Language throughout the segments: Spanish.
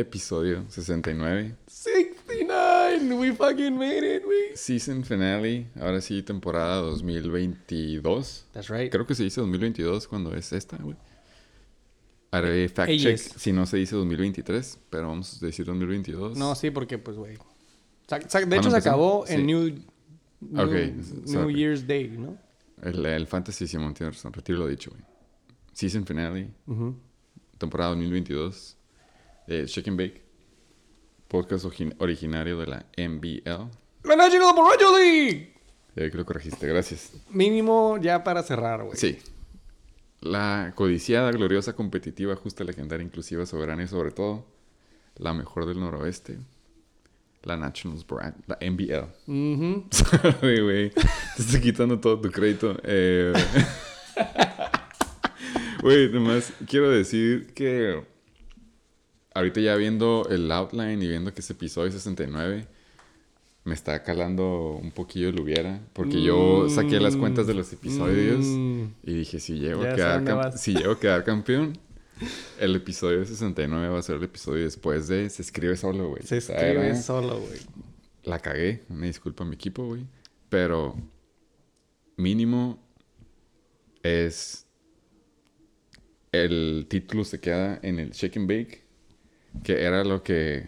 Episodio 69. 69. We fucking made it, güey. Season finale. Ahora sí, temporada 2022. That's right. Creo que se dice 2022 cuando es esta, güey. Haré fact check Ellas. si no se dice 2023, pero vamos a decir 2022. No, sí, porque pues, güey. De ¿Cuándo hecho, se acabó Sí. en New, New, Ok, New. Year's Day, ¿no? El, el Fantasy Simón tiene razón. Retiro lo dicho, güey. Season finale. Ujú. temporada 2022 Shake and Bake, podcast origin- originario de la NBL. La National Borracho League. Ya vi que lo corregiste, gracias. Mínimo ya para cerrar, güey. Sí. La codiciada, gloriosa, competitiva, justa, legendaria, inclusiva, soberana y sobre todo, la mejor del noroeste. La Nationals Brand, la NBL. Sorry, güey. Te estoy quitando todo tu crédito. Eh, Güey, nomás quiero decir que ahorita ya viendo el outline y viendo que es episodio 69, me está calando un poquillo el hubiera. Porque yo saqué las cuentas de los episodios Mm. y dije, si llego, a quedar si llego a quedar campeón, el episodio 69 va a ser el episodio después de Se escribe solo, güey. Se escribe era- solo, güey. la cagué, una disculpa mi equipo, güey. Pero mínimo es el título se queda en el Shake and Bake, que era lo que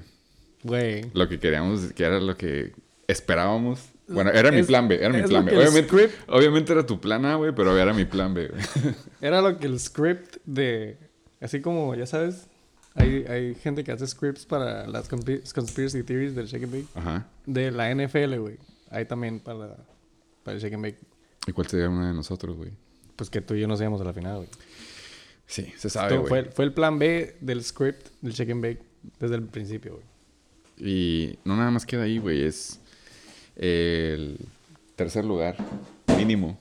Güey. lo que queríamos, que era lo que esperábamos. Bueno, era mi Es- plan B, era mi plan B. Obviamente, script- obviamente era tu plan A, güey, pero era mi plan B. Era lo que el script de. Así como, ya sabes, hay, hay gente que hace scripts para las conspi- conspiracy theories del Shake and Bake. Ajá. De la NFL, güey. Hay también para, para el Shake and Bake. ¿Y cuál sería una de nosotros, güey? Pues que tú y yo nos íbamos a la final, güey. Sí, se sabe, Esto güey. fue, fue el plan B del script del Shake and Bake desde el principio, güey. Y no nada más queda ahí, güey. Es el tercer lugar, mínimo.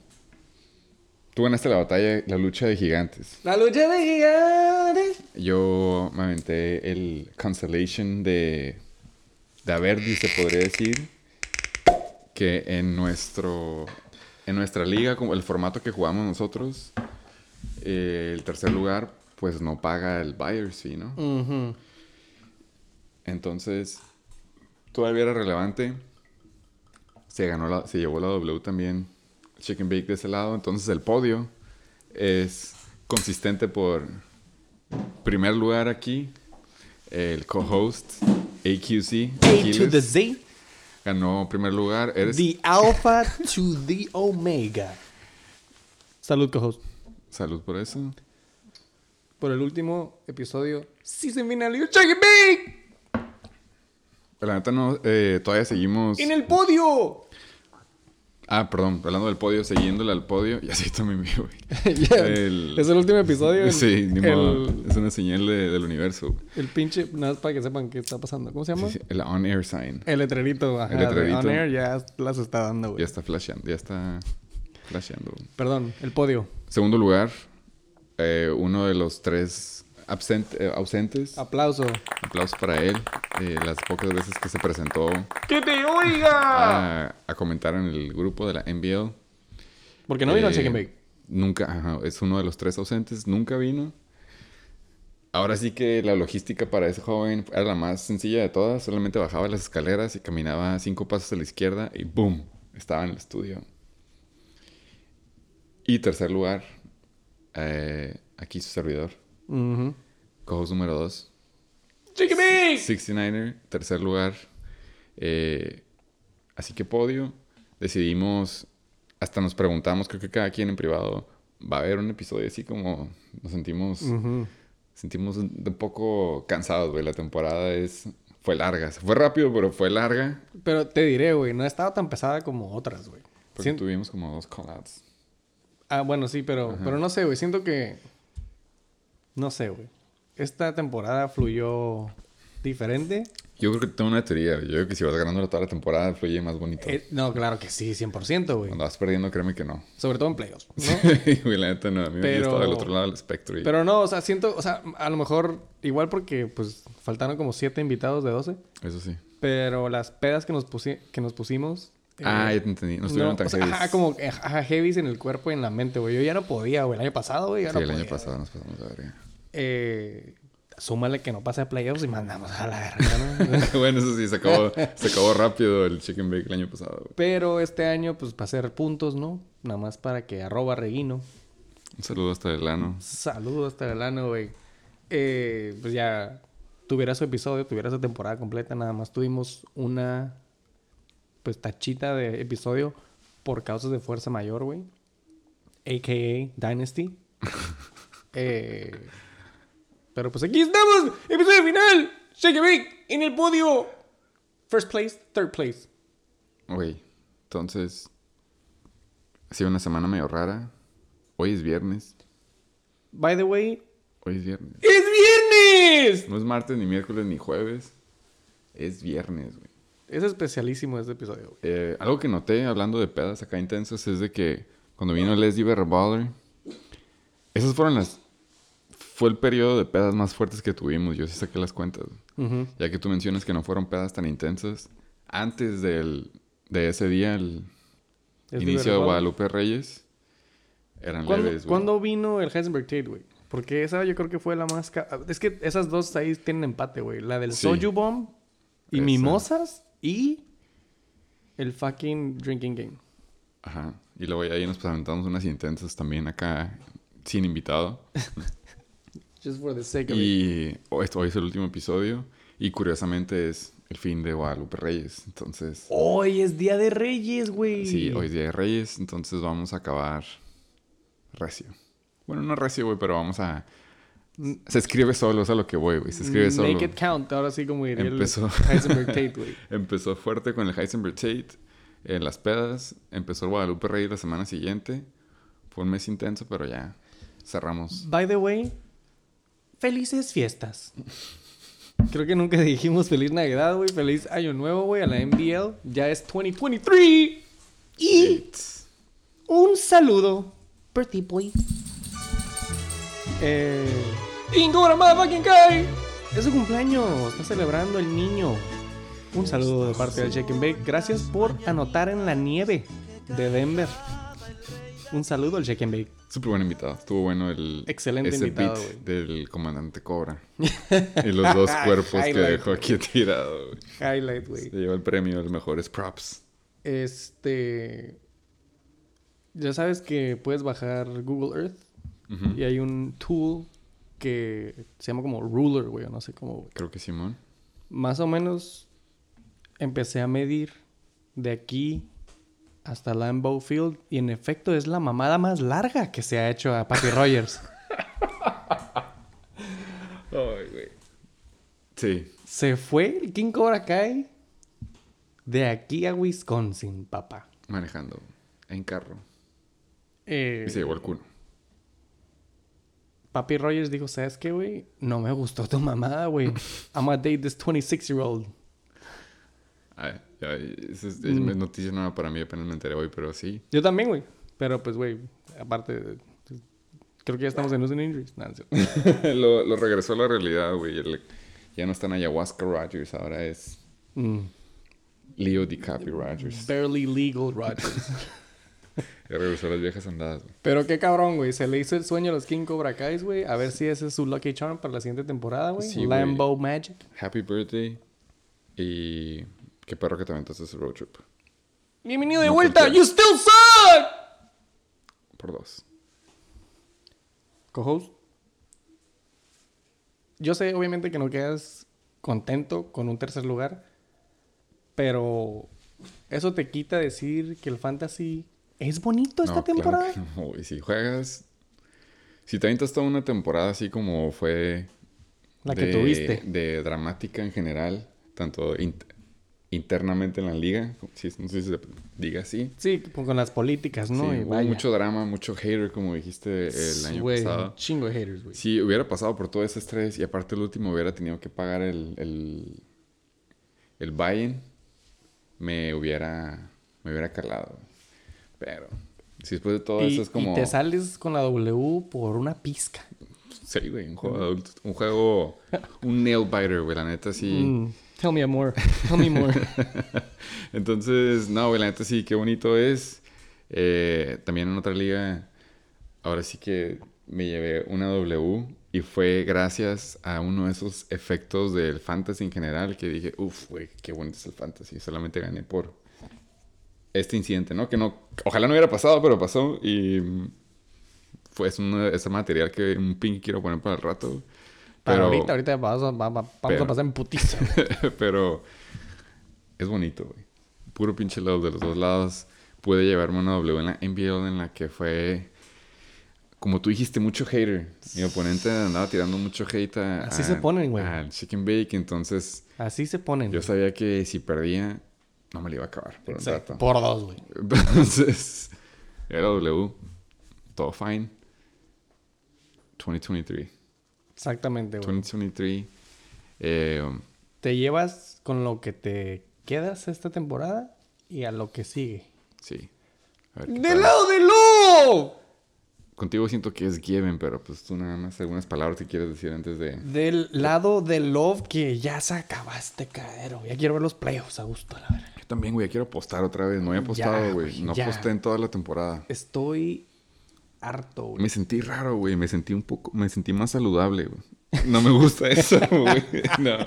Tú ganaste la batalla, la lucha de gigantes. La lucha de gigantes. Yo me aventé el Constellation de, de Averdi, se podría decir. Que en nuestro en nuestra liga, como el formato que jugamos nosotros, eh, el tercer lugar, pues no paga el buyer's fee, ¿no? Entonces, todavía era relevante. Se ganó la, se llevó la W también. Chicken Bake de ese lado. Entonces el podio es consistente por primer lugar aquí. El co-host AQC. A to the Z. ganó primer lugar. Eres The Alpha to the Omega. Salud, co-host. Salud por eso. Por el último episodio, season final, Bake. La neta no, eh, todavía seguimos. En el podio. Ah, perdón, hablando del podio, siguiéndole al podio. Ya sí, también güey. Ya, El- Es el último episodio. el- Sí, ni modo. el, Es una señal de- del universo. güey. el pinche, nada más para que sepan qué está pasando. ¿Cómo se llama? Sí, sí, el on-air sign. El letrerito, ajá, El de letrerito. On Air ya las está dando, güey. Ya está flasheando, ya está Perdón, el podio. Segundo lugar, eh, uno de los tres absent- eh, ausentes. Aplauso. Aplausos para él. eh, las pocas veces que se presentó ¡Que te oiga! a, a comentar en el grupo de la NBL. Porque no vino al and Bake. Nunca, ajá, es uno de los tres ausentes, nunca vino. Ahora sí que la logística para ese joven era la más sencilla de todas. Solamente bajaba las escaleras y caminaba cinco pasos a la izquierda y ¡boom! Estaba en el estudio. Y tercer lugar, eh, aquí su servidor, Ujú. co-host número 2. ¡Shake and Bake! 69er, tercer lugar. Eh, así que podio. Decidimos, hasta nos preguntamos, creo que cada quien en privado, va a haber un episodio así como nos sentimos, sentimos un un poco cansados, güey. La temporada es, fue larga. Se fue rápido, pero fue larga. Pero te diré, güey, no ha estado tan pesada como otras, güey. Porque Siento- tuvimos como dos callouts. Ah, bueno, sí, pero, pero no sé, güey. Siento que. No sé, güey. Esta temporada fluyó diferente. Yo creo que tengo una teoría. Yo creo que si vas ganando toda la temporada, fluye más bonito. Eh, no, claro que sí, 100%, güey. Cuando vas perdiendo, créeme que no. Sobre todo en playoffs, ¿no? Güey, la neta no. A mí me Pero- estaba del otro lado del espectro. y- Pero no, o sea, siento, o sea, a lo mejor, igual porque, pues, faltaron como 7 invitados de 12. Eso sí. Pero las pedas que nos, pusi- que nos pusimos. Eh, Ah, ya te entendí. No estuvieron no, tan o sea, heavies. ajá, como ajá, heavies en el cuerpo y en la mente, güey. Yo ya no podía, güey. El año pasado, güey, ya Sí, no el año pasado nos pasamos de verga. Eh, súmale que no pase a playoffs y mandamos a la verga, ¿no? bueno, eso sí, se acabó, se acabó rápido el chicken bake el año pasado. güey. Pero este año, pues, para hacer puntos, ¿no? Nada más para que arroba reguino. Un saludo hasta el ano. Saludos hasta el ano, güey. Eh, pues ya tuviera su episodio, tuviera su temporada completa. Nada más tuvimos una, pues, tachita de episodio por causas de fuerza mayor, güey. A.K.A. Dynasty. Eh, pero pues aquí estamos. Episodio final. Shake big en el podio. First place, third place. Güey, entonces... Ha sido una semana medio rara. Hoy es viernes. By the way, Hoy es viernes. ¡es viernes! No es martes, ni miércoles, ni jueves. Es viernes, güey. Es especialísimo este episodio. Eh, algo que noté hablando de pedas acá intensas es de que cuando vino Leslie Berballer, esas fueron las. Fue el periodo de pedas más fuertes que tuvimos. Yo sí saqué las cuentas. Ujú. Ya que tú mencionas que no fueron pedas tan intensas. Antes del, de ese día, el Es inicio de. Guadalupe Reyes, eran ¿Cuándo, leves, güey. cuándo vino el Heisenberg Tate, güey? Porque esa yo creo que fue la más... Es que esas dos ahí tienen empate, güey. La del Sí. Soju Bomb y Esa. Mimosas y el fucking Drinking Game. Ajá. Y luego ahí nos presentamos unas intensas también acá, sin invitado. Just for the sake of it. Y hoy es el último episodio. Y curiosamente es el fin de Guadalupe Reyes. Entonces, Hoy es Día de Reyes, güey. sí, hoy es Día de Reyes. Entonces vamos a acabar recio. Bueno, no recio, güey, pero vamos a... Se escribe solo, es a lo que voy, güey. Se escribe solo. Make it count. Ahora sí como diría Empezó. el Heisenberg Tate, güey. Empezó fuerte con el Heisenberg Tate en las pedas. Empezó el Guadalupe Reyes la semana siguiente. Fue un mes intenso, pero ya cerramos. By the way, felices fiestas. Creo que nunca dijimos feliz Navidad, güey. Feliz Año Nuevo, güey, a la NBL. Ya es 2023. Y un saludo. Birthday boy. Eh. Ingora motherfucking Kai. Es su cumpleaños. Está celebrando el niño. Un saludo de parte del Shake and Bake. Gracias por anotar en la nieve de Denver. Un saludo al Shake and Bake. Súper buen invitado. Estuvo bueno el... Excelente ese invitado, beat del comandante Cobra. y los dos cuerpos que dejó aquí tirado. Highlight, güey. Se llevó el premio de los mejores props. Este. Ya sabes que puedes bajar Google Earth Y hay un tool que se llama como ruler, güey, o no sé cómo. Creo que Simón. Más o menos empecé a medir de aquí hasta Lambeau Field y en efecto es la mamada más larga que se ha hecho a Papi Rogers. Ay, güey. Sí. se fue el King Cobra Kai de aquí a Wisconsin, papá. Manejando. En carro. Eh, Y se llevó el culo. Papi Rogers dijo, ¿sabes qué, güey? No me gustó tu mamada, güey. I'm gonna date this 26-year-old. Ay, esa es, Mm. es noticia nueva para mí. Apenas me enteré hoy, pero sí. Yo también, güey. Pero, pues, güey, aparte, creo que ya estamos en Losing Injuries. Nah, no es lo, lo regresó a la realidad, güey. Ya no está en Ayahuasca Rogers. Ahora es Mm. Leo DiCaprio Rogers. Barely legal Rogers. Ya regresó a las viejas andadas, güey. Pero qué cabrón, güey. Se le hizo el sueño a los King Cobra Kais, güey. A ver si ese es su Lucky Charm para la siguiente temporada, güey. Sí, güey. Lambo Magic. Happy birthday. Y qué perro que te aventaste ese road trip. Bienvenido de No vuelta. You still suck. Por dos. Co-host. Yo sé, obviamente, que no quedas contento con un tercer lugar. Pero eso te quita decir que el fantasy es bonito esta No, claro temporada. que no, güey. Si juegas... Si te aventas toda una temporada así como fue... La que de- tuviste. De dramática en general. Tanto int- internamente en la liga. Si, no sé si se diga así. Sí, con con las políticas, ¿no? Sí, Y hubo vaya. mucho drama, mucho hater, como dijiste el año Güey, pasado. un chingo de haters, güey. Si hubiera pasado por todo ese estrés y aparte el último hubiera tenido que pagar el, el, el buy-in, me hubiera, me hubiera calado. Pero si después de todo y, eso es como... y te sales con la W por una pizca. Sí, güey, un juego de adultos. Un juego... Un nail biter, güey, la neta sí. Mm, tell me more. Tell me more. Entonces, no, güey, la neta sí, qué bonito es. Eh, también en otra liga, ahora sí que me llevé una W Y fue gracias a uno de esos efectos del fantasy en general que dije, uff, güey, qué bonito es el fantasy. Solamente gané por este incidente, ¿no? Que no, ojalá no hubiera pasado, pero pasó y fue es uno de ese material que un ping quiero poner para el rato. Pero Pero, ahorita, ahorita vamos a, va- va- vamos pero- a pasar en putiza. pero es bonito, güey. Puro pinche love de los dos lados. Pude llevarme una W en la NBL en la que fue, como tú dijiste, mucho hater. Mi oponente andaba tirando mucho hate a, Así a- se ponen, güey. al chicken bake. Entonces, Así se ponen. yo sabía que si perdía, no me lo iba a acabar por un rato. Por dos, güey. Entonces, era W. Todo fine. 2023. Exactamente, güey. 2023. Eh, Te llevas con lo que te quedas esta temporada y a lo que sigue. sí. A ver qué ¡Del lado de Love! Contigo siento que es given, pero pues tú nada más algunas palabras que quieres decir antes de... Del lado de Love que ya se acabaste, cadero. Ya quiero ver los playoffs a gusto, la verdad. Yo también, güey, quiero apostar otra vez. No he apostado, Ya, güey. No ya. aposté en toda la temporada. Estoy harto, güey. Me sentí raro, güey. Me sentí un poco... Me sentí más saludable, güey. No me gusta eso, güey. No.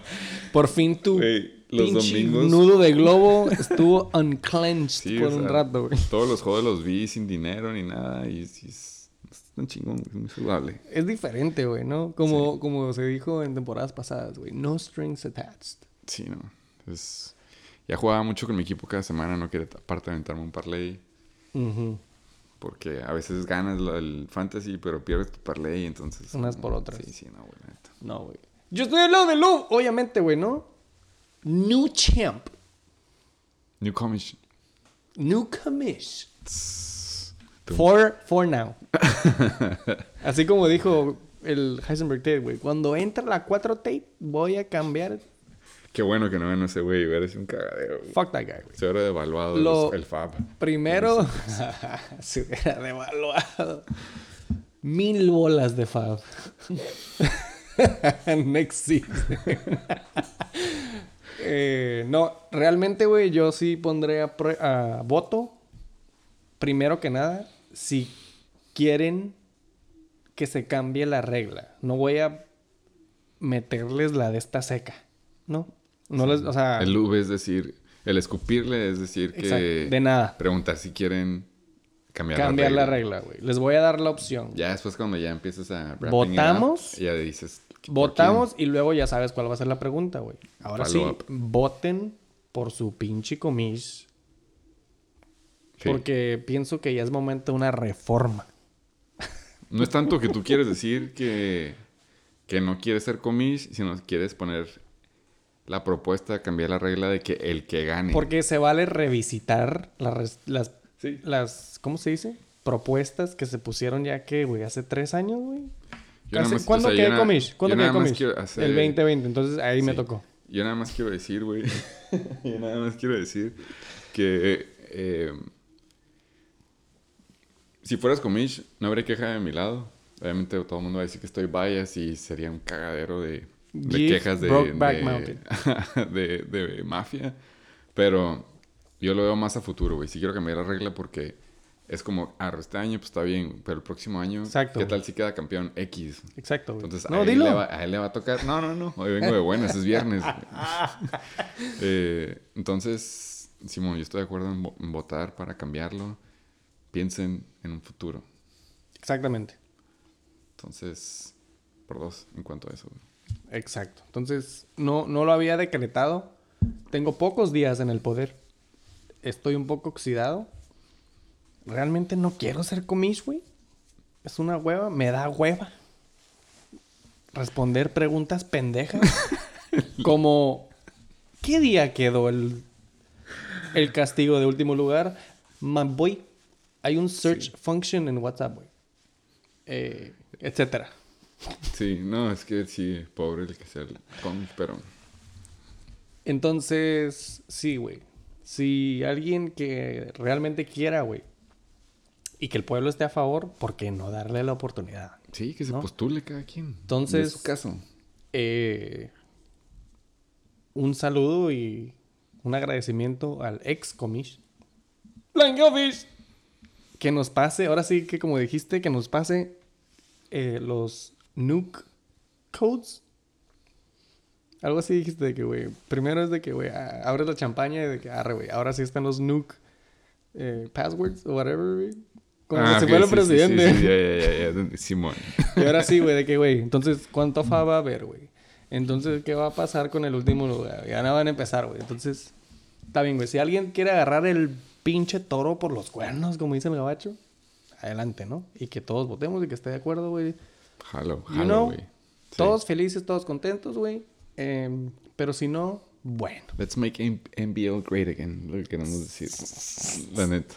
Por fin Güey, los domingos... nudo de globo estuvo unclenched Sí, por o un rato, güey. Todos los juegos los vi sin dinero ni nada. Y es tan chingón, güey. Es muy saludable. Es diferente, güey, ¿no? Como, como se dijo en temporadas pasadas, güey. No strings attached. Sí, no. Es... Ya jugaba mucho con mi equipo cada semana. No quería aparte aventarme un parlay. Porque a veces ganas el fantasy, pero pierdes tu parlay, entonces... Unas por otras. Sí, sí, no, güey, neta. No, güey. Yo estoy al lado de Love, obviamente, güey, ¿no? New champ. New Comish. New commish. For, for now. Así como dijo el Heisenberg Tate, güey. Cuando entra la 4 Tate, voy a cambiar. Qué bueno que no a ese güey, sido un cagadero, güey. Fuck that guy, güey. Se hubiera devaluado Lo- el Fab. Primero, se hubiera devaluado. Mil bolas de Fab. Next season. Eh, no, realmente, güey, yo sí pondré a, a voto. Primero que nada, si quieren que se cambie la regla. No voy a meterles la de esta seca. ¿No? No les, o sea, El V es decir, el escupirle es decir que... exacto, de nada. Preguntar si quieren cambiar, Cambiar la la regla. güey. Les voy a dar la opción. Ya después cuando ya empiezas a... ¿Votamos? up, Ya dices... ¿por Votamos y luego ya sabes cuál va a ser la pregunta, güey. Ahora sí, up. voten por su pinche comis. Sí. Porque pienso que ya es momento de una reforma. No es tanto que tú quieres decir que, que no quieres ser comis, sino que quieres poner la propuesta de cambiar la regla de que el que gane. Porque se vale revisitar las, las, Sí. las ¿cómo se dice? Propuestas que se pusieron ya que, güey, hace tres años, güey. Más- ¿Cuándo o sea, quedé nada- comis? ¿Cuándo quedé nada más comis? quiero hacer- El 2020, entonces ahí me tocó. Yo nada más quiero decir, güey. yo nada más quiero decir que eh, si fueras comish, no habría queja de mi lado. Obviamente todo el mundo va a decir que estoy bias y sería un cagadero de, de quejas de, de, Mountain. de, de mafia. Pero yo lo veo más a futuro, güey. Si quiero cambiar la regla porque es como, ah, este año pues está bien, pero el próximo año, Exacto. ¿qué tal si queda campeón X? Exacto. Entonces, no, a, él le va, a él le va a tocar. No, no, no. Hoy vengo de buenas, es viernes. Eh, entonces, Simón, yo estoy de acuerdo en votar para cambiarlo. Piensen en un futuro. Exactamente. Entonces, por dos en cuanto a eso. güey. Exacto. Entonces, no, no lo había decretado. Tengo pocos días en el poder. Estoy un poco oxidado. Realmente no quiero ser comish, güey. Es una hueva. Me da hueva. Responder preguntas pendejas. Como, ¿qué día quedó el, el castigo de último lugar? Man, boy, hay un search function en WhatsApp, güey. Eh, etcétera. Sí, no, es que sí, pobre el que sea el cómic, pero Entonces, sí, güey. Si alguien que realmente quiera, güey, y que el pueblo esté a favor, ¿por qué no darle la oportunidad? sí, que se ¿No? postule cada quien. Entonces- Es su caso. Eh, un saludo y un agradecimiento al ex comish. Blancofish. Que nos pase, ahora sí que como dijiste, que nos pase eh, los nuke codes. Algo así dijiste de que, güey. Primero es de que, güey, abres la champaña y de que, arre, güey. Ahora sí están los nuke eh, passwords o whatever, güey. Como Ah, que se fue el presidente. Sí, sí, ya, ya, ya, Simón. Y ahora sí, güey, de que, güey, entonces, ¿cuánto fa va a haber, güey? Entonces, ¿qué va a pasar con el último lugar? Ya no van a empezar, güey. Entonces, está bien, güey. Si alguien quiere agarrar el pinche toro por los cuernos, como dice el gabacho, adelante, ¿no? Y que todos votemos y que esté de acuerdo, güey. Jalo, jalo, güey. Sí. Todos felices, todos contentos, güey. Em, pero si no, bueno. Let's make NBL great again. Lo que queremos decir. La neta.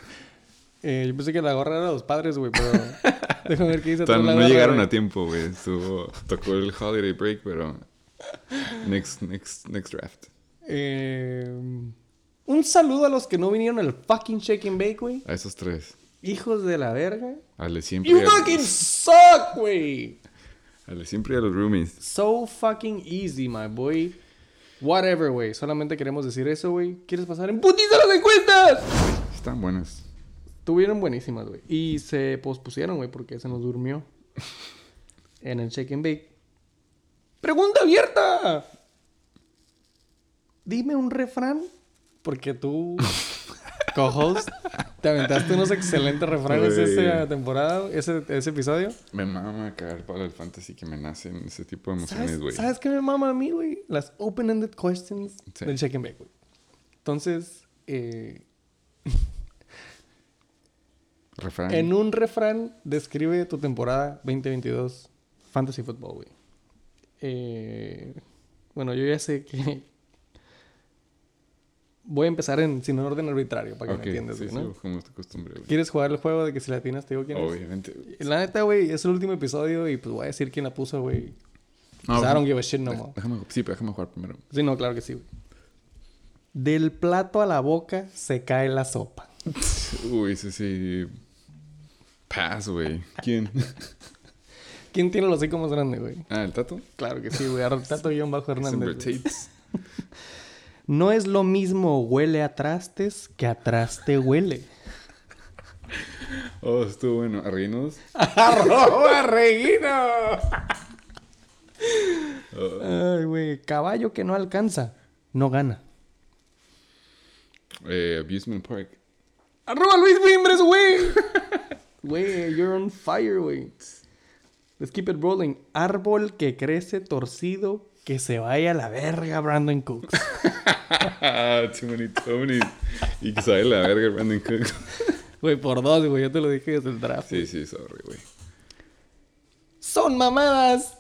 Eh, yo pensé que la gorra era de los padres, güey, pero déjame ver qué dice la no gorra, llegaron a tiempo, güey. Tocó el holiday break, pero... Next, next, next draft. Eh, un saludo a los que no vinieron al fucking Shake and Bake, güey. A esos tres. Hijos de la verga. Ale siempre... You a los- fucking suck, güey. Ale siempre y a los roomies. So fucking easy, my boy. Whatever, güey. Solamente queremos decir eso, güey. ¿Quieres pasar en putiza las encuestas? Están buenas. Estuvieron buenísimas, güey. Y se pospusieron, güey, porque se nos durmió. en el Shake and Bake. ¡Pregunta abierta! Dime un refrán. Porque tú, co-host, te aventaste unos excelentes refranes esa temporada, ese, ese episodio. Me mama cagar para el fantasy que me nacen ese tipo de emociones, ¿Sabes, güey. ¿Sabes qué me mama a mí, güey? Las open-ended questions Sí. del Shake and Bake, güey. Entonces, eh, Refrán. en un refrán, describe tu temporada 2022 Fantasy Football, güey. Eh, bueno, yo ya sé que... Voy a empezar en, sin orden arbitrario, para que me entiendas, sí, güey, sí, ¿no? como es tu costumbre, güey. ¿Quieres jugar el juego de que si la tienes te digo quién es? Obviamente. La neta, güey, es el último episodio y pues voy a decir quién la puso, güey. No, Pues, I don't give a shit no more. déjame, sí, pero déjame jugar primero. Sí, no, claro que sí, güey. Del plato a la boca se cae la sopa. Uy, ese sí. Pass, güey. ¿Quién? ¿Quién tiene los hocico más grande, güey? ah, ¿el Tato? Claro que sí, güey. Tato guion bajo Hernández. No es lo mismo huele a trastes que a traste huele. Oh, estuvo bueno. ¿Arreglos? ¡Arroba, Reguino! Oh, Ay, güey. Caballo que no alcanza, no gana. eh, Abusement Park. ¡Arroba Luis Mimbres, güey! Güey, you're on fire, güey. Let's keep it rolling. Árbol que crece torcido, que se vaya a la verga, Brandon Cooks. too many, too many. Y que sabe la verga, Brandon Cook. Güey, por dos, güey. Yo te lo dije desde el draft. Sí, sí, sorry, güey. ¡Son mamadas!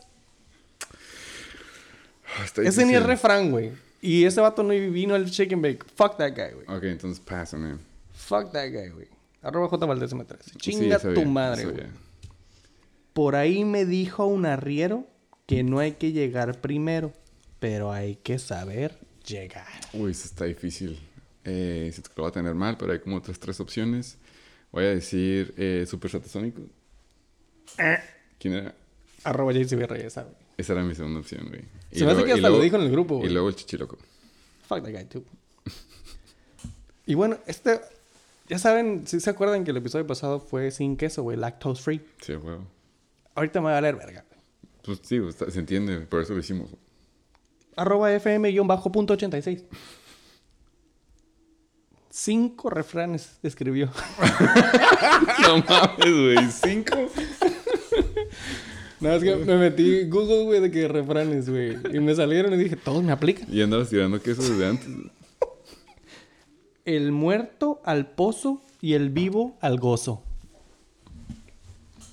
Ah, Ese ni es refrán, güey. Y ese vato no vino al and Bake. Fuck that guy, güey. Ok, entonces pasa, man. Fuck that guy, güey. Arroba J Valdez M13. Sí, Chinga está tu bien, madre, güey. Por ahí me dijo un arriero que no hay que llegar primero, pero hay que saber llegar. Uy, eso está difícil. Eh, siento que lo va a tener mal, pero hay como otras tres opciones. Voy a decir eh, Super Satasónico. ¿Quién era? Arroba JCB Reyes, ¿sabes? Esa era mi segunda opción, güey. Y Se me hace luego- que y hasta lo dijo en el grupo, Y güey. luego el Chichiloco. Fuck that guy, too. y bueno, este... Ya saben, si se acuerdan que el episodio pasado fue sin queso, güey. Lactose free. Sí, huevo. Ahorita me va a valer verga. Pues sí, está- se entiende, por eso lo hicimos. Arroba FM-punto 86. Cinco refranes escribió. no mames, güey. ¿Cinco? Nada, es que me metí Google, güey, de que refranes, güey. Y me salieron y dije, todos me aplican. Y andabas tirando queso desde antes. El muerto al pozo y el vivo al gozo.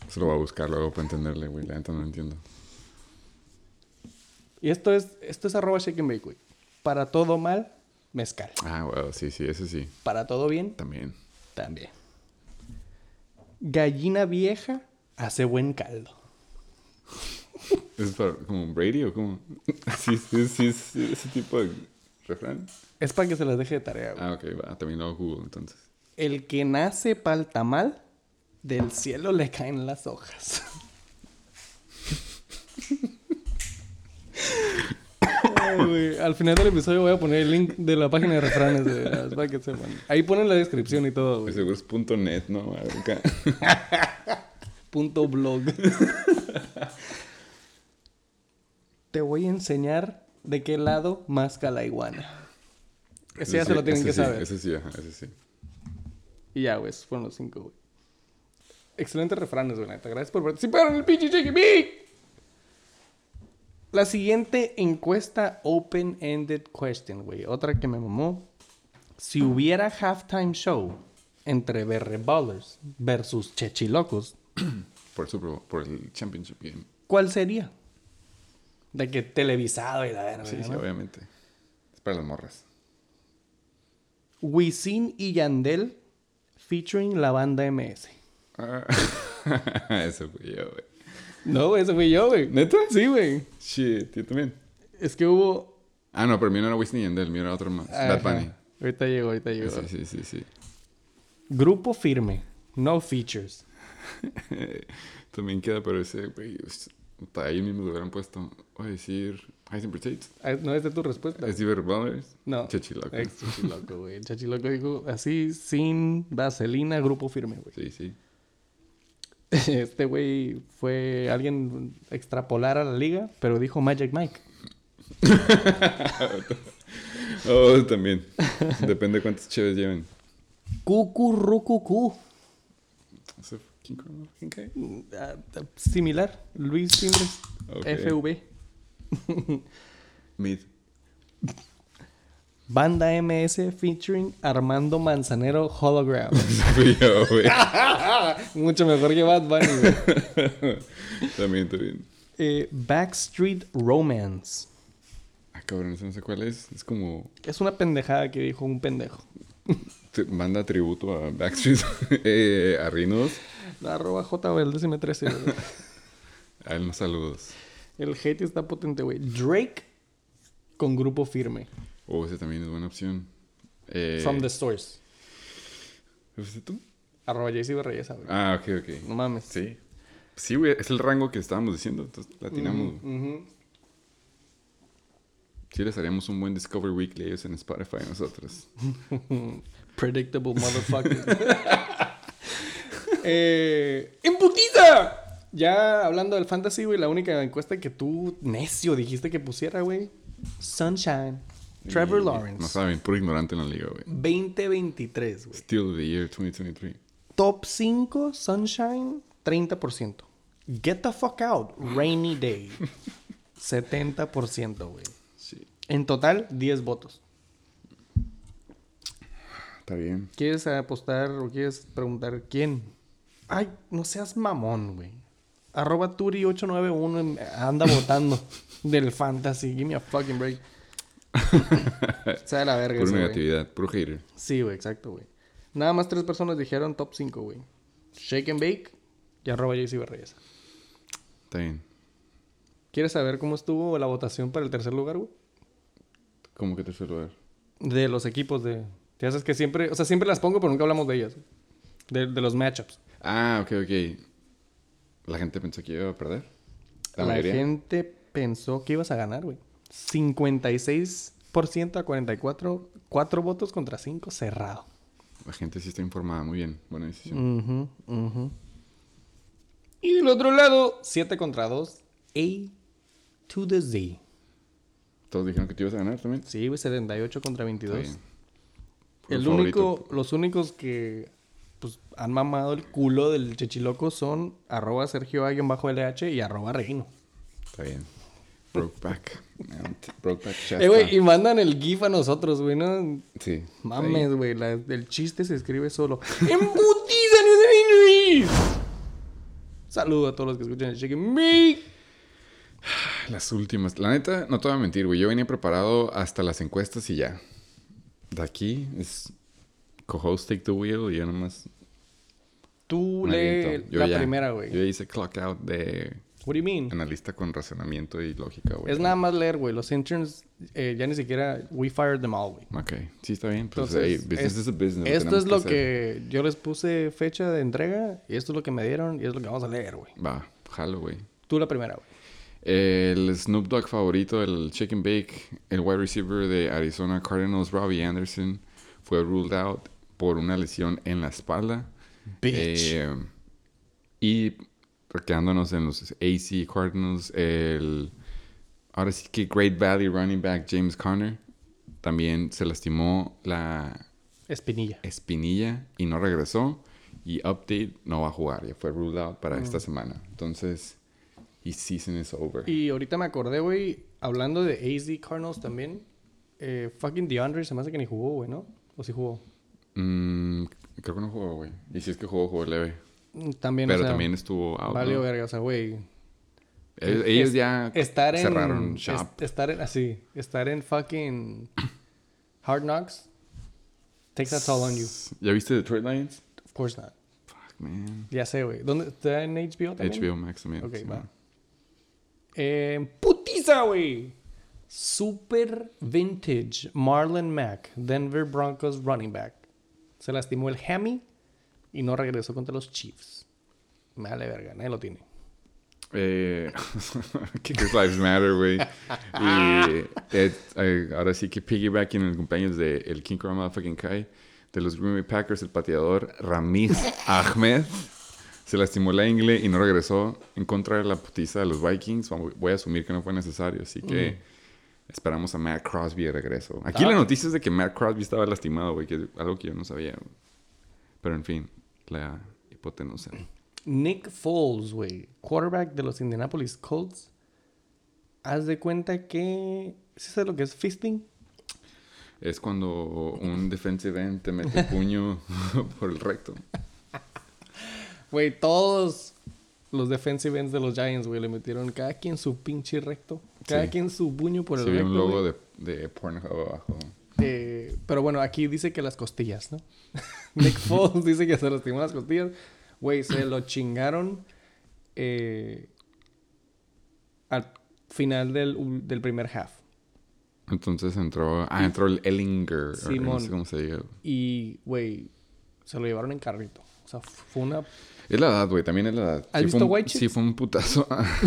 Se lo voy a buscar luego para entenderle, güey. La neta no lo entiendo. Y esto es, esto es arroba shake and bake, güey. Para todo mal, mezcal. Ah, wow, sí, sí, eso sí. Para todo bien, También. también. Gallina vieja hace buen caldo. ¿Es para, como Brady o cómo? sí, sí, sí, sí, ese tipo de refrán. Es para que se las deje de tarea, güey. Ah, ok, va. También lo hago Google entonces. El que nace pa'l tamal, del cielo le caen las hojas. Ay. Al final del episodio voy a poner el link de la página de refranes de las para que sepan. Ahí ponen la descripción y todo, güey. Seguro es punto .net, ¿no? Punto blog. te voy a enseñar de qué lado masca la iguana. Ese ya sí, se lo tienen que sí, saber. Ese sí, ajá, ese sí. Y ya, güey, esos fueron los cinco, güey. Excelentes refranes, güey. Gracias por participar en el pinche Big. La siguiente encuesta open-ended question, güey. Otra que me mamó. Si hubiera halftime show entre Berre Ballers versus Chechilocos, Por, el Super Bowl- por el Championship Game. ¿cuál sería? De que televisado y la verga, Sí, sí, obviamente. Es para las morras. Wisin y Yandel featuring la banda MS. Ah, Eso fui yo, güey. No, güey, ese fui yo, güey. ¿Neta? Sí, güey. Shit, yo también. Es que hubo Ah, no, pero mi no era Wisin y Yandel, mi era otro más. Bad Ajá. Bunny. Ahorita llegó, ahorita llegó. Sí, sí, sí, sí. Grupo firme. No features. También queda, pero ese, güey, ahí mismo lo hubieran puesto. Voy a decir Heisenberg. Ah, ¿No es de tu respuesta? Es Diver Brothers. No. Chechiloco. Ex Chachiloco, güey. Chachiloco dijo así, sin vaselina, grupo firme, güey. Sí, sí. Este güey fue alguien extrapolar a la liga, pero dijo Magic Mike. Oh, también. Depende de cuántos chéves lleven. Cucurrucucú. ¿Ese ¿Quién conoce? ¿Quién cae? Ah, Similar. Luis Timbres. Ok. FV. Mid. Banda MS featuring Armando Manzanero Hologram. Fui yo, güey. Mucho mejor que Bad Bunny, güey. También, también. Eh, Backstreet Romance. Ah, cabrón, no sé cuál es. Es como... Es una pendejada que dijo un pendejo. te- Manda tributo a Backstreet. eh, a Rinos. Arroba JBL, décime 13. güey. A él unos saludos. El hate está potente, güey. Drake con grupo firme. Oh, ese también es buena opción. Eh, From the source. ¿Fuiste tú? Arroba JC Reyesa, güey. Ah, ok, ok. No mames. Sí. Sí, güey, es el rango que estábamos diciendo. Entonces, latinamos. Ujú. Sí, les haríamos un buen Discover Weekly a ellos en Spotify a nosotros. Predictable motherfucker. eh, ¡En putiza! Ya hablando del fantasy, güey, la única encuesta que tú, necio, dijiste que pusiera, güey. Sunshine. Trevor Y Lawrence. No saben, puro ignorante en la liga, güey. 2023, güey. Still of the Year 2023. Top 5, Sunshine, 30%. Get the fuck out, Rainy Day. 70%, güey. Sí. En total, 10 votos. Está bien. ¿Quieres apostar o quieres preguntar quién? Ay, no seas mamón, güey. Arroba Turi891 anda votando del fantasy. Give me a fucking break. Sea la verga Pura negatividad, puro hater. Sí, güey, exacto, güey. Nada más tres personas dijeron top 5, güey. Shake and Bake y arroba JC Berreyes. Está bien. ¿Quieres saber cómo estuvo la votación para el tercer lugar, güey? ¿Cómo que tercer lugar? De los equipos de... Ya sabes que siempre... O sea, siempre las pongo, pero nunca hablamos de ellas. De, de los matchups. Ah, ok, ok. La gente pensó que iba a perder. La, La, gente pensó que ibas a ganar, güey. 56% a 44. 4 votos contra 5. Cerrado. La gente sí está informada. Muy bien. Buena decisión. Y del otro lado, 7 contra 2. A to the Z. Todos dijeron que te ibas a ganar también. Sí, güey, 78 contra 22. Está bien. Puro El favorito. único, los únicos que pues, han mamado el culo del chechiloco son arroba Sergio bajo LH y arroba Reino. Está bien. Brokeback. Brokeback Eh, güey, y mandan el GIF a nosotros, güey, ¿no? Sí. Mames, güey, la- el chiste se escribe solo. ¡Embutiza News Injuries! Saludo a todos los que escuchan el Chicken Me. Las últimas. La neta, no te voy a mentir, güey. Yo venía preparado hasta las encuestas y ya. De aquí es co-host take the wheel y yo nomás Tú me lee aviento. Yo la ya- primera, güey. Yo ya hice clock out de What do you mean? analista con razonamiento y lógica, güey. Es nada más leer, güey. Los interns eh, ya ni siquiera... We fired them all, güey. Ok, sí está bien. Pues, Entonces, hey, business es- is a business. Esto es lo hacer. que yo les puse fecha de entrega y esto es lo que me dieron y es lo que vamos a leer, güey. Va, jalo, güey. Tú la primera, güey. El Snoop Dogg favorito, el Chicken Bake, el wide receiver de Arizona Cardinals, Robbie Anderson, fue ruled out por una lesión en la espalda. Eh, y quedándonos en los AC Cardinals, el ahora sí que Great Valley running back James Conner también se lastimó la Espinilla. espinilla y no regresó. Y update, no va a jugar. Ya fue ruled out para Mm. esta semana. Entonces, his season is over. Y ahorita me acordé, güey, hablando de AZ Cardinals también. Eh, fucking DeAndre se me hace que ni jugó, güey, ¿no? ¿O sí jugó? Mm, creo que no jugó, güey. Y si es que jugó, jugó leve. También, Pero o sea, también estuvo out. Valió ¿no? verga, o sea, güey. Ellos, Es- ellos ya Estar en... cerraron shop. es- estar en... Así. Estar en fucking... Hard Knocks. Takes a toll on you. ¿Ya viste Detroit Lions? Of course not. Fuck, man. Ya sé, güey. ¿Dónde? ¿Está en HBO también? HBO Max también. Ok, sí, va. man. Eh, putiza, güey. Super vintage Marlon Mack, Denver Broncos running back. Se lastimó el hammy y no regresó contra los Chiefs. Me vale verga, nadie lo tiene. Eh, Kickers Lives Matter, güey. y eh, eh, ahora sí que piggybacking en el cumpleaños de el King Kong Motherfucking Kai de los Green Bay Packers, el pateador Ramiz Ahmed se lastimó la ingle y no regresó en contra de la putiza de los Vikings. Voy a asumir que no fue necesario, así que esperamos a Matt Crosby de regreso. Aquí Ah. la noticia es de que Matt Crosby estaba lastimado, güey, que es algo que yo no sabía. Pero en fin, la hipotenusa. Nick Foles, güey, quarterback de los Indianapolis Colts. Haz de cuenta que... ¿Sí sabes lo que es fisting? Es cuando un defensive end te mete puño por el recto. Güey, todos los defensive ends de los Giants, güey, le metieron cada quien su pinche recto. Cada Sí. quien su puño por el ve recto. un logo de, de Pornhub abajo. Eh, pero bueno, aquí dice que las costillas, ¿no? Nick Foles dice que se lastimó las costillas. Güey, se lo chingaron eh, al final del, del primer half. Entonces entró... Ah, entró el Ellinger. o No Simón. sé cómo se diga. Y, güey, se lo llevaron en carrito. O sea, fue una... Es la edad, güey. También es la edad. ¿Has Sí visto White Chicks? Sí, fue un putazo.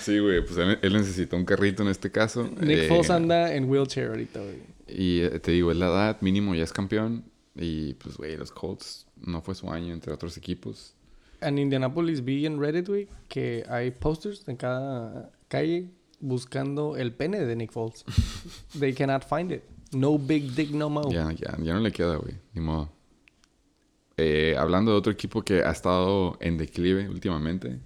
sí, güey. Pues él, él necesitó un carrito en este caso. Nick Eh, Foles anda en wheelchair ahorita, güey. Y eh, te digo, es la edad. Mínimo ya es campeón. Y pues, güey, los Colts no fue su año entre otros equipos. En Indianapolis vi en Reddit, güey, que hay posters en cada calle buscando el pene de Nick Foles. They cannot find it. No big dick no more. Ya, ya, ya no le queda, güey. Ni modo. Eh, hablando de otro equipo que ha estado en declive últimamente,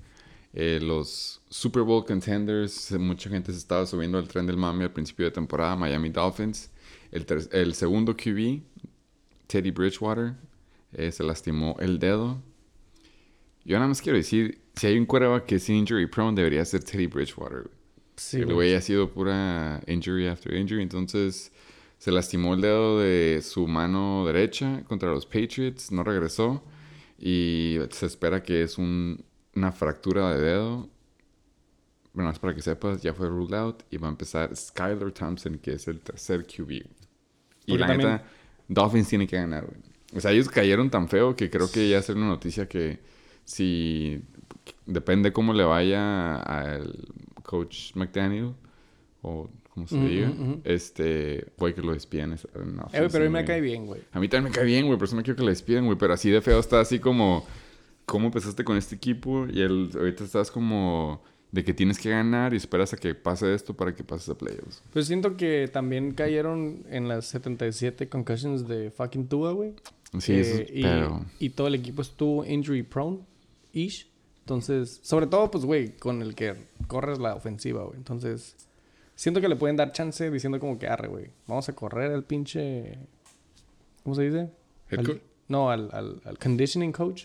eh, los Super Bowl contenders, mucha gente se estaba subiendo al tren del mame al principio de temporada, Miami Dolphins. El, segundo QB, Teddy Bridgewater, eh, se lastimó el dedo. Yo nada más quiero decir, si hay un quarterback que es injury prone, debería ser Teddy Bridgewater. Sí, el güey. ha sido pura injury after injury. Entonces se lastimó el dedo de su mano derecha contra los Patriots. No regresó. Y se espera que es un- una fractura de dedo. Bueno, es para que sepas, ya fue ruled out. Y va a empezar Skylar Thompson, que es el tercer QB. Y Porque la también- neta, Dolphins tiene que ganar, güey. O sea, ellos cayeron tan feo que creo que ya será una noticia que si depende cómo le vaya al coach McDaniel o como se Ujú, diga, este, puede que lo despidan. es- en Eh, güey, pero a mí me cae güey. bien, güey. A mí también me cae bien, güey, por eso no quiero que le despidan, güey, pero así de feo está así como, ¿cómo empezaste con este equipo? Y el, ahorita estás como de que tienes que ganar y esperas a que pase esto para que pases a playoffs. Pues siento que también cayeron en las 77 concussions de fucking Tua, güey. Sí, eso Eh, es, y, pero... y todo el equipo estuvo injury prone, ish. Entonces, sobre todo, pues, güey, con el que corres la ofensiva, güey. Entonces, siento que le pueden dar chance diciendo como que arre, güey. Vamos a correr al pinche. ¿Cómo se dice? ¿Head Al- coach? no, al, al, al conditioning coach.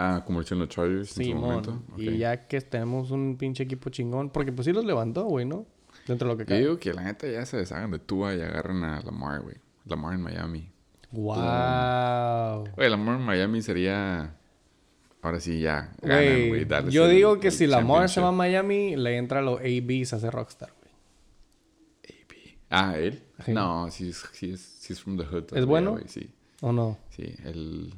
Ah, como hicieron los Chargers en su momento. Y ya que tenemos un pinche equipo chingón. Porque pues sí los levantó, güey, ¿no? Dentro de lo que Yo cae. digo que la neta ya se deshagan de Tua y agarran a Lamar, güey. Lamar en Miami. Wow. Güey, Lamar en Miami sería... Ahora sí ya ganan, güey. Yo el- digo que el si Lamar se va a. Miami, le entra a los ABs a hacer Rockstar, güey. Ah, ¿él? Sí. No, sí es, sí es, sí es from the hood. ¿Es bueno? güey, Sí, ¿O no? sí. El...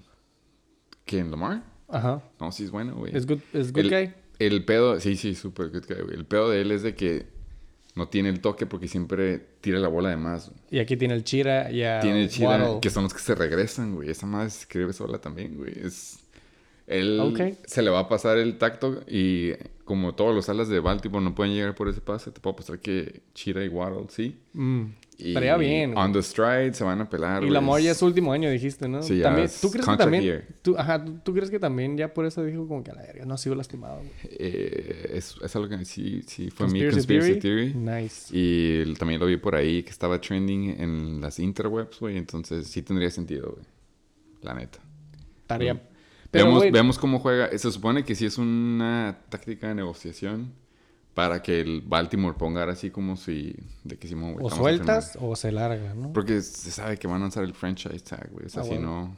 ¿Quién? ¿Lamar? Ajá. No, sí es bueno, güey. ¿Es good, es good el, guy? El pedo... Sí, sí, super good guy, güey. El pedo de él es de que no tiene el toque porque siempre tira la bola de más. güey. Y aquí tiene el Chira y a Tiene el Chira, Waddle. que son los que se regresan, güey. Esa madre se escribe sola también, güey. Es... Él se le va a pasar el tacto y como todos los alas de Baltimore no pueden llegar por ese pase, te puedo apostar que Chira y Waddle sí. Mm. Estaría bien. On the stride se van a pelar. Y güey. Lamar ya es su último año, dijiste, ¿no? Sí, ya también, es ¿Tú crees que también... Tú, ajá, ¿tú, crees que también ya por eso dijo como que a la verga no ha sido lastimado? güey? Eh, es, es algo que sí, sí fue mi Conspiracy theory? theory. Nice. Y también lo vi por ahí que estaba trending en las interwebs, güey. Entonces sí tendría sentido, güey. La neta. Mm. Pero, veamos, güey, veamos cómo juega. Se supone que sí es una táctica de negociación para que el Baltimore ponga ahora así como si... De que güey, o sueltas o se larga, ¿no? Porque se sabe que van a lanzar el franchise tag, güey. O sea, Ah, si bueno. no,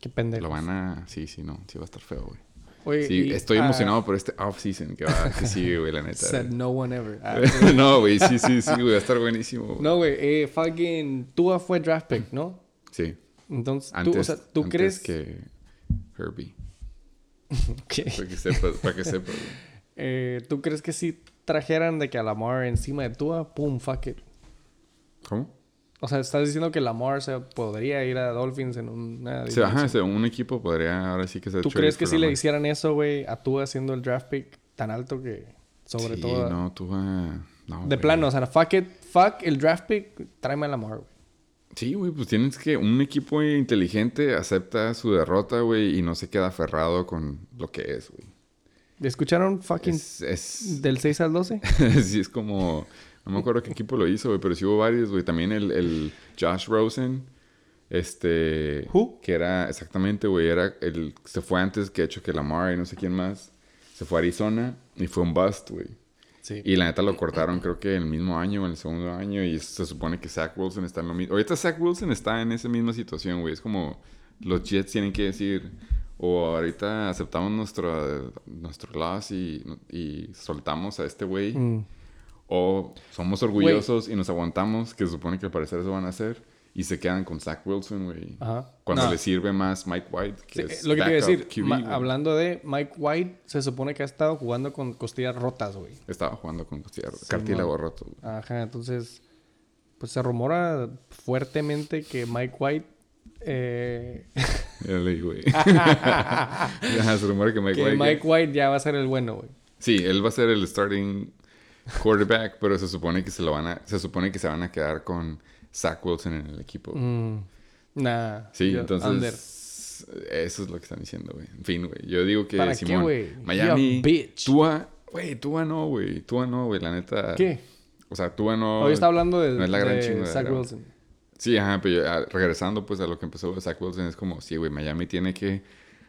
Qué pendejo. lo van a... Sí, sí, no. Sí va a estar feo, güey. Oye, Sí, y, estoy ah, emocionado por este off-season que, va, que sigue, güey, la neta. Said güey. no one ever. Ah, no, güey, sí, sí, sí, güey, va a estar buenísimo. güey. no, güey, eh, fucking Tua fue draft pick, ¿no? Sí, Entonces, antes, tú, o sea, ¿tú antes crees que Herbie. Para que sepas, para que sepas. güey. Eh, ¿Tú crees que si trajeran de que a Lamar encima de Tua, pum, fuck it? ¿Cómo? O sea, estás diciendo que Lamar se podría ir a Dolphins en una sea, ajá, sea, un equipo podría ahora sí que se ¿Tú crees que si le hicieran eso, güey, a Tua haciendo el draft pick tan alto que sobre sí, todo... no, vas... No, de plano, o sea, fuck it, fuck el draft pick, tráeme a Lamar, güey. Sí, güey, pues tienes que... Un equipo inteligente acepta su derrota, güey, y no se queda aferrado con lo que es, güey. ¿Escucharon fucking Es... es... del 6 al 12? sí, es como... No me acuerdo qué equipo lo hizo, güey, pero sí hubo varios, güey. También el, el Josh Rosen, este... Who? Que era, exactamente, güey, era el... Se fue antes que hecho que Lamar y no sé quién más. Se fue a Arizona y fue un bust, güey. Sí. Y la neta lo cortaron creo que en el mismo año o en el segundo año y se supone que Zach Wilson está en lo mismo. Ahorita Zach Wilson está en esa misma situación, güey. Es como los Jets tienen que decir o ahorita aceptamos nuestro, nuestro loss y, y soltamos a este güey Mm. o somos orgullosos y nos aguantamos, que se supone que al parecer eso van a hacer y se quedan con Zach Wilson, güey. Ajá. Cuando No. le sirve más Mike White, que Sí, es lo que te iba a backup decir, QB, hablando de Mike White, se supone que ha estado jugando con costillas rotas, güey. Estaba jugando con costilla- Sí, cartílago roto. güey. Ajá, entonces, pues se rumora fuertemente que Mike White, eh, Ya güey. Se rumora que Mike que White... Mike White ya va a ser el bueno, güey. Sí, él va a ser el starting quarterback, pero se supone que se lo van a, se supone que se van a quedar con Zach Wilson en el equipo. Mm, nah. sí, yo- entonces under. eso es lo que están diciendo, güey. En fin, güey. Yo digo que ¿Para qué, Simón, güey? Miami, bitch. Tua, güey, Tua no, güey, Tua no, güey, la neta. ¿Qué? O sea, Tua no. Hoy está hablando de, no es la gran de Zach. Wilson. Sí, ajá, pero yo, ah, regresando pues a lo que empezó Zach Wilson es como, sí, güey, Miami tiene que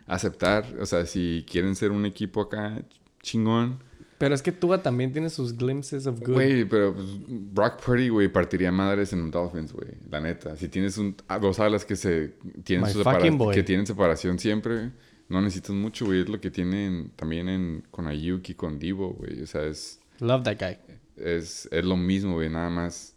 aceptar, o sea, si quieren ser un equipo acá chingón, Pero es que Tua también tiene sus glimpses of good. Güey, pero pues, Brock Purdy, güey, partiría madres en Dolphins, güey. La neta. Si tienes un, a dos alas que se tienen su separa- que tienen separación siempre, no necesitas mucho, güey. Es lo que tienen también en, con Ayuki, con Divo, güey. O sea, es, Love that guy. es, es lo mismo, güey. Nada más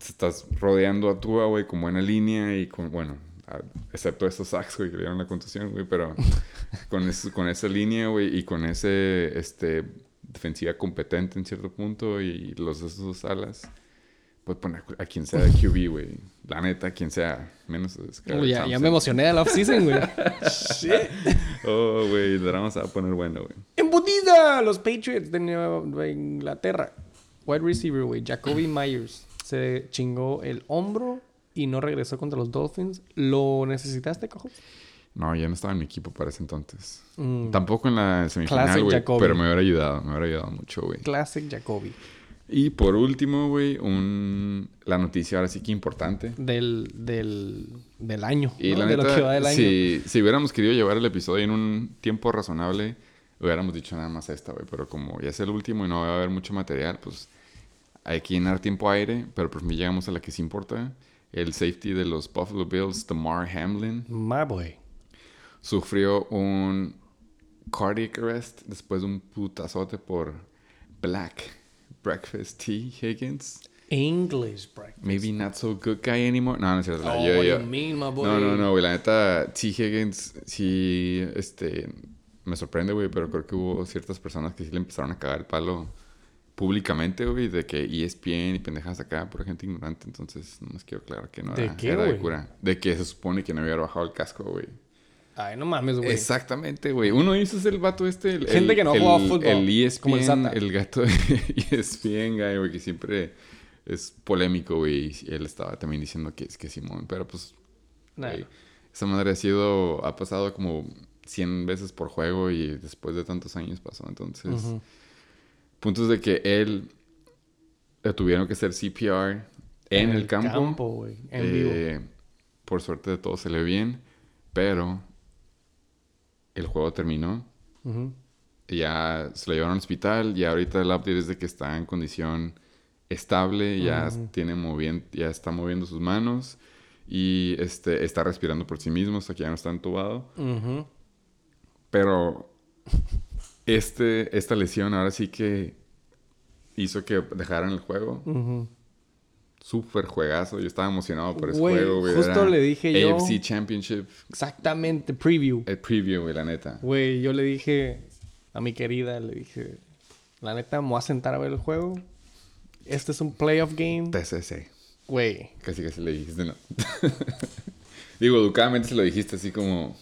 estás rodeando a Tua, güey, con buena línea y con, bueno, a- excepto esos sacks, güey, que le dieron la contusión, güey, pero con, eso- con esa línea, güey, y con ese, este, defensiva competente en cierto punto y los esos dos alas, pues poner a quien sea de QB, güey. La neta, quien sea, menos Uy, ya, me emocioné de la offseason, güey. Shit. Oh, güey, el drama se va a poner bueno, güey. ¡Embutida! Los Patriots de Nueva Inglaterra. Wide receiver, güey. Jacoby Myers. Se chingó el hombro y no regresó contra los Dolphins. ¿Lo necesitaste, cojo? No, ya no estaba en mi equipo para ese entonces. Mm, Tampoco en la semifinal, güey, pero me hubiera ayudado, me hubiera ayudado mucho, güey. Classic Jacoby. Y por último, güey, un... la noticia ahora sí que importante. Del, del, del año. Y ¿no? la de neta, lo que va del año. si, si hubiéramos querido llevar el episodio en un tiempo razonable, hubiéramos dicho nada más esta, güey. Pero como ya es el último y no va a haber mucho material, pues hay que llenar tiempo aire. Pero por fin llegamos a la que sí importa. El safety de los Buffalo Bills, Damar Hamlin, My boy. sufrió un cardiac arrest después de un putazote por Black Breakfast T. Higgins. English breakfast. Maybe not so good guy anymore. No, no es cierto. Oh, yo- what yo- you mean, my boy? No, no, no, güey. La neta, T. Higgins sí, este, me sorprende, güey, pero creo que hubo ciertas personas que sí le empezaron a cagar el palo públicamente, güey, de que E ESPN y pendejas acá, por gente ignorante. Entonces, no les quiero aclarar que no ¿De era, qué, era de cura. De que se supone que no había bajado el casco, güey. Ay, no mames, güey. Exactamente, güey. Uno hizo es el vato este. El, Gente el- que no juega fútbol, El E ESPN, como el Sata. el gato de E ESPN, guy, güey, que siempre es polémico, güey. Y él estaba también diciendo que es que Simón. Pero pues, Nah. güey, esa madre ha sido. Ha pasado como 100 veces por juego y después de tantos años pasó. Entonces, Ujú. Puntos de que él le tuvieron que hacer CPR en, el campo. güey. En vivo. Eh, por suerte de todo se le bien, pero el juego terminó. Ujú. Ya se lo llevaron al hospital y ahorita el update es de que está en condición estable, ya tiene ya está moviendo sus manos y este está respirando por sí mismo hasta que ya no está entubado. Pero este, esta lesión ahora sí que hizo que dejaran el juego. Ujú. Súper juegazo. Yo estaba emocionado por ese Güey, juego, güey. justo Era le dije yo- AFC Championship. Exactamente, preview. El preview, güey, la neta. Güey, yo le dije a mi querida, le dije, la neta, me voy a sentar a ver el juego. Este es un playoff game. TCC. Güey, Casi casi le dijiste, no. Digo, educadamente se lo dijiste así como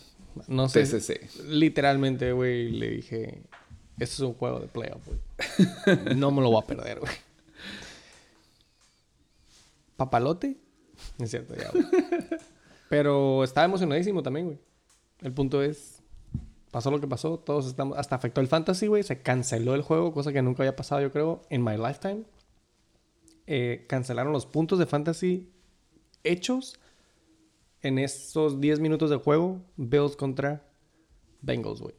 no sé. TCC. Literalmente, güey, le dije, este es un juego de playoff, güey. No me lo voy a perder, güey. ¿Papalote? Es cierto, ya, güey. Pero estaba emocionadísimo también, güey. El punto es, pasó lo que pasó, todos estamos, hasta afectó el fantasy, güey, se canceló el juego, cosa que nunca había pasado, yo creo, en my lifetime. Eh, cancelaron los puntos de fantasy hechos en esos 10 minutos de juego, Bills contra Bengals, güey.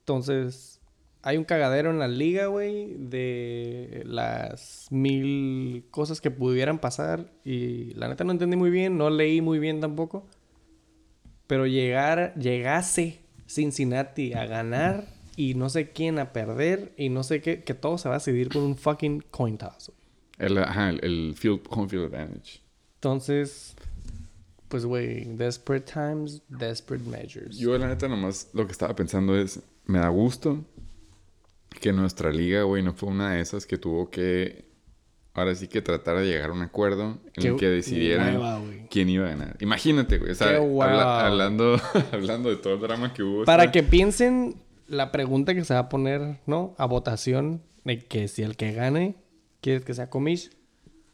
Entonces, hay un cagadero en la liga, güey, de las mil cosas que pudieran pasar. Y la neta no entendí muy bien, no leí muy bien tampoco. Pero llegar, llegase Cincinnati a ganar y no sé quién a perder y no sé qué, que todo se va a decidir con un fucking coin toss, güey. El, ajá, el, el field, home field advantage. Entonces, pues, güey, desperate times, desperate measures. Yo, la neta, nomás lo que estaba pensando es, me da gusto que nuestra liga, güey, no fue una de esas que tuvo que, ahora sí que tratar de llegar a un acuerdo en el que decidieran hueva, quién iba a ganar. Imagínate, güey, o sea, habla- hablando, hablando de todo el drama que hubo. Para que piensen la pregunta que se va a poner, ¿no? A votación de que si el que gane quieres que sea comish,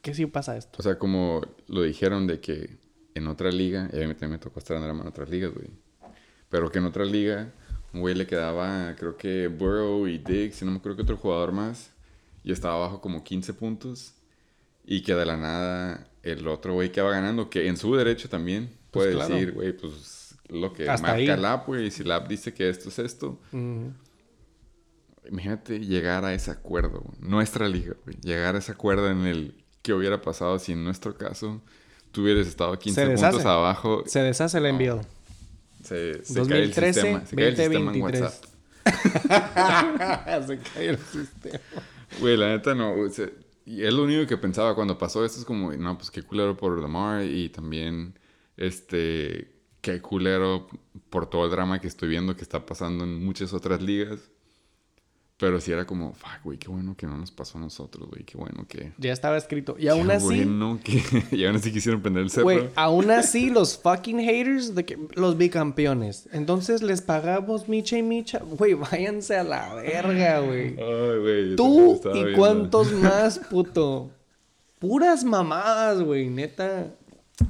¿qué si pasa esto? O sea, como lo dijeron de que en otra liga, y a mí también me tocó estar en drama en otras ligas, güey. Pero que en otra liga, un güey le quedaba, creo que Burrow y Diggs, y no me acuerdo que otro jugador más, y estaba abajo como 15 puntos, y que de la nada el otro güey que va ganando, que en su derecho también Pues puede claro. decir, güey, pues lo que Hasta marca ahí. el app, güey, si el app dice que esto es esto, Ujú. Imagínate llegar a ese acuerdo, nuestra liga, güey. Llegar a ese acuerdo en el que hubiera pasado si en nuestro caso tú hubieras estado 15 Se deshace. puntos abajo. Se deshace el envío. Se, se 2013, cae el sistema. Se cae el sistema en 2023. WhatsApp. se cae el sistema. Güey, la neta no. se- y es lo único que pensaba cuando pasó esto. Es como, no, pues qué culero por Lamar. Y también, este, qué culero por todo el drama que estoy viendo que está pasando en muchas otras ligas. Pero sí era como, fuck, güey, qué bueno que no nos pasó a nosotros, güey. Qué bueno que... Ya estaba escrito. Y aún Qué así, bueno que... y aún así quisieron prender el cerro. güey, aún así los fucking haters de que los bicampeones. Entonces les pagamos micha y micha. Güey, váyanse a la verga, güey. Ay, güey. Tú y viendo. cuántos más, puto. Puras mamadas, güey, neta.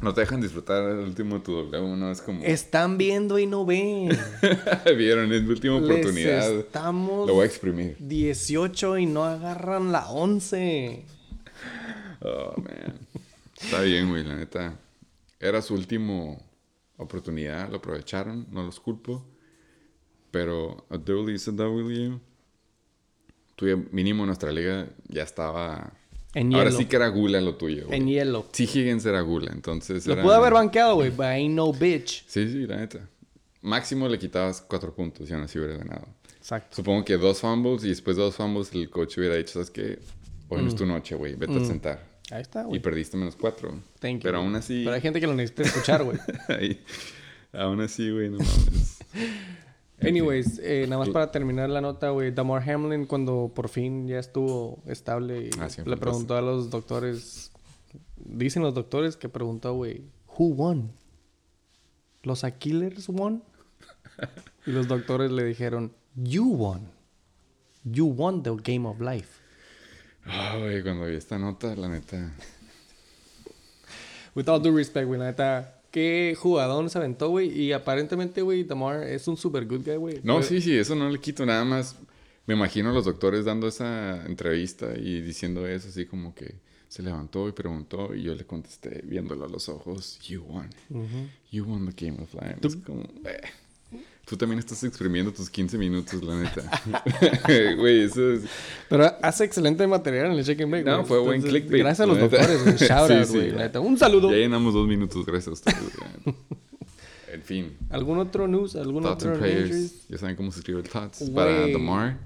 No te dejan disfrutar el último tu W, ¿no? Es como... Están viendo y no ven. Vieron, es mi última Les oportunidad. estamos Lo voy a exprimir. 18 y no agarran la 11. Oh, man. Está bien, güey, la neta. Era su última oportunidad, lo aprovecharon, no los culpo. Pero a W is a W. Mínimo nuestra liga ya estaba... En Ahora hielo. sí que era gula lo tuyo, güey. En hielo. T. Higgins era gula, entonces Lo era- pude haber banqueado, güey, but I ain't no bitch. Sí, sí, la neta. Máximo le quitabas cuatro puntos y aún así hubiera ganado. Exacto. Supongo que dos fumbles y después de dos fumbles el coach hubiera dicho, ¿sabes qué? Hoy no es tu noche, güey. Vete a sentar. Ahí está, Y Mm. güey. perdiste menos cuatro. Thank you. Pero aún así... Pero hay gente que lo necesita escuchar, güey. aún así, güey, no mames. Anyways, eh, nada más para terminar la nota, güey. Damar Hamlin, cuando por fin ya estuvo estable, y Ah, sí, le preguntó a los doctores. Dicen los doctores que preguntó, güey, ¿Who won? ¿Los Aquilers won? y los doctores le dijeron, you won. You won the game of life. Ah, güey, cuando vi esta nota, la neta. With all due respect, güey, la neta, qué jugadón se aventó, güey. Y aparentemente, güey, Damar es un super good guy, güey. No, sí, sí, eso no le quito nada más. Me imagino a los doctores dando esa entrevista y diciendo eso, así como que se levantó y preguntó y yo le contesté viéndolo a los ojos, you won. You won the game of life. Como, eh, Tú también estás exprimiendo tus 15 minutos, la neta. Güey, eso es... Pero hace excelente material en el Check and Bake, No, güey. fue buen Entonces, clickbait, Gracias a los doctores, güey. Shout Sí, out, sí, güey. la neta. Un saludo. Ya llenamos dos minutos, gracias a ustedes. en fin. ¿Algún otro news? ¿Algún Thoughts otro and prayers. Ya saben cómo se escribe el thoughts para Güey. Damar.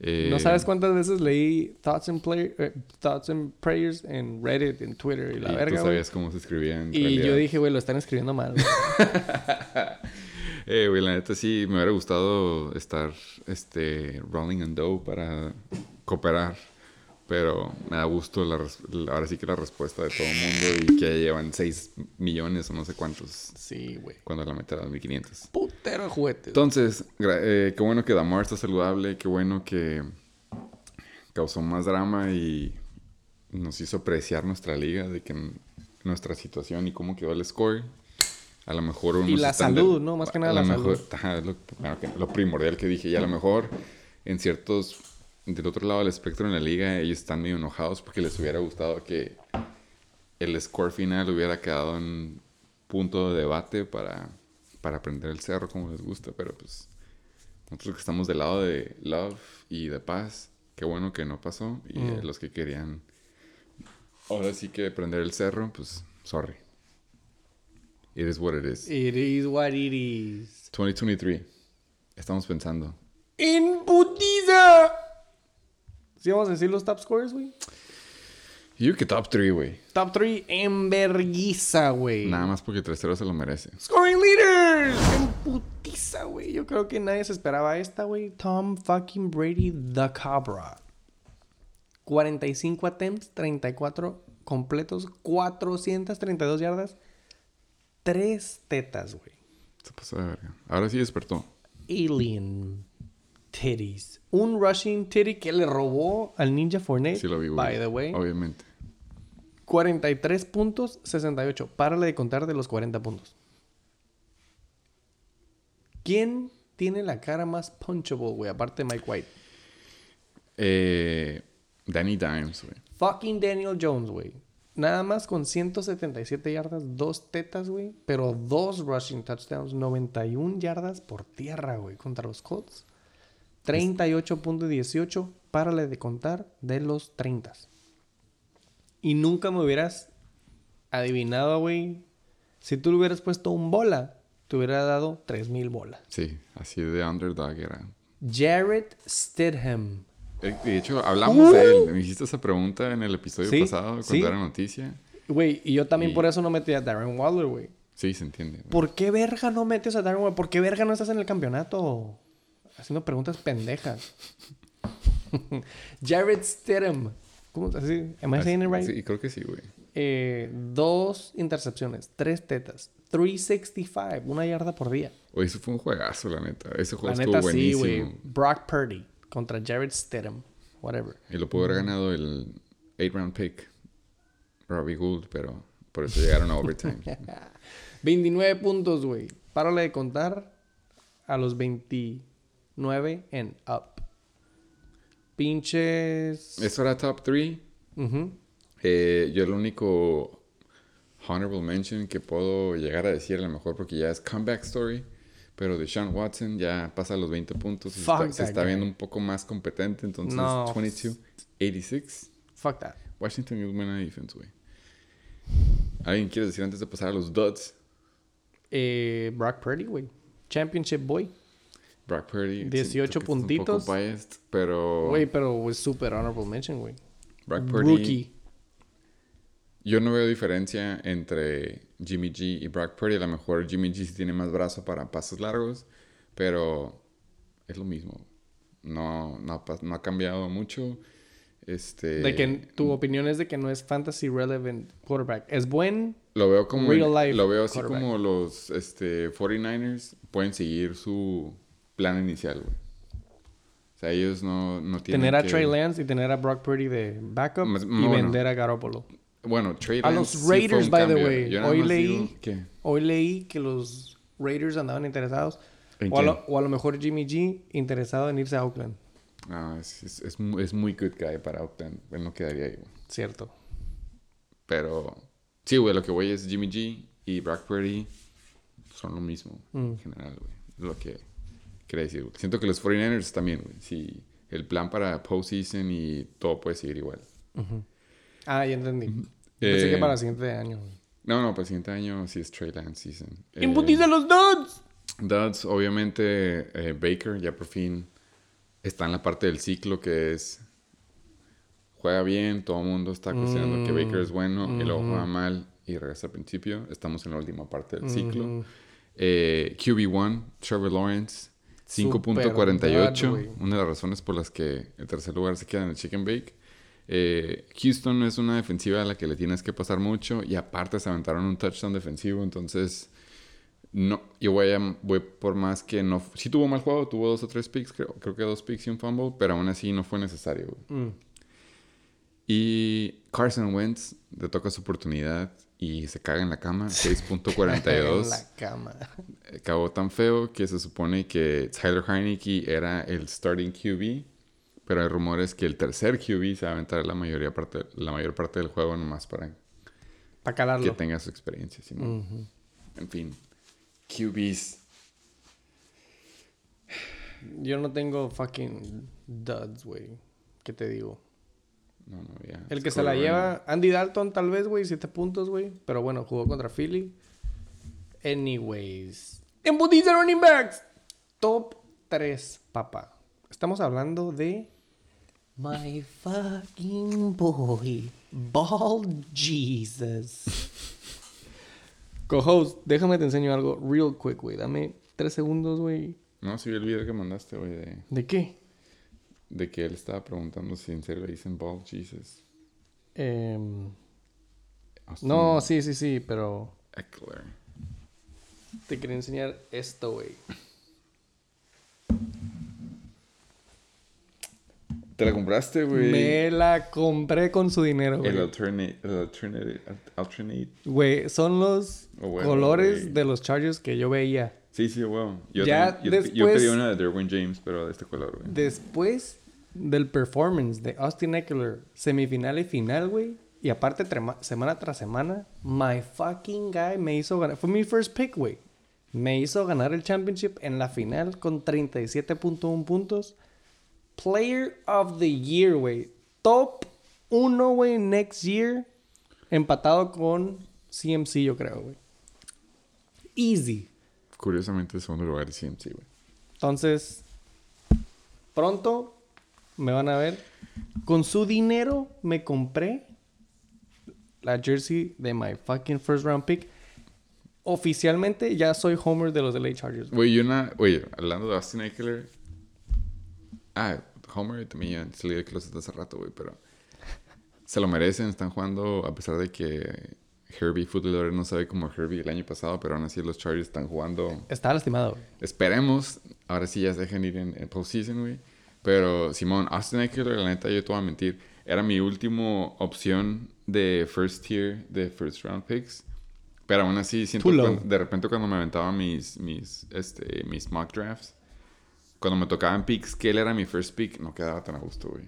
Eh, No sabes cuántas veces leí thoughts and, play, eh, thoughts and prayers en Reddit, en Twitter y la y verga, tú sabías cómo se escribía en Y realidad. yo dije, güey, lo están escribiendo mal. Eh, güey, la neta sí, me hubiera gustado estar, este, rolling and dough para cooperar. Pero me da gusto, la ahora sí que la respuesta de todo el mundo y que llevan 6 millones o no sé cuántos sí, güey. cuando la meta era 1500. Putero de juguetes. Entonces, eh, qué bueno que Damar está saludable, qué bueno que causó más drama y nos hizo apreciar nuestra liga, de que nuestra situación y cómo quedó el score. A lo mejor unos la están salud, ¿no? Más que nada a la lo mejor, salud. ajá, lo, lo primordial que dije. Y a lo mejor en ciertos, del otro lado del espectro en la liga, ellos están medio enojados porque les hubiera gustado que el score final hubiera quedado en punto de debate para, para prender el cerro como les gusta. Pero pues nosotros que estamos del lado de love y de paz, qué bueno que no pasó. Y Mm. eh, los que querían ahora sí que prender el cerro, pues sorry. It is what it is. It is what it is. 2023. Estamos pensando. ¡En putiza! ¿Sí vamos a decir los top scores, güey? Yo que top 3, güey. Top 3 en verguiza, güey. Nada más porque tercero se lo merece. Scoring leaders. En putiza, güey. Yo creo que nadie se esperaba esta, güey. Tom fucking Brady, the Cabra. 45 attempts, 34 completos, 432 yardas, 3 tetas, güey. Se pasó de verga. Ahora sí despertó. Alien titties. Un rushing titty que le robó al Ninja Fournette. Sí lo vi, güey. By the way. Obviamente. 43 puntos, 68. Párale de contar de los 40 puntos. ¿Quién tiene la cara más punchable, güey? Aparte de Mike White. Eh, Danny Dimes, güey. Fucking Daniel Jones, güey. Nada más con 177 yardas, dos tetas, güey. Pero dos rushing touchdowns, 91 yardas por tierra, güey, contra los Colts. 38.18, párale de contar de los 30. Y nunca me hubieras adivinado, güey. Si tú le hubieras puesto un bola, te hubiera dado 3000 bolas. Sí, así de underdog era. Jared Stidham. Eh, De hecho, hablamos de él. Me hiciste esa pregunta en el episodio Sí, pasado cuando sí. era noticia. Güey, y yo también Y- por eso no metí a Darren Waller, güey. Sí, se entiende. ¿Por qué verga no metes a Darren Waller? ¿Por qué verga no estás en el campeonato? Haciendo preguntas pendejas. Jared Stidham. ¿Cómo así? ¿Am I saying it right? Sí, creo que sí, güey. Eh, dos intercepciones, tres tetas, 365, una yarda por día. Oye, eso fue un juegazo, la neta. Ese juego La estuvo neta sí, buenísimo. güey. Brock Purdy contra Jared Stidham. Whatever. y lo pudo haber ganado el 8 round pick, Robbie Gould, pero por eso llegaron a overtime. 29 puntos, güey. Párale de contar a los 29 en up. Pinches. eso era top 3. Ujú. Eh, yo el único honorable mention que puedo llegar a decir a lo mejor porque ya es comeback story, pero de Sean Watson ya pasa los 20 puntos, y se Fuck está, se that está guy. viendo un poco más competente, entonces No. 22-86. Fuck that. Washington es buena defense, güey. ¿Alguien quiere decir antes de pasar a los duds? Eh, Brock Purdy, güey. Championship boy. Brock Purdy. 18 siento que está puntitos. Un poco biased, pero Güey, pero es super honorable mention, güey. Brock Purdy. Rookie. Yo no veo diferencia entre Jimmy G y Brock Purdy. A lo mejor Jimmy G sí tiene más brazo para pasos largos, pero es lo mismo. No, no, ha pas- no ha cambiado mucho. Este... De que tu opinión es de que no es fantasy relevant quarterback. Es buen. Lo veo como... Real life lo veo así como los este, 49ers pueden seguir su plan inicial, güey. O sea, ellos no, no tienen Tener a que- Trey Lance y tener a Brock Purdy de backup Más- y bueno. vender a Garoppolo. Bueno, A los sí Raiders, un by the way. Hoy leí- que- Hoy leí que los Raiders andaban interesados. ¿En O a, lo, o a lo mejor Jimmy G interesado en irse a Oakland. Ah, es, es, es es muy good guy para Oakland. Él no quedaría ahí, güey. Cierto. Pero sí, güey, lo que voy es Jimmy G y Brock Purdy son lo mismo Mm. en general, güey. Lo que quería decir, güey. Siento que los 49ers también, güey. Sí, el plan para postseason y todo puede seguir igual. Ah, ya entendí. Pensé que Eh, para el siguiente año. No, no, para el siguiente año sí es Trey Lance season. Eh, ¡Imputiza los Duds! Duds, obviamente, eh, Baker ya por fin está en la parte del ciclo que es juega bien, todo el mundo está considerando que Baker es bueno y luego juega mal y regresa al principio. Estamos en la última parte del ciclo. Ujú. Eh, QB1, Trevor Lawrence, Super 5.48. dud, güey. Una de las razones por las que en tercer lugar se queda en el Chicken Bake. Eh, Houston es una defensiva a la que le tienes que pasar mucho y aparte se aventaron un touchdown defensivo, entonces no, yo voy, a, voy por más que no... Sí tuvo mal juego, tuvo dos o tres picks, creo, creo que dos picks y un fumble, pero aún así no fue necesario. Mm. Y Carson Wentz le toca su oportunidad y se caga en la cama, en 6.42. la cama. acabó tan feo que se supone que Tyler Heineke era el starting QB, pero hay rumores que el tercer QB se va a aventar la mayoría parte, la mayor parte del juego nomás para Para que calarlo. tenga su experiencia. Simón. Ujú. En fin, QBs. Yo no tengo fucking duds, güey. ¿Qué te digo? No, no, ya. El que se la lleva, Andy Dalton tal vez, güey, siete puntos, güey. Pero bueno, jugó contra Philly. Anyways. Embutiza running backs. Top 3, papá. Estamos hablando de... My fucking boy. Ball Jesus. Co-host, déjame te enseño algo real quick, güey. Dame tres segundos, güey. No, sí vi el video que mandaste, güey, de, ¿De qué? de que él estaba preguntando si en serio le dicen Ball Jesus. Em, Austin no, sí, sí, sí, pero... Eckler. Te quería enseñar esto, güey. ¿Te la compraste, güey? Me la compré con su dinero, El güey. alternate, el alternate, alternate. Güey, son los Oh, bueno, colores güey. de los Chargers que yo veía. Sí, sí, wow. Yo, Ya también- yo, yo después- pedí una de Derwin James, pero de este color, güey. Después del performance de Austin Eckler, semifinal y final, güey. Y aparte, semana tras semana, my fucking guy me hizo ganar. Fue mi first pick, güey. Me hizo ganar el championship en la final con 37.1 puntos. Player of the Year, güey. Top 1, güey, next year. Empatado con CMC, yo creo, güey. Easy. Curiosamente, el segundo lugar es CMC, güey. Entonces, pronto me van a ver. Con su dinero me compré la jersey de my fucking first round pick. Oficialmente ya soy homer de los LA Chargers. güey. Güey, y una... Oye, hablando de Austin Eckler... Ah, Homer también ya salí de closet hace rato, güey, pero... Se lo merecen, están jugando a pesar de que Herbie Footlover no sabe como Herbie el año pasado, pero aún así los Chargers están jugando Estaba lastimado. güey. Esperemos, ahora sí ya se dejen ir en, en postseason, güey. Pero Simón, Austin Eckler, la neta, yo te voy a mentir, era mi última opción de first tier, de first round picks. Pero aún así, siento cuan- de repente cuando me aventaba mis, mis, este, mis mock drafts, cuando me tocaban picks, que él era mi first pick, no quedaba tan a gusto, güey.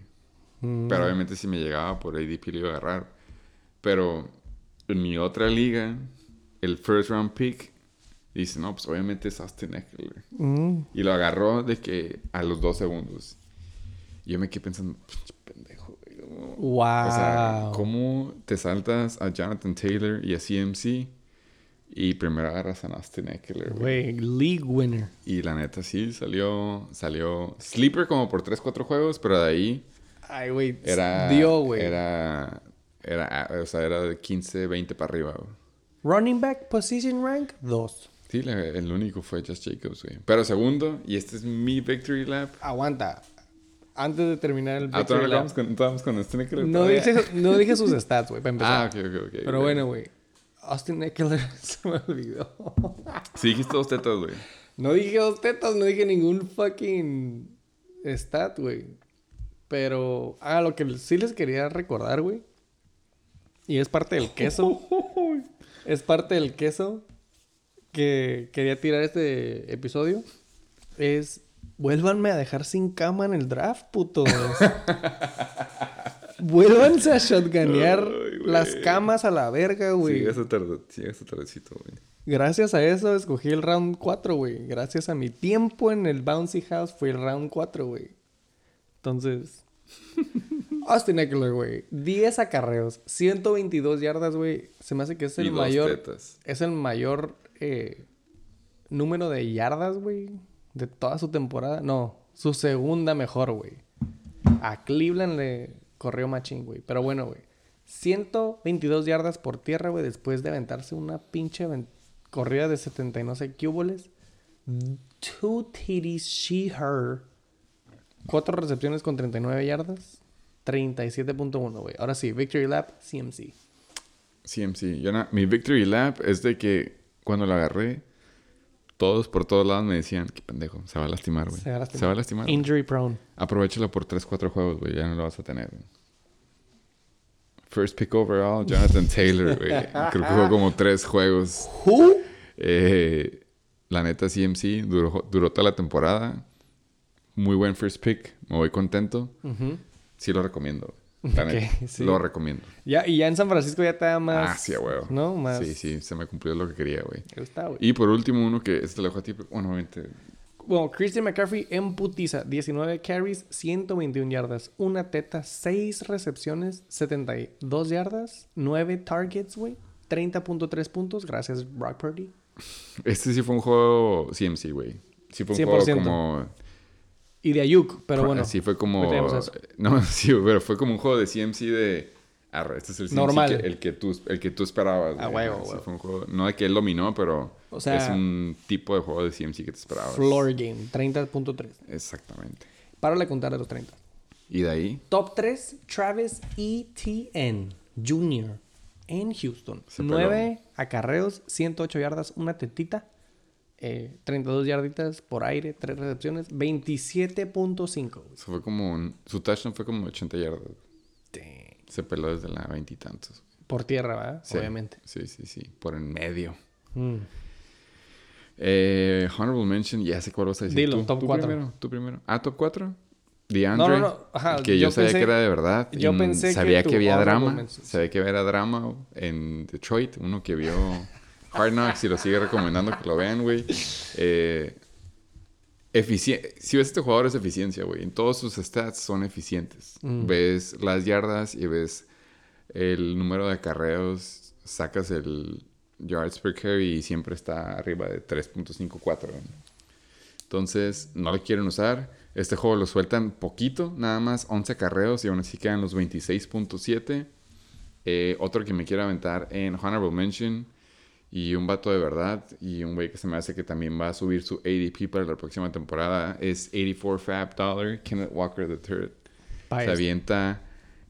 Mm. Pero obviamente si me llegaba por ADP lo iba a agarrar. Pero en mi otra liga, el first round pick, dice, no, pues obviamente es Austin Eckler. Mm. Y lo agarró de que a los dos segundos. Yo me quedé pensando, pendejo, güey. ¿cómo- Wow. O sea, ¿cómo te saltas a Jonathan Taylor y a CMC? Y primero agarras a Austin Eckler, güey. League winner. Y la neta sí, salió, salió sleeper como por 3, 4 juegos, pero de ahí Ay, güey. era... Dio, güey. Era, era, o sea, era de 15, 20 para arriba, güey. Running back position rank 2. Sí, la- el único fue Just Jacobs, güey. Pero segundo, y este es mi victory lap, Aguanta. antes de terminar el Ah, Victory no Lap. con, con Eckler. No dije, no dije sus stats, güey, para empezar. Ah, ok, ok, ok. Pero ok. bueno, güey. Austin Eckler se me olvidó. Sí, dijiste dos tetas, güey. No dije dos tetas, no dije ningún fucking stat, güey. Pero, ah, lo que sí les quería recordar, güey. Y es parte del queso. es parte del queso que quería tirar este episodio. Es, vuélvanme a dejar sin cama en el draft, putos. Vuélvanse a shotgunear Ay, las camas a la verga, güey. Llegaste tarde, llegaste tardecito, güey. Gracias a eso escogí el round 4, güey. Gracias a mi tiempo en el Bouncy House fue el round 4, güey. Entonces, Austin Eckler, güey. 10 acarreos, 122 yardas, güey. Se me hace que es el mayor. tetas. Es el mayor eh, número de yardas, güey. De toda su temporada. No, su segunda mejor, güey. A Cleveland le corrió machín, güey. Pero bueno, güey. 122 yardas por tierra, güey. Después de aventarse una pinche corrida de 70 y no sé. Two TDs, she, her. Cuatro recepciones con 39 yardas. 37.1, güey. Ahora sí, Victory Lap, CMC. CMC. Yo mi victory lap es de que cuando la agarré, todos por todos lados me decían, qué pendejo, se va a lastimar, güey. Se va a lastimar. Se va a lastimar. Injury prone. Aprovechalo por 3, 4 juegos, güey. Ya no lo vas a tener. First pick overall, Jonathan Taylor, güey. Creo que jugó como 3 juegos. Who? Eh, la neta, CMC duró, duró toda la temporada. Muy buen first pick. Me voy contento. Sí lo recomiendo. La Sí. Lo recomiendo. Ya, y ya en San Francisco ya está más. Ah, sí, huevo. ¿No? Más. Sí, sí, se me cumplió lo que quería, güey. Está, güey. Y por último, uno que este lo dejo a ti. pero- Bueno, obviamente. Bueno, Christian McCaffrey en putiza. 19 carries, 121 yardas. Una teta, 6 recepciones, 72 yardas. 9 targets, güey. 30.3 puntos. Gracias, Brock Purdy. Este sí fue un juego CMC, güey. Sí fue un 100%. juego como. Y de Ayuk, pero bueno. Sí fue como. a. No, sí, pero fue como un juego de CMC de. Arre, este es el CMC Normal. que- el, que tú, el que tú esperabas. A güey. huevo, Sí, huevo. fue un juego. No de que él dominó, pero. O sea, es un tipo de juego de CMC que te esperabas. Floor game, 30.3. Exactamente. Para de contar de los 30. Y de ahí. Top 3, Travis Etienne Jr. en Houston. Se 9 acarreos, 108 yardas, una tetita. Eh, 32 yarditas por aire, 3 recepciones, 27.5. güey. Eso fue como. un- su touchdown fue como 80 yardas. Damn. Se peló desde la veintitantos. Por tierra, ¿verdad? Sí. Obviamente. Sí, sí, sí. Por en medio. Mm. Eh, honorable mention, ya sé cuál vas a decir. Dilo, tú, top tú cuatro. primero, tú primero. Ah, top 4. DeAndre. No, no, no, ajá, que yo, yo sabía pensé- que era de verdad. yo y pensé que Sabía tu que, había drama. Sabía que había drama en Detroit. Uno que vio Hard Knocks y lo sigue recomendando que lo vean, güey. Eh, si ves este jugador es eficiencia, güey. En todos sus stats son eficientes. Mm. Ves las yardas y ves el número de acarreos, sacas el yards per carry y siempre está arriba de 3.54. güey. Entonces, no lo quieren usar. Este juego lo sueltan poquito, nada más 11 acarreos y aún así quedan los 26.7. Eh, otro que me quiero aventar en Honorable Mention y un vato de verdad y un güey que se me hace que también va a subir su ADP para la próxima temporada es 84 Fab Dollar, Kenneth Walker III. Pa' Se este. avienta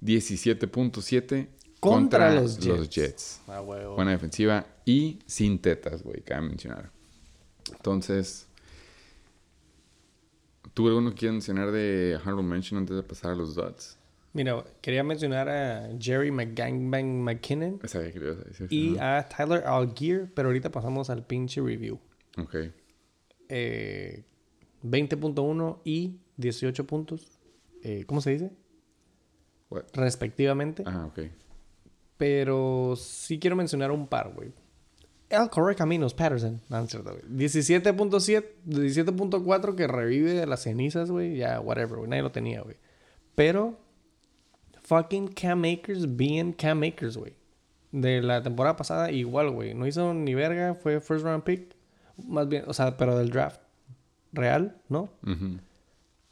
17.7 Contra contra, los los Jets. Buena defensiva y sin tetas, güey, cabe mencionar. Entonces, ¿tú alguno que quieras mencionar de Honorable Mention antes de pasar a los dots? Mira, quería mencionar a Jerry McGangbang McKinnon que decir. y a Tyler Algier, pero ahorita pasamos al pinche review. Ok. Eh, 20.1 y 18 puntos. Eh, ¿Cómo se dice? What? Respectivamente. Ah, ok. Pero sí quiero mencionar un par, güey. El Correcaminos Patterson. No, no es cierto, güey. 17.7, 17.4 que revive de las cenizas, güey. Ya, whatever, güey. Nadie lo tenía, güey. Pero, fucking Cam Akers being Cam Akers, güey. De la temporada pasada, igual, güey. No hizo ni verga, fue first round pick. Más bien, o sea, pero del draft. Real, ¿no?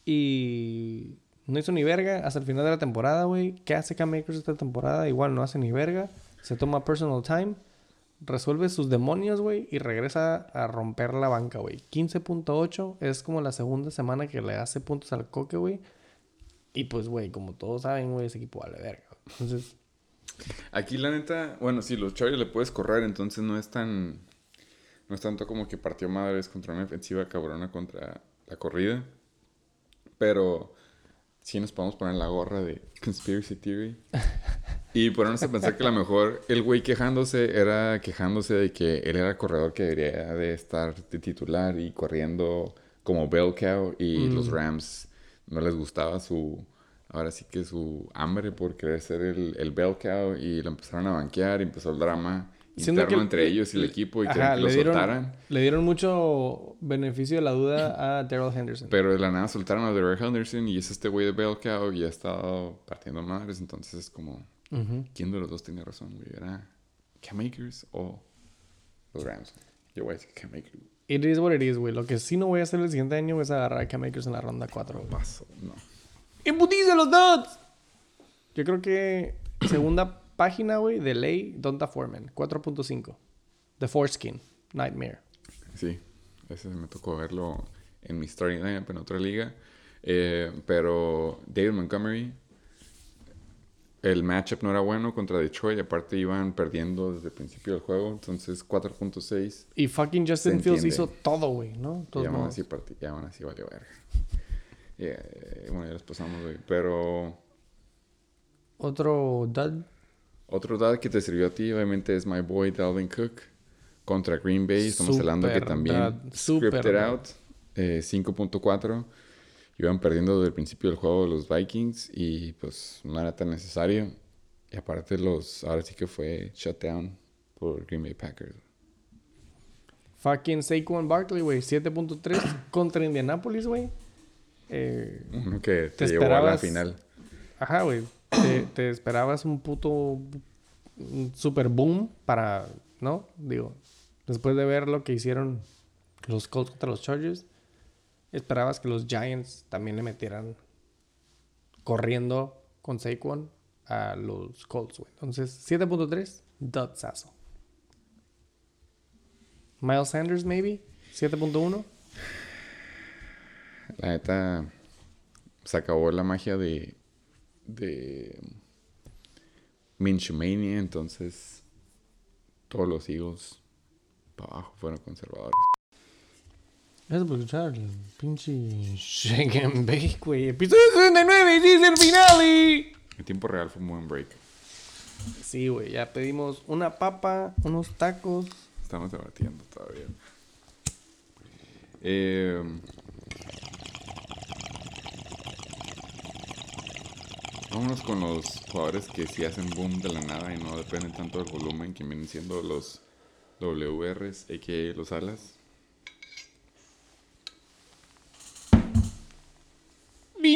Y no hizo ni verga hasta el final de la temporada, güey. ¿Qué hace Cam Akers esta temporada? Igual no hace ni verga. Se toma personal time. Resuelve sus demonios, güey. Y regresa a romper la banca, güey. 15.8 es como la segunda semana que le hace puntos al coque, güey. Y pues, güey, como todos saben, güey, ese equipo vale verga. Entonces, Aquí la neta, bueno, sí, los Chargers le puedes correr, entonces no es tan... No es tanto como que partió madres contra una defensiva cabrona contra la corrida. Pero sí nos podemos poner la gorra de Conspiracy Theory. Y ponernos a pensar que a lo mejor el güey quejándose era quejándose de que él era el corredor que debería de estar de titular y corriendo como bell cow y los Rams no les gustaba su ahora sí que su hambre por querer ser el, el bell cow y lo empezaron a banquear y empezó el drama interno que- entre ellos y el equipo y ajá, que lo le dieron- soltaran. le dieron mucho beneficio de la duda a Daryl Henderson. Pero de la nada soltaron a Derek Henderson y es este güey de bell cow y ha estado partiendo madres, entonces es como. ¿quién de los dos tenía razón, güey? ¿Era Cam Akers o los Rams? Yo voy a decir Cam Akers. It is what it is, güey. Lo que sí no voy a hacer el siguiente año es agarrar a Cam Akers en la ronda 4. güey. Paso, no. ¡Embutiza los Nuts! Yo creo que segunda página, güey, de ley, Donta Foreman, 4.5. The Foreskin, Nightmare. Sí, ese me tocó verlo en mi story lineup en otra liga. Eh, pero David Montgomery, el matchup no era bueno contra Detroit. y Aparte iban perdiendo desde el principio del juego. Entonces 4.6. Y fucking Justin Fields hizo todo, güey, ¿no? De Y todos aún así, partí, y aún así valió verga. Y, eh, bueno, ya los pasamos, güey. Pero Otro dud. otro dad que te sirvió a ti, obviamente, es My Boy Dalvin Cook contra Green Bay. Estamos hablando que Super también dad, super scripted dad. out, eh, 5.4. Iban perdiendo desde el principio del juego los Vikings y pues no era tan necesario. Y aparte los, ahora sí que fue shutdown por Green Bay Packers. Fucking Saquon Barkley, güey, 7.3 contra Indianapolis, güey. Eh, Uno que te, Te llevó a la final. Ajá, güey. Te, te esperabas un puto super boom para, ¿no? Digo, después de ver lo que hicieron los Colts contra los Chargers, esperabas que los Giants también le metieran corriendo con Saquon a los Colts, güey. Entonces, 7.3, dotsazo. Miles Sanders, maybe, 7.1. La neta, se acabó la magia de, de Minshumania, entonces todos los Eagles para abajo fueron conservadores. Gracias por escuchar el pinche Shake and Bake, güey. Episodio 69, sí es el finale. En tiempo real fue un buen break. Sí, güey, ya pedimos una papa, unos tacos. Estamos debatiendo todavía. Eh, vámonos con los jugadores que sí hacen boom de la nada y no dependen tanto del volumen, que vienen siendo los WRs, a.k.a. los alas.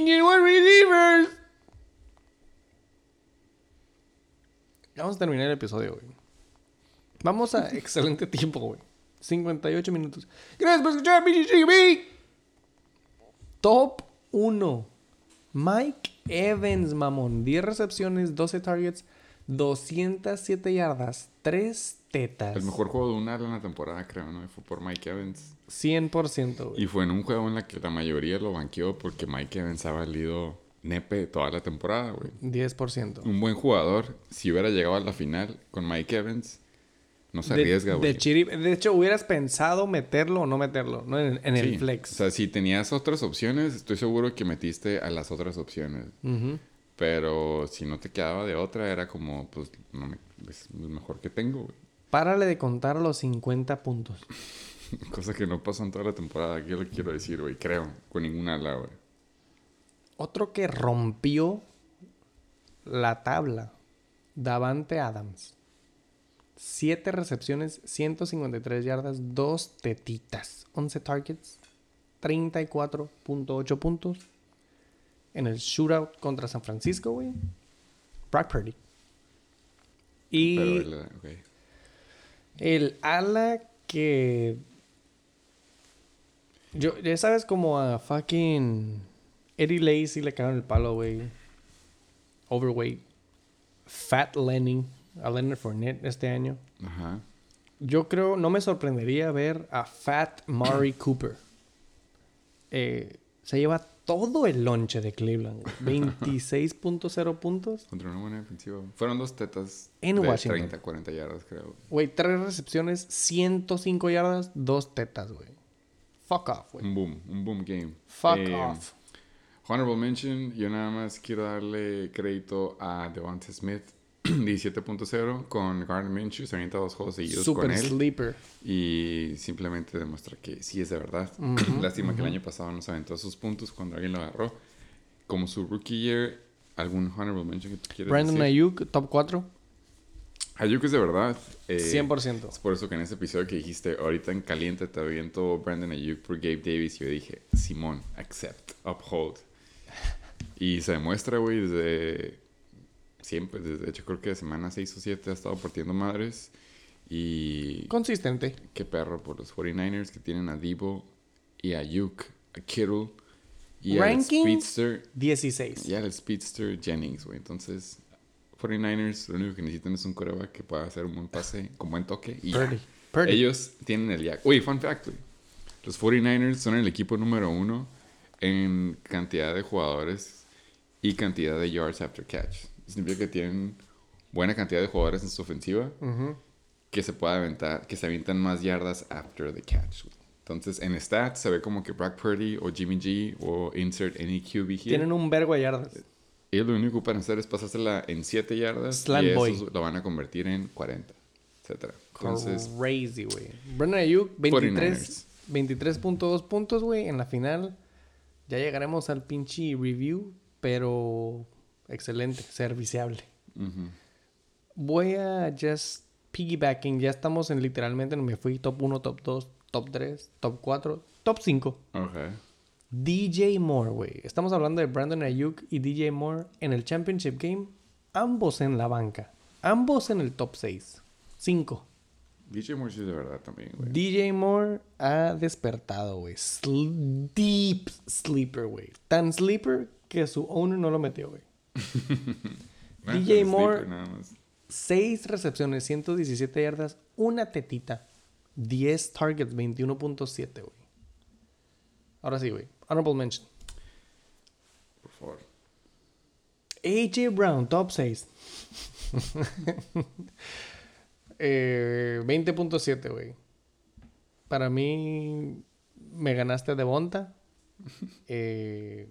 Vinieron Receivers. Vamos a terminar el episodio, güey. Vamos a excelente tiempo, güey. 58 minutos. Gracias por escuchar, and Bake. Top 1. Mike Evans, mamón. 10 recepciones, 12 targets, 207 yardas, 3 tetas. El mejor juego de un ala en la temporada, creo, ¿no? Fue por Mike Evans. 100%, güey. Y fue en un juego en la que la mayoría lo banqueó porque Mike Evans ha valido nepe toda la temporada, güey. 10%. Un buen jugador, si hubiera llegado a la final con Mike Evans, no se De- arriesga, de, güey. de hecho, hubieras pensado meterlo o no meterlo, ¿no? En, en el flex. O sea, si tenías otras opciones, estoy seguro que metiste a las otras opciones. Pero si no te quedaba de otra, era como, pues, no me- es lo mejor que tengo, güey. Párale de contar los 50 puntos. Cosa que no pasó en toda la temporada, yo le quiero decir, güey, creo, con ninguna ala, güey. Otro que rompió la tabla. Davante Adams. 7 recepciones, 153 yardas, 2 tetitas. 11 targets, 34.8 puntos. En el shootout contra San Francisco, güey. Brock Purdy. Y Pero. El ala que. Yo, ya sabes, como a fucking. Eddie Lacy le cagaron el palo, güey. Overweight. Fat Lenny. A Leonard Fournette este año. Ajá. Yo creo, no me sorprendería ver a Fat Murray Cooper. Eh, se lleva todo el lonche de Cleveland. güey. 26.0 puntos. Contra una buena defensiva. Fueron dos tetas En de Washington. 30, 40 yardas, creo. Güey, tres recepciones, 105 yardas, dos tetas, güey. Fuck off, güey. Un boom, un boom game. Fuck Eh, off. Honorable mention, yo nada más quiero darle crédito a Devonta Smith, 17.0, con Gardner Minshew, se avienta dos juegos seguidos Super con él. sleeper. Y simplemente demuestra que sí es de verdad. Lástima que el año pasado no se aventó esos puntos cuando alguien lo agarró. Como su rookie year, ¿algún honorable mention que tú quieras Brandon decir? Ayuk, top 4. Ayuk es de verdad. eh, 100%. Es por eso que en ese episodio que dijiste, ahorita en caliente te aviento Brandon Ayuk por Gabe Davis, yo dije, Simón, accept, uphold. Y se demuestra, güey, desde siempre, desde hecho creo que de semana 6 o 7 ha estado partiendo madres. Y Consistente. qué perro por los 49ers que tienen a Debo y a Ayuk, a Kittle y al. Speedster. 16. Y al Speedster Jennings, güey. Entonces, 49ers lo único que necesitan es un coreback que pueda hacer un buen pase con buen toque. Y. Purdy. Purdy. Ellos tienen el ya. Uy, fun fact. Los 49ers son el equipo número uno en cantidad de jugadores y cantidad de yards after catch. Significa que tienen buena cantidad de jugadores en su ofensiva Ujú. que se pueda aventar, que se avientan más yardas after the catch. Entonces, en stats se ve como que Brock Purdy o Jimmy G o insert any QB here. Tienen un vergo de yardas. Ellos lo único que pueden hacer es pasársela en 7 yardas Slant y boy. eso lo van a convertir en 40, etcétera. Entonces, Crazy, güey. Brandon Ayuk, 23 49ers. 23.2 puntos, güey. En la final ya llegaremos al pinche review, pero excelente, serviciable. ujú. Voy a just piggybacking. Ya estamos en literalmente, me fui top 1, top 2, top 3, top 4, top 5. Ok. DJ Moore, güey. Estamos hablando de Brandon Ayuk y DJ Moore en el Championship Game. Ambos en la banca. Ambos en el top 6. 5. DJ Moore sí de verdad también, güey. DJ Moore ha despertado, güey. Sl- deep sleeper, güey. Tan sleeper que su owner no lo metió, güey. DJ Moore- sleeper nada más. 6 recepciones, 117 yardas, una tetita. 10 targets, 21.7, güey. Ahora sí, güey. Honorable mention. Por favor. AJ Brown, top 6. eh, 20.7, güey. Para mí, me ganaste de Bonta. Eh,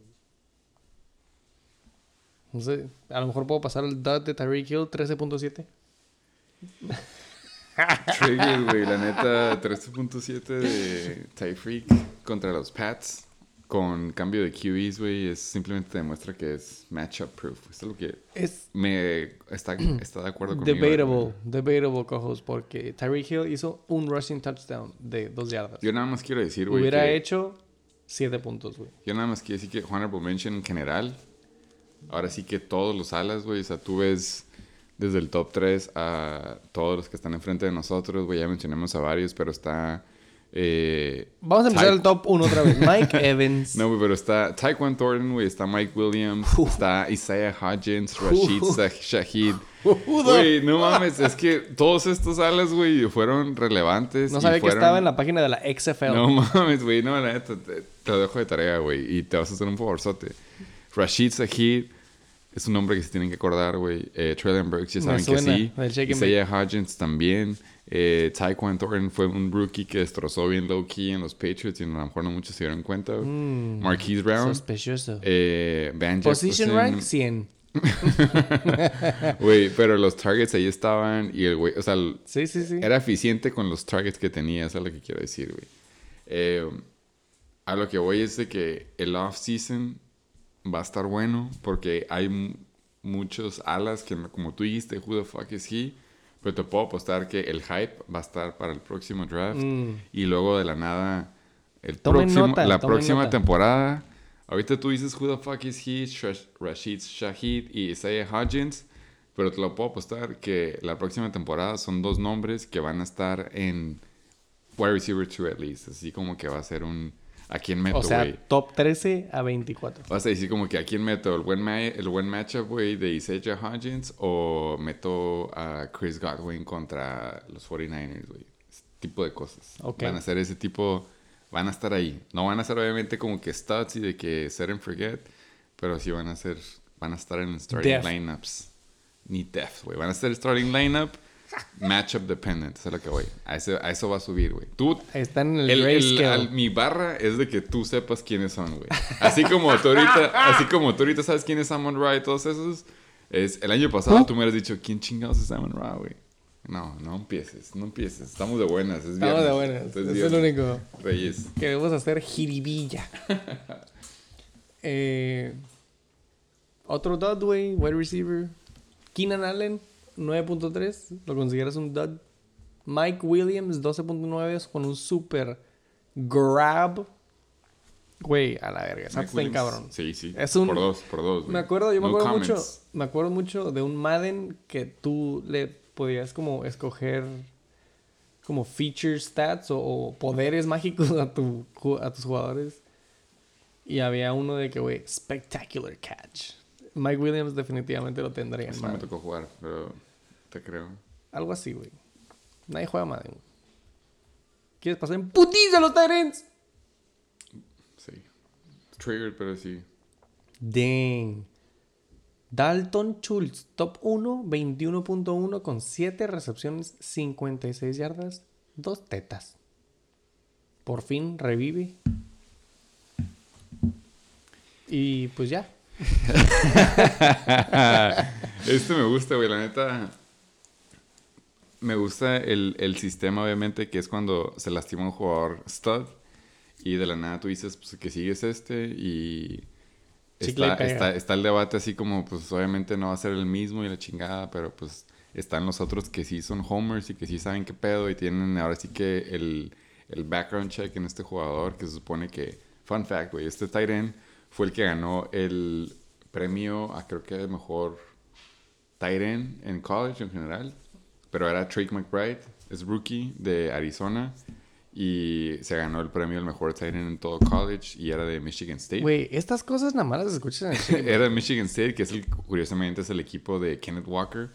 no sé, a lo mejor puedo pasar el dot de Tyreek Hill, 13.7. Trigger, güey. La neta, 13.7 de Tyreek contra los Pats. Con cambio de QBs, güey, es simplemente te demuestra que es matchup proof. Esto es lo que Es me está, está de acuerdo conmigo. debatable, debatable, cojos, porque Tyreek Hill hizo un rushing touchdown de 2 yardas. Yo nada más quiero decir, güey, Hubiera que- hecho 7 puntos, güey. Yo nada más quiero decir que Honorable Mention en general, ahora sí que todos los alas, güey, o sea, tú ves desde el top 3 a todos los que están enfrente de nosotros, güey, ya mencionamos a varios, pero está... Eh, Vamos a empezar Ty- el top 1 otra vez. Mike Evans. No, güey, pero está Taekwon Thornton, güey, está Mike Williams, está Isaiah Hodgins, Rashid Shah- Shahid. Güey, no mames, es que todos estos alas, güey, fueron relevantes. No sabía que estaba en la página de la XFL. No mames, güey, no, la neta, te, te lo dejo de tarea, güey, y te vas a hacer un favorzote. Rashid Shahid es un nombre que se tienen que acordar, güey. Eh, Traylon Burks, ya saben que sí. Isaiah Hodgins también. Eh, Tyquan Thornton fue un rookie que destrozó bien low-key en los Patriots y a lo mejor no muchos se dieron cuenta. Mm, Marquise Brown. Sospechoso. Eh, Van Position rank 100. Güey, pero los targets ahí estaban y el güey, o sea, el- Sí, sí, sí. era eficiente con los targets que tenía, eso es lo que quiero decir, güey. Eh, a lo que voy es de que el off-season va a estar bueno porque hay muchos alas que, como tú dijiste, who the fuck is he? Pero te puedo apostar que el hype va a estar para el próximo draft Mm. y luego de la nada, el próximo, nota, la próxima nota. temporada. Ahorita tú dices who the fuck is he, Rashid Shahid y Isaiah Hodgins. Pero te lo puedo apostar que la próxima temporada son dos nombres que van a estar en wide receiver 2 at least. Así como que va a ser un... ¿A quién meto, O sea, güey? top 13 a 24. Vas a decir como que a quién meto el buen, ma- el buen matchup, güey, de Isaiah Hodgins o meto a Chris Godwin contra los 49ers, güey. Tipo de cosas. Ok. Van a ser ese tipo van a estar ahí. No van a ser obviamente como que studs y de que set and forget, pero sí van a ser, van a estar en starting lineups. Ni def, güey. Van a ser starting lineup, matchup dependent, eso es lo que voy. A eso, a eso va a subir, güey. Tú, están en el, el- al- mi barra es de que tú sepas quiénes son, güey. Así como tú ahorita, así como tú ahorita sabes quién es Amon Ra y todos esos. Es, el año pasado ¿Ah? tú me hubieras dicho, ¿quién chingados es Amon Ra, güey? No, no empieces, no empieces. Estamos de buenas, es Estamos de buenas. Es Es el único. Reyes. Queremos hacer jiribilla. eh, otro dud, güey. Wide receiver. Keenan Allen, 9.3. ¿Lo consideras un dud? Mike Williams, 12.9 con un super grab. Güey, a la verga. Está cabrón. Sí, sí. Es un- Por dos, por dos, güey. Me acuerdo, yo me acuerdo mucho, me acuerdo mucho de un Madden que tú le podías como escoger como feature stats o, o poderes mágicos a tu a tus jugadores. Y había uno de que, güey, spectacular catch. Mike Williams definitivamente lo tendría en Sí me tocó jugar, pero te creo. Algo así, güey. Nadie juega Madden. güey. ¿Quieres pasar en putiza los Tyrants? Sí. Triggered, pero sí. Dang. Dalton Schultz, top 1, 21.1 con 7 recepciones, 56 yardas, 2 tetas. Por fin revive. Y pues ya. Este me gusta, güey, la neta. Me gusta el, el sistema, obviamente, que es cuando se lastima un jugador stud y de la nada tú dices pues, que sigues este y está, está, está el debate así como, pues obviamente no va a ser el mismo y la chingada, pero pues están los otros que sí son homers y que sí saben qué pedo y tienen ahora sí que el, el background check en este jugador que se supone que, fun fact, güey, este end fue el que ganó el premio a creo que mejor end en college en general, pero era Drake McBride, es rookie de Arizona y se ganó el premio al mejor tight end en todo college y era de Michigan State. Güey, estas cosas nada más las escuchas en. Era de Michigan State, que es el, curiosamente es el equipo de Kenneth Walker.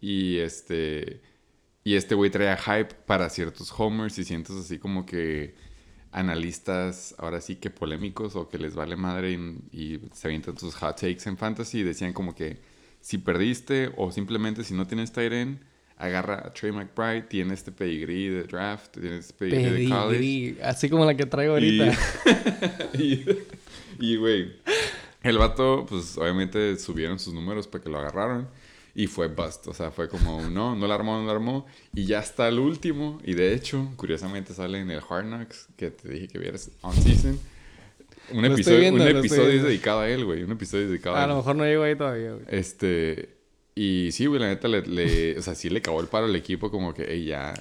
Y este. Y este güey traía hype para ciertos homers y cientos así como que analistas, ahora sí que polémicos o que les vale madre y, y se avientan sus hot takes en fantasy y decían como que si perdiste o simplemente si no tienes tight end, agarra a Trey McBride, tiene este pedigree de draft, tiene este pedigree, de college. Pedigrí, así como la que traigo ahorita. Y, y, güey, el vato, pues obviamente subieron sus números para que lo agarraron. Y fue bust. O sea, fue como, no, no la armó, no la armó. Y ya está el último. Y de hecho, curiosamente sale en el Hard Knocks, que te dije que vieras on season. Un Lo episodio, viendo, un episodio dedicado a él, güey. Un episodio dedicado a, A él. lo mejor no llego ahí todavía, güey. Este. Y sí, güey, la neta, le, le- o sea, sí le acabó el paro al equipo, como que, hey, ya.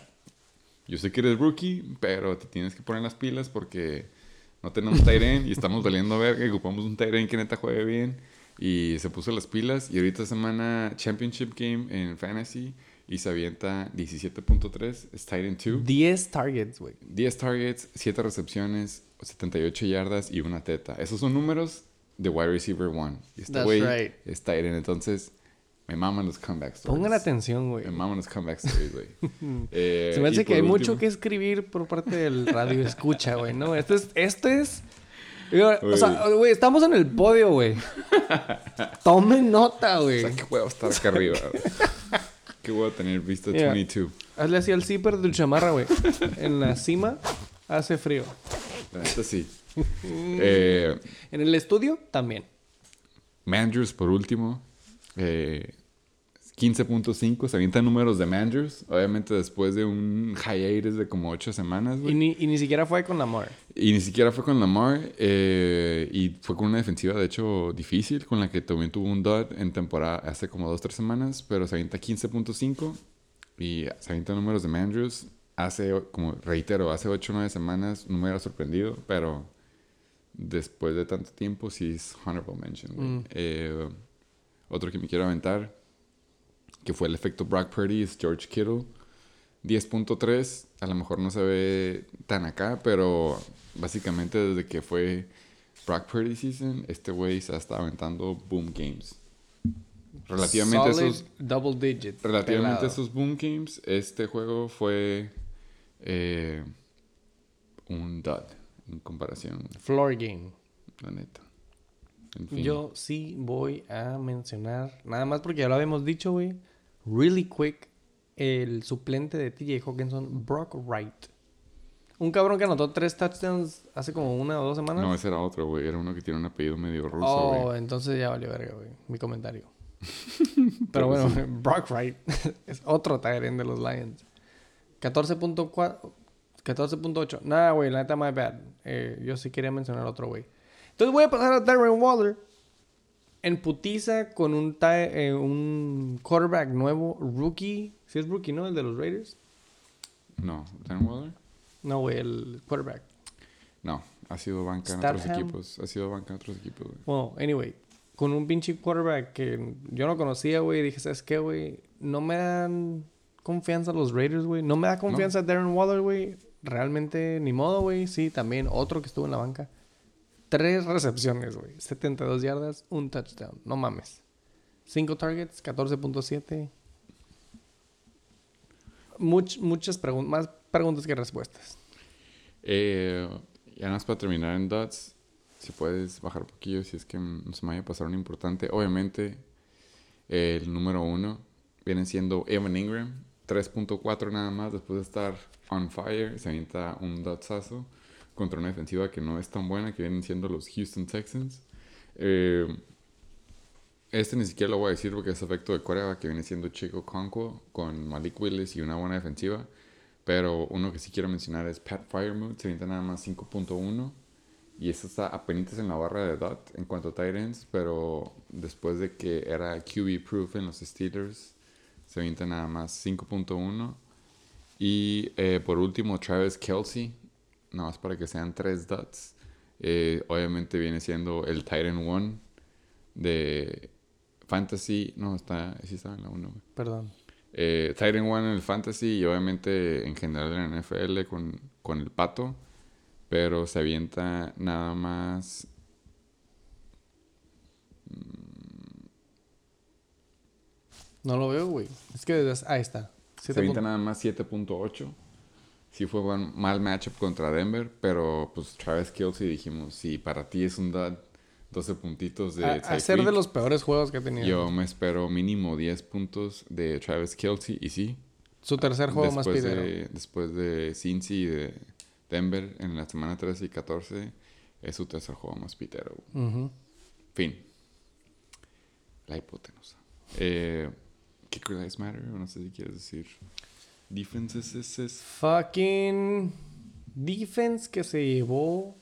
Yo sé que eres rookie, pero te tienes que poner las pilas porque no tenemos end y estamos valiendo ver que ocupamos un end que neta juegue bien. Y se puso las pilas. Y ahorita semana Championship Game en Fantasy y se avienta 17.3, es tight end 2. 10 targets, güey. 10 targets, 7 recepciones, 78 yardas y una teta. Esos son números de wide receiver 1. Y este That's güey right. es tight end. Entonces, me maman los comeback stories. Pongan atención, güey. Me maman los comeback stories, güey. Eh, Se me y hace que hay mucho que escribir por parte del radio escucha, güey, ¿no? Esto es, esto es... O sea, güey, estamos en el podio, güey. Tomen nota, O güey. sea, qué huevo estar acá arriba. qué huevo tener visto Yeah. 22. Hazle así al zipper del chamarra, güey. En la cima hace frío. Neta sí. eh, En el estudio también. Mandrews, por último. Eh, 15.5. Se avientan números de Mandrews. Obviamente después de un hiatus de como 8 semanas, Y ni, y ni siquiera fue con Lamar. Y ni siquiera fue con Lamar. eh, y fue con una defensiva, de hecho, difícil. Con la que también tuvo un dud en temporada hace como 2-3 semanas. Pero se avienta 15.5. Y se avientan números de Mandrews. Hace, como reitero, hace 8 o 9 semanas no me hubiera sorprendido. Pero después de tanto tiempo, sí es honorable mention, güey. Mm. Eh, otro que me quiero aventar, que fue el efecto Brock Purdy, es George Kittle. 10.3, a lo mejor no se ve tan acá, pero básicamente desde que fue Brock Purdy season, este güey se ha estado aventando boom games. Relativamente Solid esos, double digit. relativamente a pelado. esos boom games, este juego fue eh, un dud. en comparación, Floor game. la neta. En fin. Yo sí voy a mencionar, nada más porque ya lo habíamos dicho, güey. Really quick, el suplente de TJ Hawkinson, Brock Wright. Un cabrón que anotó tres touchdowns hace como una o dos semanas. No, ese era otro, güey. Era uno que tiene un apellido medio ruso, güey. oh, entonces ya valió verga, güey. Mi comentario. Pero bueno, Brock Wright es otro Tyrant de los Lions. 14.4 14.8. Nada, güey, la neta, my bad. Eh, yo sí quería mencionar otro, güey. Entonces voy a pasar a Darren Waller. En putiza con un, eh, un quarterback nuevo, rookie. Si es rookie, ¿no? El de los Raiders. No, Dan Waller. No, güey, el quarterback. No, ha sido banca en otros equipos. Ha sido banca en otros equipos, güey. Bueno, anyway, con un pinche quarterback que yo no conocía, güey, dije, ¿sabes qué, güey? No me dan confianza los Raiders, güey. No me da confianza Darren Waller, güey. Realmente, ni modo, güey. Sí, también otro que estuvo en la banca. Tres recepciones, güey. 72 yardas, un touchdown. No mames. Cinco targets, 14.7. Much- muchas preguntas, más preguntas que respuestas. Eh, ya nada para terminar en Dots, si puedes bajar un poquillo, si es que mm, se me vaya a pasar un importante. Obviamente, el número uno viene siendo Evan Ingram, 3.4 nada más, después de estar on fire, se avienta un dotsazo contra una defensiva que no es tan buena, que vienen siendo los Houston Texans. Eh, este ni siquiera lo voy a decir porque es efecto de Corea, que viene siendo Chico Conquo con Malik Willis y una buena defensiva. Pero uno que sí quiero mencionar es Pat Firemouth, se avienta nada más 5.1. Y eso está apenas en la barra de dot en cuanto a tight ends, pero después de que era QB proof en los Steelers, se avienta nada más 5.1. Y eh, por último, Travis Kelsey, nada más para que sean tres dots. Eh, obviamente viene siendo el Titan 1 de Fantasy. No, está, sí estaba en la 1. Perdón. Eh, Titan 1 en el Fantasy y obviamente en general en la NFL con, con el pato. Pero se avienta nada más. No lo veo, güey. Es que desde... Ahí está. Se avienta nada más 7.8. Sí fue buen, mal matchup contra Denver, pero pues Travis Kelsey dijimos, si para ti es un dud, 12 puntitos de a, ser de los peores juegos que ha tenido. Yo me espero mínimo 10 puntos de Travis Kelsey y sí, Su tercer juego más después pidero. de, después de Cincy y de Denver en la semana 13 y 14, es su tercer juego más pitero. Fin. La hipotenusa. Eh, Kicker Lives Matter, no sé si quieres decir. Defenses es, es- Fucking defense que se llevó.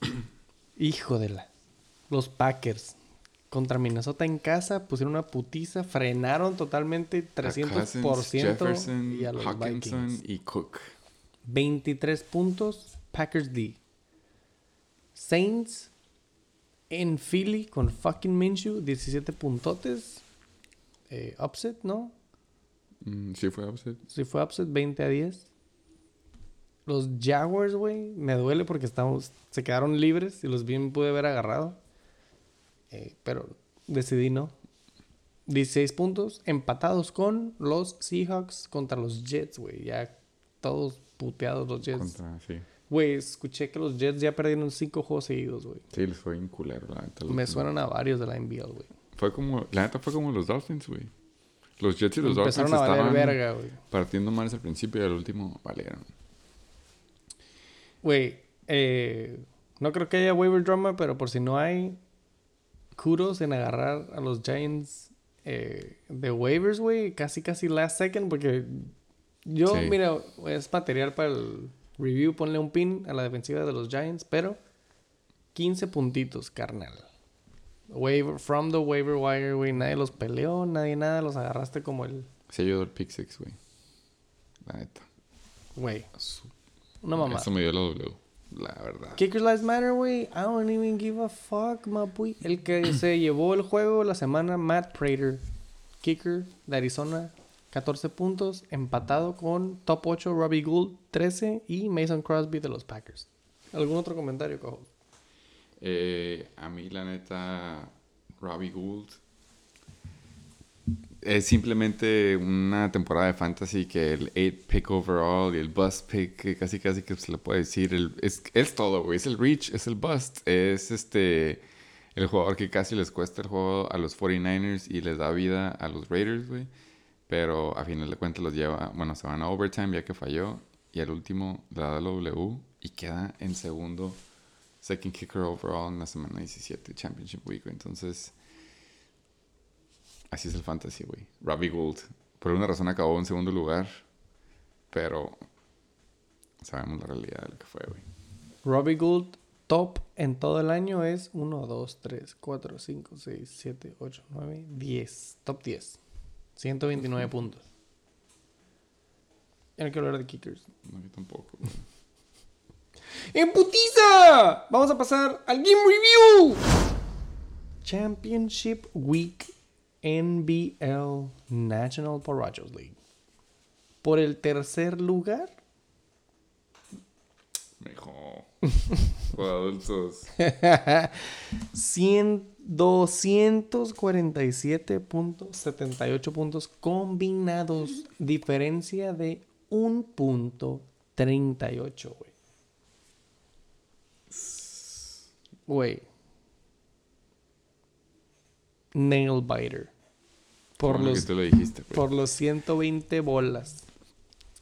Hijo de la. Los Packers. Contra Minnesota en casa pusieron una putiza, frenaron totalmente a 300% Cousins, Jefferson, y a los Hawkinson Vikings. y Cook. 23 puntos, Packers D. Saints en Philly con fucking Minshew, 17 puntotes. Eh, upset, ¿no? Mm, sí fue upset. Si fue upset 20 a 10. Los Jaguars, güey, me duele porque estamos, se quedaron libres y los bien pude haber agarrado. Eh, pero decidí no. 16 puntos empatados con los Seahawks contra los Jets, güey. Ya todos puteados los Jets. Sí. Güey, escuché que los Jets ya perdieron 5 juegos seguidos, güey. Sí, les fue bien culero, la neta. Me suenan a varios de la NBL, güey. Fue como, la neta fue como los Dolphins, güey. Los Jets y los Dolphins Empezaron a valer estaban verga, güey. partiendo mal al principio y al último valieron. Güey, eh, no creo que haya waiver drama, pero por si no hay, kudos en agarrar a los Giants eh, de waivers, güey, casi casi last second, porque yo, Sí. mira, es material para el review, ponle un pin a la defensiva de los Giants, pero 15 puntitos, carnal. Waiver, from the waiver wire, güey, nadie los peleó, nadie nada, los agarraste como el, Se ayudó el pick six, güey. La neta. güey, una mamá. Eso me dio la W, la verdad. Kickers Lives Matter, güey. I don't even give a fuck, mapuy. El que se llevó el juego la semana, Matt Prater. Kicker de Arizona, 14 puntos. Empatado con top 8, Robbie Gould, 13. Y Mason Crosby de los Packers. ¿Algún otro comentario, cojo? Eh, a mí, la neta, Robbie Gould es simplemente una temporada de fantasy que el 8 pick overall y el bust pick, casi casi que se le puede decir, es, es todo, güey. Es el reach, es el bust, es este el jugador que casi les cuesta el juego a los 49ers y les da vida a los Raiders, güey. Pero a final de cuentas los lleva, bueno, se van a overtime ya que falló y el último la da W y queda en segundo second kicker overall en la semana 17 Championship Week, güey. Entonces, así es el fantasy, güey. Robbie Gould, por alguna razón acabó en segundo lugar, pero sabemos la realidad de lo que fue, güey. Robbie Gould top en todo el año es 1, 2, 3, 4, 5, 6, 7, 8, 9, 10. Top 10. 129 puntos. Ya no quiero hablar de kickers. No, yo tampoco. ¡En putiza! Vamos a pasar al Game Review. Championship Week NBL National Porrachos League. Por el tercer lugar. Mejor. O adultos. 100, 247.78 puntos combinados. Diferencia de un punto 38, güey. Güey. Nail biter. Por los, lo dijiste, por los 120 bolas.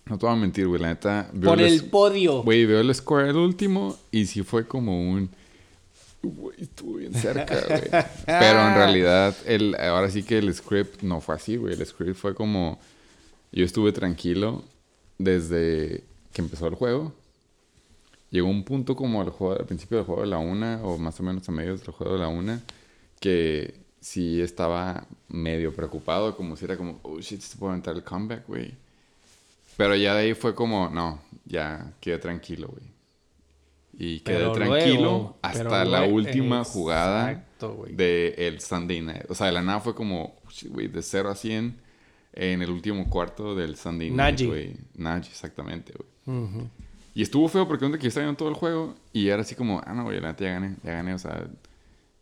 No te voy a mentir, güey. La neta. veo Por el el podio. Güey, veo el score el último y sí fue como un. Güey, estuvo bien cerca, güey. Pero en realidad, el, ahora sí que el script no fue así, güey. El script fue como. Yo estuve tranquilo desde que empezó el juego. Llegó un punto como al, juego, al principio del juego de la una, o más o menos a medios del juego de la una, que sí estaba medio preocupado, como si era como, oh shit, se puede entrar el comeback, güey. Pero ya de ahí fue como, no, ya quedé tranquilo, güey. Y quedé Pero tranquilo luego- hasta la luego- última jugada güey. de el Sunday Night. O sea, de la nada fue como, shit, güey, de 0 a 100 en el último cuarto del Sunday Night, güey. Najee, exactamente, güey. Ujú. Y estuvo feo porque donde que yo estaba viendo todo el juego y era así como, ah, no, güey, la neta ya gané, ya gané. O sea,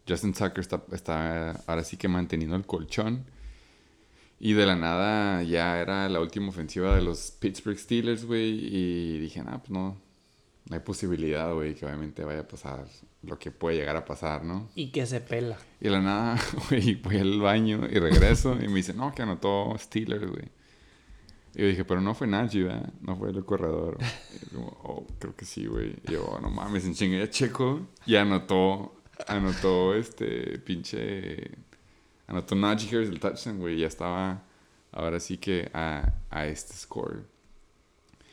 Justin Tucker está, está ahora sí que manteniendo el colchón. Y de la nada ya era la última ofensiva de los Pittsburgh Steelers, güey. Y dije, ah, pues no, no hay posibilidad, güey, que obviamente vaya a pasar lo que puede llegar a pasar, ¿no? Y que se pela. Y de la nada, güey, voy al baño y regreso y me dice, no, que anotó Steelers, güey. Y yo dije, pero no fue Najee, ¿verdad? No fue el corredor. Y yo como, oh, creo que sí, güey. Y yo, no mames, en chingue Checo. Y anotó, anotó este pinche... Anotó Najee Harris el touchdown, güey. Y ya estaba, ahora sí que a, a este score.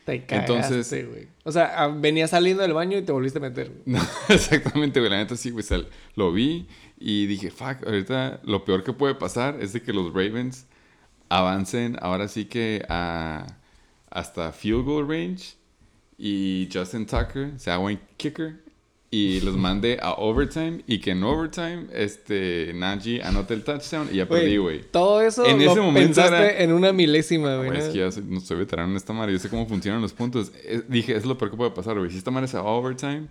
Te cagaste, Entonces- güey. O sea, ah, venías saliendo del baño y te volviste a meter. No, exactamente, güey. La neta sí, güey. lo vi y dije, fuck, ahorita lo peor que puede pasar es de que los Ravens avancen ahora sí que a, hasta field goal range y Justin Tucker se haga buen kicker y los mande a overtime y que en overtime este Najee anote el touchdown y ya perdí, güey. Todo eso En lo ese momento pensaste era- en una milésima, güey. Es que ya soy, no soy veterano en esta madre. Yo sé cómo funcionan los puntos. Dije, es lo peor que puede pasar, güey. Si esta madre va a overtime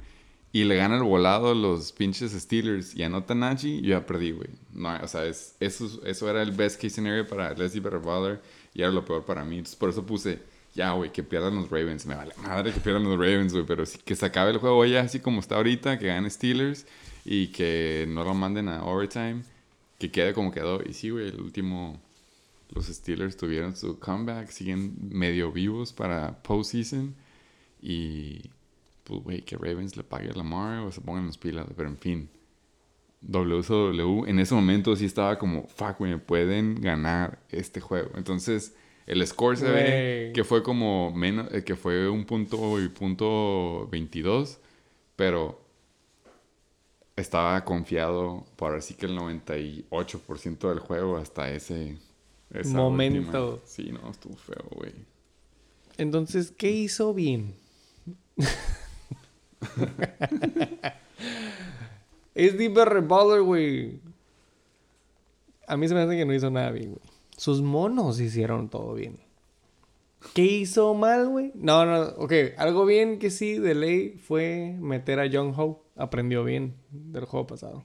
y le gana el volado a los pinches Steelers y anota Najee, yo ya perdí, güey. No, o sea, es, eso, eso era el best case scenario para Leslie Berreballer y era lo peor para mí. Entonces, por eso puse, ya, güey, que pierdan los Ravens. Me vale madre que pierdan los Ravens, güey. Pero sí, que se acabe el juego ya así como está ahorita, que gane Steelers y que no lo manden a overtime. Que quede como quedó. Y sí, güey, el último... Los Steelers tuvieron su comeback, siguen medio vivos para postseason. Y, pues, güey, que Ravens le pague a Lamar o se pongan las pilas. Pero en fin, WSW en ese momento sí estaba como, fuck, güey, me pueden ganar este juego. Entonces, el score se ve que fue como menos, eh, que fue un punto y punto 22, pero estaba confiado por así que el 98% del juego hasta ese Momento. última. Sí, no, estuvo feo, güey. Entonces, ¿qué hizo bien? es Deeper Baller, güey. A mí se me hace que no hizo nada bien, güey. Sus monos hicieron todo bien. ¿Qué hizo mal, güey? No, no, ok. Algo bien que sí, de ley, fue meter a Young Ho. Aprendió bien del juego pasado.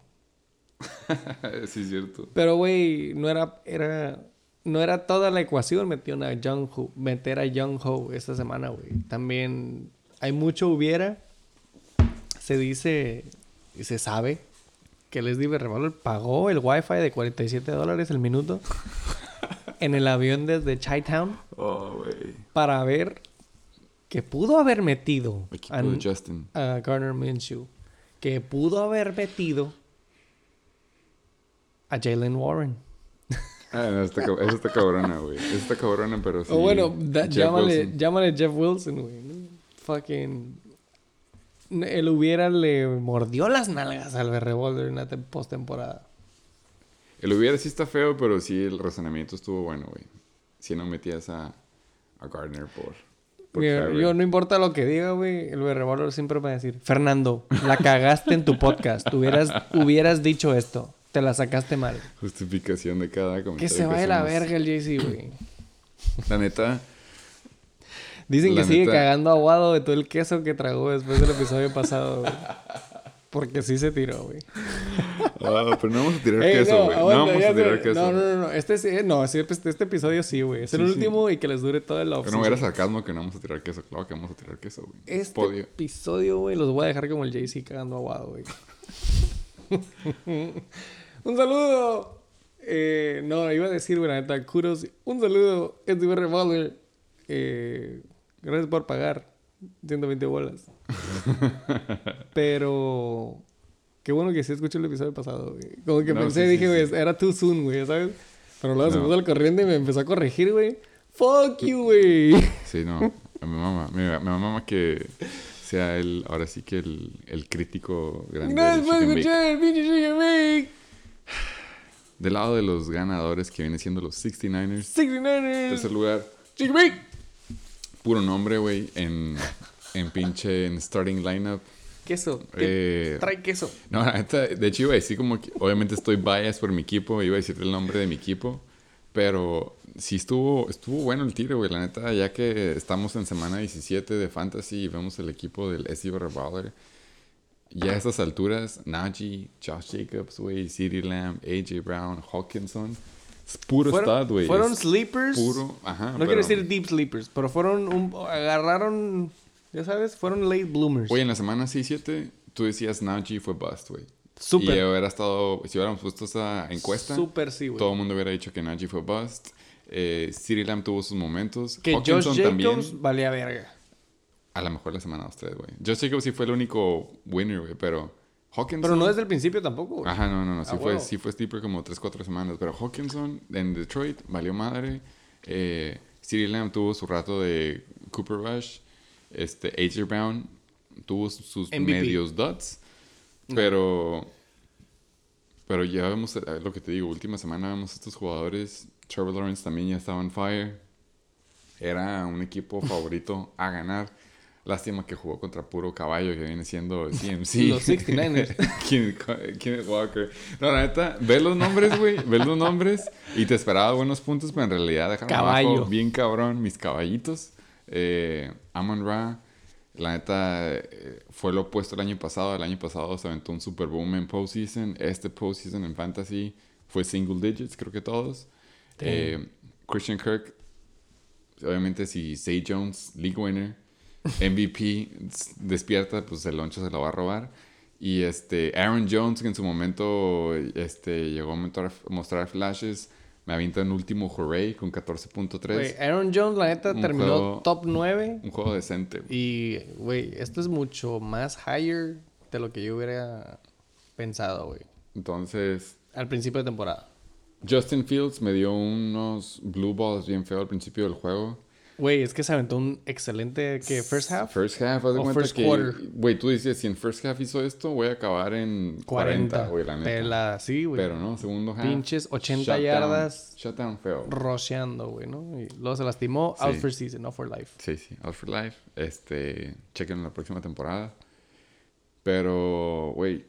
sí, es cierto. Pero, güey, no era... Era... no era toda la ecuación metió a Young Ho, meter a Young Ho esta semana, güey. También hay mucho hubiera. Se dice y se sabe que SDB Revolver pagó el wifi de 47 dólares el minuto en el avión desde Chi-Town Oh, para ver que pudo haber metido a, Justin. a Garner Minshew, que pudo haber metido a Jalen Warren. Ah, no, está, está cabrona, güey. Esa está cabrona, pero sí. o bueno, da- Jeff llámale, llámale Jeff Wilson, güey. Fucking. Él hubiera le mordió las nalgas al Revolver en la tem- postemporada. El hubiera sí está feo, pero sí el razonamiento estuvo bueno, güey. Si no metías a, a Gardner por. por Mira, Kyrie. yo no importa lo que diga, güey, el Revolver siempre va a decir, Fernando, la cagaste en tu podcast, hubieras, hubieras dicho esto, te la sacaste mal. Justificación de cada comentario. Que se vaya la verga el JC, güey. La neta, Dicen que La sigue neta- cagando aguado de todo el queso que tragó después del episodio pasado, güey. Porque sí se tiró, güey. ah, pero no vamos a tirar Ey, queso, güey. No, vamos a tirar queso. No, no, no, no. Este sí, no, sí, este, este episodio sí, güey. Es el Sí, sí. último y que les dure todo el Pero off no era sarcasmo que no vamos a tirar queso. Claro que vamos a tirar queso, güey. Este Podio. episodio, güey, los voy a dejar como el JC cagando aguado, güey. un saludo. Eh, no, iba a decir, güey, la neta, kudos. Un saludo, SDB Revolver. Eh, gracias por pagar 120 bolas. Pero qué bueno que sí escuché el episodio pasado, güey. Como que No, pensé, sí, dije, güey, sí. era too soon, güey, ¿sabes? Pero luego se No. puso al corriente y me empezó a corregir, güey. Fuck you, güey. Sí, no. A mi mamá. Mi, mi mamá que sea el, ahora sí que el, el crítico grande. Chicken Bake. escuchar el pinche Chicken Bake. Del lado de los ganadores que vienen siendo los 69ers. 69ers. Tercer lugar, Chicken Bake. Puro nombre, güey, en, en pinche en starting lineup. Queso. ¿Qué Eh, Trae queso. no, la neta, de hecho iba a decir como que, obviamente estoy biased por mi equipo, iba a decir el nombre de mi equipo, pero sí estuvo, estuvo bueno el tiro, güey, la neta, ya que estamos en semana 17 de Fantasy y vemos el equipo del SC Revolver, ya a estas alturas, Najee, Josh Jacobs, güey, CeeDee Lamb, AJ Brown, Hawkinson, puro Fueron, güey. fueron sleepers. puro, ajá. no pero- quiero decir deep sleepers, pero fueron un, agarraron, ya sabes, fueron late bloomers. Güey, en la semana 6-7, tú decías Najee fue bust, güey. Súper. Y hubiera estado, si hubiéramos puesto esa encuesta, Súper sí, güey. todo el mundo hubiera dicho que Najee fue bust. Eh, CeeDee Lamb tuvo sus momentos. Que Josh Hawkinson Jacobs también. valía verga. A lo mejor la semana 2-3, güey. Josh Jacobs sí fue el único winner, güey, pero Hawkinson... Pero no desde el principio tampoco. Ajá, no, no, no. Sí, Ah, fue, sí fue sleeper como 3-4 semanas. Pero Hawkinson en Detroit valió madre. Eh, CeeDee Lamb tuvo su rato de Cooper Rush. Este, AJ Brown tuvo sus MVP. medios dots. Pero... Pero ya vemos lo que te digo. Última semana vemos estos jugadores. Trevor Lawrence también ya estaba en fire. Era un equipo favorito a ganar. Lástima que jugó contra puro caballo que viene siendo CMC. Los 69ers. Kenneth Kenneth Walker. No, la neta, ves los nombres, güey. Ves los nombres y te esperaba buenos puntos, pero en realidad dejaron Caballo. abajo bien cabrón mis caballitos. Eh, Amon Ra, la neta, eh, fue lo opuesto el año pasado. El año pasado se aventó un super boom en postseason. Este postseason en fantasy fue single digits, creo que todos. Eh, Christian Kirk, obviamente, si Zay Jones, league winner, MVP, despierta, pues el loncho se lo va a robar. Y este, Aaron Jones, que en su momento este, llegó a mostrar, mostrar flashes, me avienta un último hooray con 14.3. Güey, Aaron Jones, la neta, Un terminó juego- top 9. Un juego decente. Y, güey, esto es mucho más higher de lo que yo hubiera pensado, güey. Entonces, Al principio de temporada. Justin Fields me dio unos blue balls bien feo al principio del juego. Güey, es que se aventó un excelente, ¿qué? ¿First half? First half, haz de cuenta first que, quarter. güey, tú dices, si en first half hizo esto, voy a acabar en 40, 40. güey, la neta. Pela, sí, güey. Pero no, segundo half. Pinches 80 shutdown, yardas. Shutdown feo. Roceando, güey, ¿no? Y luego se lastimó. Out for season, not for life. Sí, sí, Out for Life. Este, chequen la próxima temporada. Pero, güey,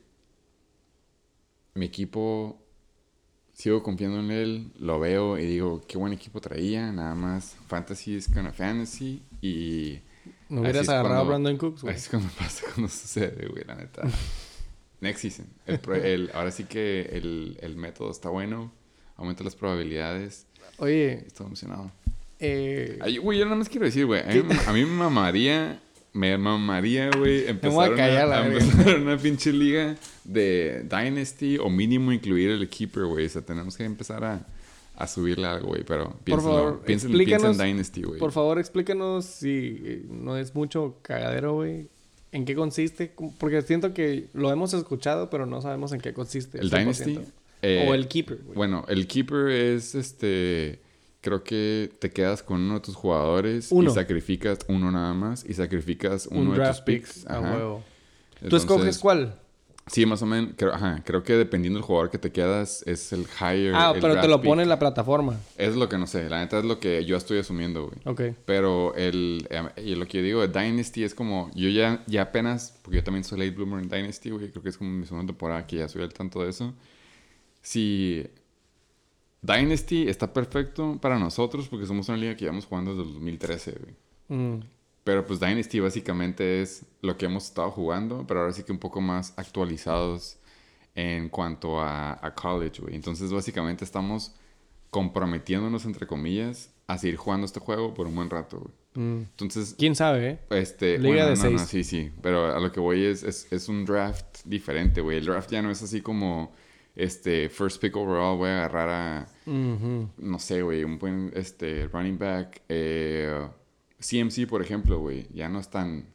mi equipo, sigo confiando en él, lo veo y digo, qué buen equipo traía. Nada más, fantasy es kind of fantasy. Y ¿No hubieras agarrado cuando- a Brandon Cooks, güey? así es cuando pasa, cuando sucede, güey, la neta. Next season. El pro- el- ahora sí que el, el método está bueno, aumenta las probabilidades. Oye, Estoy emocionado. eh, Ay, güey, yo nada más quiero decir, güey. A, mí- a mí me mamaría, me mamaría, güey, voy a a verga. empezar una pinche liga de Dynasty o mínimo incluir el Keeper, güey. O sea, tenemos que empezar a, a subirle algo, güey. Pero piénsenlo. favor, piensen, piensen explícanos, en Dynasty, güey. por favor, explícanos si eh, no es mucho cagadero, güey. ¿En qué consiste? Porque siento que lo hemos escuchado, pero no sabemos en qué consiste. El 100%. Dynasty. eh, o el Keeper, güey. Bueno, el Keeper es este. Creo que te quedas con uno de tus jugadores Uno. y sacrificas uno nada más y sacrificas uno un de tus picks. picks. A Ajá. huevo. ¿Tú Entonces, escoges cuál? Sí, más o menos. Creo, ajá, creo que dependiendo del jugador que te quedas, es el higher. Ah, el pero te lo pick. pone en la plataforma. Es lo que no sé. La neta es lo que yo estoy asumiendo, güey. Ok. Pero el, eh, y lo que yo digo de Dynasty es como. Yo ya, ya apenas. Porque yo también soy late bloomer en Dynasty, güey. Creo que es como mi segunda temporada que ya soy al tanto de eso. Si. Dynasty está perfecto para nosotros porque somos una liga que llevamos jugando desde el 2013, güey. Mm, Pero pues Dynasty básicamente es lo que hemos estado jugando, pero ahora sí que un poco más actualizados en cuanto a, a college, güey. Entonces básicamente estamos comprometiéndonos, entre comillas, a seguir jugando este juego por un buen rato, güey. mm. Entonces, ¿Quién sabe, eh? este... Liga bueno, de no, no, seis. sí, sí. Pero a lo que voy es, es, es un draft diferente, güey. El draft ya no es así como, este, first pick overall, voy a agarrar a no sé, güey, un buen este, running back. eh, CMC, por ejemplo, güey, ya no es tan,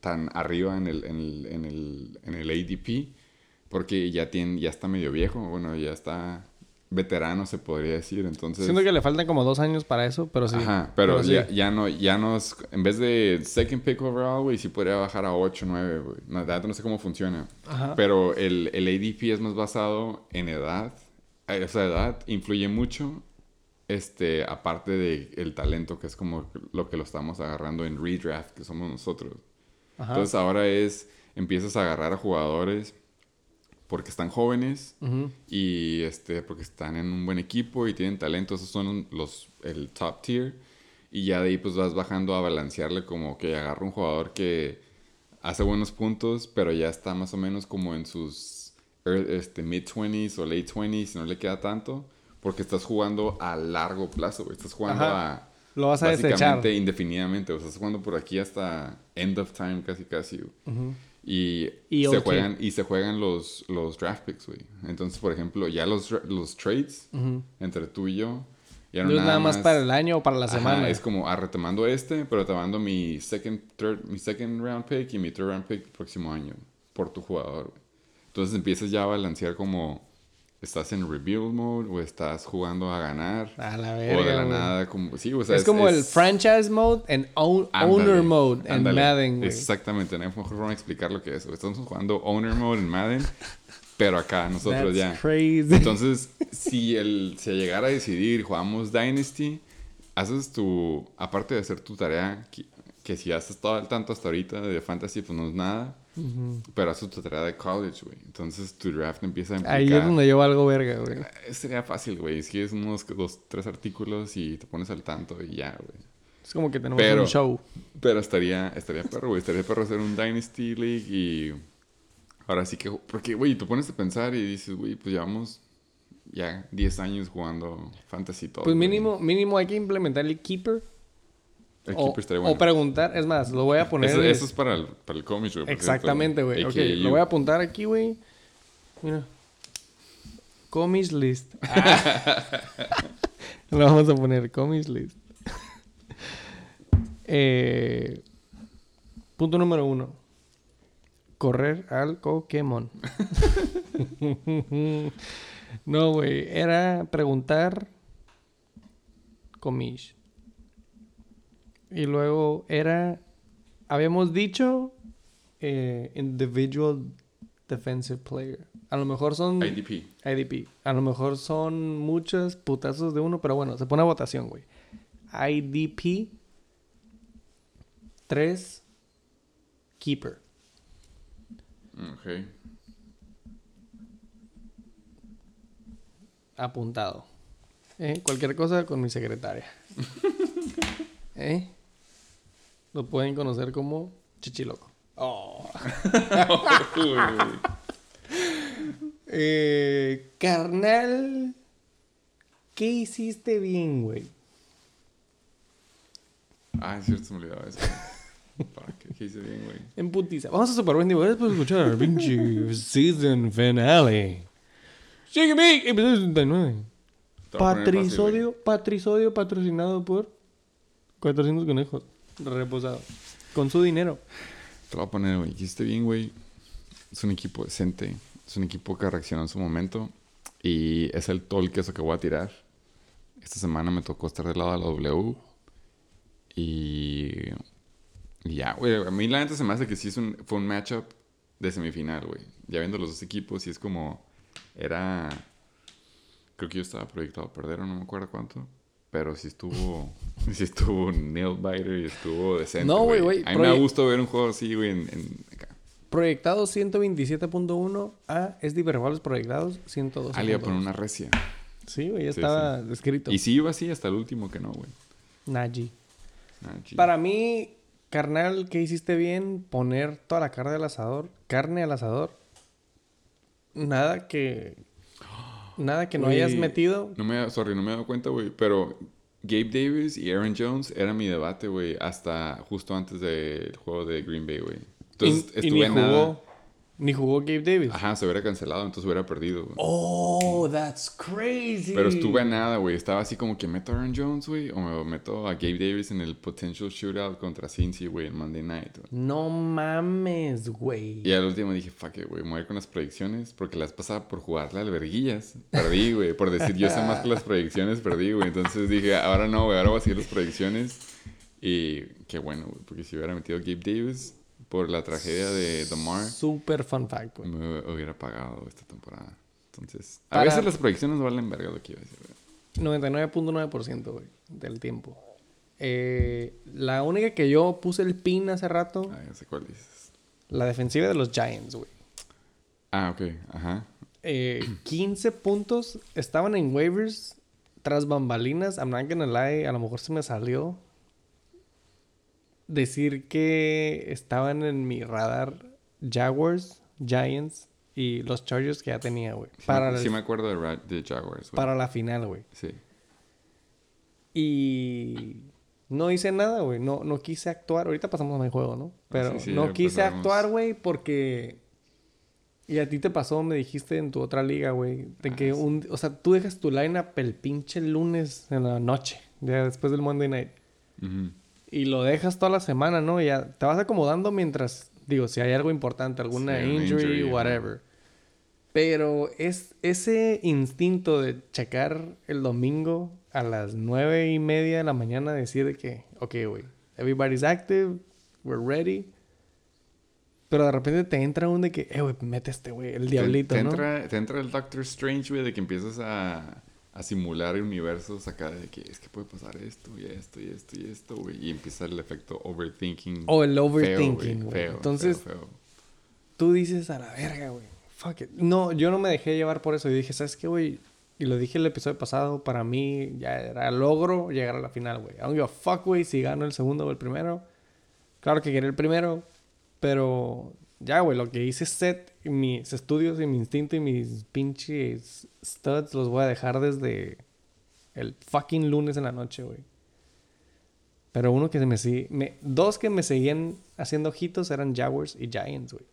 tan arriba en el, en el, en el, en el ADP, porque ya, tiene, ya está medio viejo, bueno, ya está veterano, se podría decir, entonces... Siento que le faltan como dos años para eso, pero sí. Ajá, pero, sí. ya, ya no, ya no es, en vez de second pick overall, güey, sí podría bajar a 8, 9, güey. No, la verdad no sé cómo funciona. Ajá. Pero el, el ADP es más basado en edad. Esa edad influye mucho, este, aparte de el talento, que es como lo que lo estamos agarrando en redraft, que somos nosotros. Ajá. Entonces ahora es, empiezas a agarrar a jugadores porque están jóvenes Ujú. y este porque están en un buen equipo y tienen talento, esos son los el top tier y ya de ahí pues vas bajando a balancearle como que agarra un jugador que hace buenos puntos, pero ya está más o menos como en sus este, mid 20s o late 20s, no le queda tanto, porque estás jugando a largo plazo, güey. Estás jugando Ajá. a Lo vas a desechar. básicamente indefinidamente, o sea, estás jugando por aquí hasta end of time casi casi. güey. Ujú. Y, Y se juegan y se juegan los, los draft picks, güey. Entonces, por ejemplo, ya los, los trades entre tú y yo ya No es nada más para el año o para la Ajá, semana. es como ah, retomando este, pero tomando mi second, third, mi second round pick y mi third round pick el próximo año por tu jugador. güey. Entonces empiezas ya a balancear como estás en rebuild mode o estás jugando a ganar A la o de verga, la güey. nada como sí, o sea, es, como el franchise mode own- Ándale, owner mode en. Madden, güey. Exactamente, no hay mejor forma de explicar lo que es. Estamos jugando owner mode en Madden, pero acá nosotros That's ya. crazy. Entonces, si el se llegara a decidir, jugamos Dynasty, haces tu, aparte de hacer tu tarea, que, que si haces todo el tanto hasta ahorita de Fantasy, pues no es nada, pero haces tu tarea de college, güey. Entonces tu draft empieza a implicar... Ahí es donde yo valgo verga, güey. Eh, Sería fácil, güey. Escribes unos dos, tres artículos y te pones al tanto y ya, güey. Es como que tenemos Pero- un show. Pero estaría, estaría perro, güey. Estaría perro hacer un Dynasty League y... Ahora sí que... Porque, güey, tú pones a pensar y dices, güey, pues llevamos ya 10 años jugando Fantasy todo. Pues güey. mínimo, mínimo hay que implementar el keeper. El o, keeper estaría o bueno. preguntar, es más, lo voy a poner. Eso, es para el, para el cómic, güey. Exactamente, güey. Ok, lo voy a apuntar aquí, güey. Mira. Comics list. Ah. lo vamos a poner comics list. Eh, punto número uno. Correr al Pokémon. no, güey. Era preguntar comics. Y luego era... Habíamos dicho eh, individual defensive player. A lo mejor son IDP. IDP. A lo mejor son muchos putazos de uno, pero bueno, se pone a votación, güey. IDP 3 Keeper. Ok. Apuntado. ¿Eh? Cualquier cosa con mi secretaria. ¿Eh? Lo pueden conocer como Chichiloco. Oh. Eh, carnal, ¿qué hiciste bien, güey? Ah, es cierto, me olvidaba eso. ¿Qué hice bien, güey? En putiza. Vamos a Super Wendy, güey. Después de escuchar el pinche season finale. Sígueme, episodio 69. Te voy a poner fácil, Patrisodio, patrisodio patrocinado por 400 conejos reposados. Con su dinero. Te lo voy a poner, güey. Hiciste bien, güey. Es un equipo decente. Es un equipo que reaccionó en su momento. Y es el todo el queso que voy a tirar. Esta semana me tocó estar del lado de la W. Y. y ya, güey. A mí la neta se me hace que sí es un, fue un matchup de semifinal, güey. Ya viendo los dos equipos, y es como. Era. Creo que yo estaba proyectado a perder, o no me acuerdo cuánto. Pero sí estuvo. sí estuvo nail biter y estuvo decente. No, güey, güey, A mí me da gusto ver un juego así, güey, en, en- acá. Proyectado 127.1 a es de proyectados 112. Ah, le iba a poner una recia. Sí, güey, ya Sí, estaba escrito. Y sí iba así hasta el último que no, güey. Naji. Para mí, carnal, que hiciste bien poner toda la carne al asador, carne al asador. Nada que nada que no hayas metido. No me, sorry, no me he dado cuenta, güey. Pero Gabe Davis y Aaron Jones era mi debate, güey. Hasta justo antes del juego de Green Bay, güey. Entonces y, y ni estuve nada. Ni jugó Gabe Davis. Ajá, se hubiera cancelado, entonces hubiera perdido, güey. Oh, that's crazy. Pero estuve a nada, güey. Estaba así como que meto a Aaron Jones, güey. O me meto a Gabe Davis en el potential shootout contra Cincy, güey, en Monday Night, güey. No mames, güey. Y al último dije, fuck it, güey, me voy a ir con las predicciones. Porque las pasaba por jugarle al verguillas. Perdí, güey. Por decir yo sé más que las predicciones, perdí, güey. Entonces dije, ahora no, güey, ahora voy a seguir las predicciones. Y qué bueno, güey. Porque si hubiera metido a Gabe Davis por la tragedia de Damar, Super fun fact, güey. me hubiera pagado esta temporada. Entonces, a Para- veces las predicciones valen verga lo que iba a decir, güey. 99.9% güey, del tiempo. Eh, la única que yo puse el pin hace rato, Ah, ya sé cuál dices. la defensiva de los Giants, güey. Ah, ok, ajá. Eh, 15 puntos estaban en waivers tras bambalinas. I'm not gonna lie, a lo mejor se me salió decir que estaban en mi radar Jaguars, Giants y los Chargers que ya tenía, güey. Sí, Para, sí me acuerdo de, Jaguars, güey. para la final, güey. Sí. Y no hice nada, güey. No, no quise actuar. Ahorita pasamos a mi juego, ¿no? Pero sí, sí, no quise actuar, güey, porque... Y a ti te pasó, me dijiste en tu otra liga, güey. De Ah, que un... O sea, tú dejas tu lineup el pinche lunes en la noche. Ya después del Monday Night. Ujú. Y lo dejas toda la semana, ¿no? Y ya te vas acomodando mientras... Digo, si hay algo importante, alguna Sí, injury, whatever. Pero es ese instinto de checar el domingo a las nueve y media de la mañana, decir de que, ok, güey, everybody's active, we're ready. Pero de repente te entra un de que, eh, güey, mete este, güey, el diablito, te, te ¿no? Entra, te entra el Doctor Strange, güey, de que empiezas a, a simular universos acá de que es que puede pasar esto y esto y esto y esto, güey. Y empieza el efecto overthinking. O el overthinking, güey. Entonces, feo, feo. tú dices a la verga, güey. Fuck it. No, yo no me dejé llevar por eso. Y dije, ¿sabes qué, güey? Y lo dije el episodio pasado, para mí ya era logro llegar a la final, güey. I don't give a fuck, güey, si gano el segundo o el primero. Claro que quería el primero, pero ya, güey, lo que hice set, mis estudios y mi instinto y mis pinches studs los voy a dejar desde el fucking lunes en la noche, güey. Pero uno que se me sigue... me- dos que me seguían haciendo ojitos eran Jaguars y Giants, güey.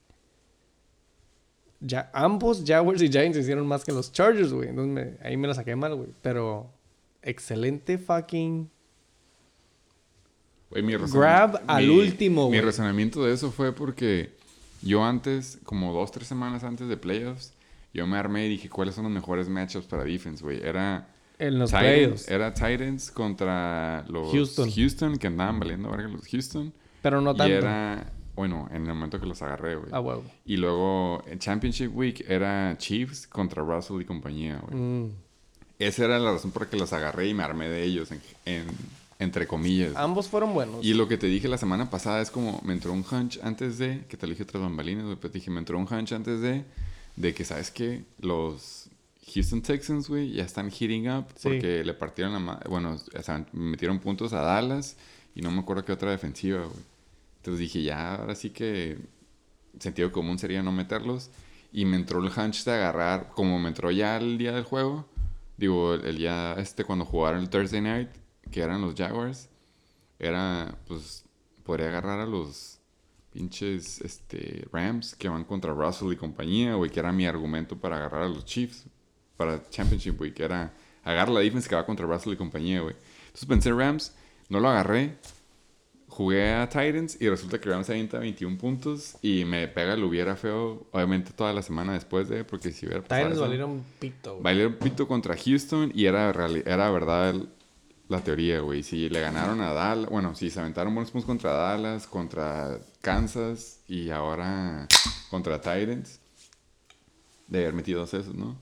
Ya, ambos Jaguars y Giants hicieron más que los Chargers, güey. Entonces me- ahí me la saqué mal, güey. Pero excelente fucking... Mi Grab al último, Mi güey. razonamiento de eso fue porque yo antes, como dos, tres semanas antes de playoffs, yo me armé y dije cuáles son los mejores matchups para defense, güey. Era En los Titans, playoffs. era Titans contra los Houston. Houston, que andaban valiendo verga los Houston. Pero no y tanto. era, bueno, en el momento que los agarré, güey. A huevo. Y luego en Championship Week era Chiefs contra Russell y compañía, güey. Mm. Esa era la razón por la que los agarré y me armé de ellos, en, en- entre comillas. Ambos fueron buenos. Y lo que te dije la semana pasada es como, me entró un hunch antes de, que te lo dije tras bambalinas, güey, pero te dije, me entró un hunch antes de, de que, ¿sabes qué? Los Houston Texans, güey, ya están heating up Sí. porque le partieron la ma- bueno, o sea, metieron puntos a Dallas y no me acuerdo qué otra defensiva, güey. Entonces dije, ya, ahora sí que sentido común sería no meterlos. Y me entró el hunch de agarrar, como me entró ya el día del juego, digo, el, ya este cuando jugaron el Thursday Night, que eran los Jaguars, era, pues, podría agarrar a los pinches este, Rams que van contra Russell y compañía, güey, que era mi argumento para agarrar a los Chiefs para Championship, güey, que era agarrar la defense que va contra Russell y compañía, güey. Entonces pensé Rams, no lo agarré, jugué a Titans y resulta que Rams avienta 21 puntos y me pega el hubiera feo, obviamente toda la semana después de, porque si hubiera pasado Titans valieron pito, güey. Valieron pito contra Houston y era, era verdad el- la teoría, güey. Si le ganaron a Dallas, bueno, si se aventaron buenos puntos contra Dallas, contra Kansas y ahora contra Titans, de haber metido esos, ¿no?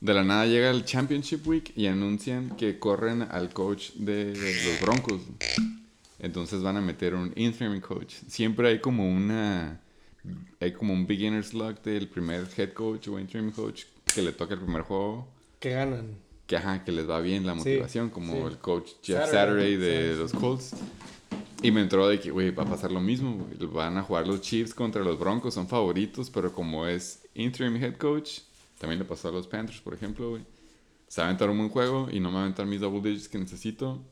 De la nada llega el Championship Week y anuncian que corren al coach de los Broncos. Entonces van a meter un interim coach. Siempre hay como una hay como un beginner's luck del primer head coach o interim coach que le toca el primer juego Que ganan. Que ajá, que les va bien la Sí, motivación, como sí. el coach Jeff Saturday, Saturday, de sí, los Colts. Y me entró de que, güey, va a pasar lo mismo, güey. Van a jugar los Chiefs contra los Broncos, son favoritos, pero como es interim head coach, también le pasó a los Panthers, por ejemplo, güey. Se va a aventar un buen juego y no me va a aventar mis double digits que necesito.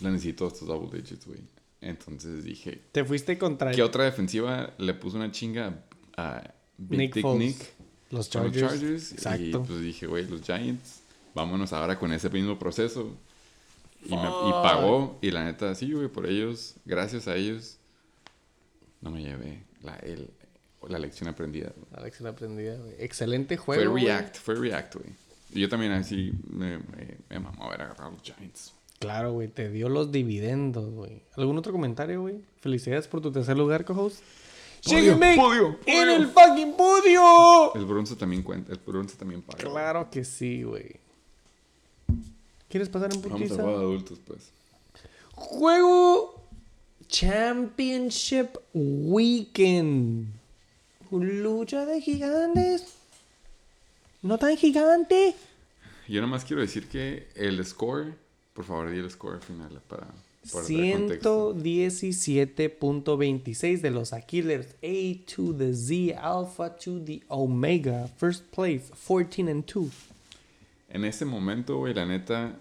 La necesito estos double digits, güey. Entonces dije, Te fuiste contra ¿qué otra defensiva le puso una chinga a Big Nick Dick. Nick? Los Chargers. los Chargers. Exacto. Y pues dije, güey, los Giants, vámonos ahora con ese mismo proceso. Y, me- y Fuck. pagó. Y la neta, sí, güey, por ellos, gracias a ellos, no me llevé la, el- la lección aprendida. la aprendida, güey. Excelente juego. Fue. React, fue React, güey. Y yo también así me, me, me mamó haber agarrado a los Giants. Claro, güey. Te dio los dividendos, güey. ¿Algún otro comentario, güey? Felicidades por tu tercer lugar, co-host. Bake podio, ¡En el fucking podio! El bronce también cuenta, el bronce también paga. güey. Claro que sí, güey. ¿Quieres pasar en Vamos a putiza? de adultos, pues. Juego Championship Weekend. Lucha de gigantes. No tan gigante. Yo nomás quiero decir que el score, por favor, di el score final para. 117.26 de los Aquilers. A to the Z, Alpha to the Omega. First place, 14 and 2. En ese momento, güey, la neta,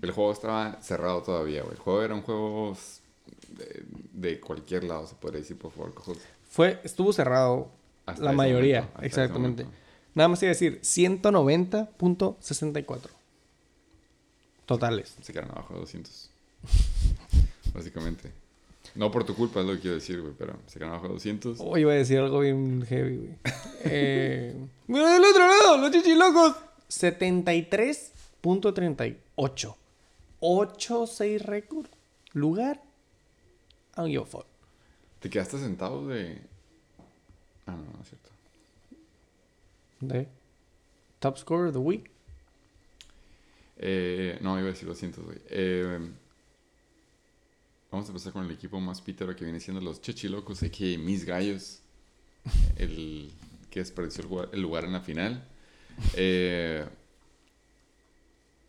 el juego estaba cerrado todavía, güey. El juego era un juego de, de cualquier lado, se podría decir, por favor. Fue, estuvo cerrado Hasta la mayoría, momento, exactamente. Nada más iba a decir 190.64 totales. Se quedaron abajo de 200. Básicamente. No por tu culpa, es lo que quiero decir, güey, pero se quedaron abajo de 200. Oh, iba a decir algo bien heavy, güey. eh, mira del otro lado, los chichilocos. 73.38. 8-6 récord. Lugar. I don't give a fuck. ¿Te quedaste sentado de...? Ah, no, no es cierto. De top scorer of the week. Eh, no, iba a decir 200, güey. Eh, vamos a empezar con el equipo más pítero que viene siendo los Chechilocos, aquí Mis Gallos. El que desperdició el lugar, el lugar en la final. Eh,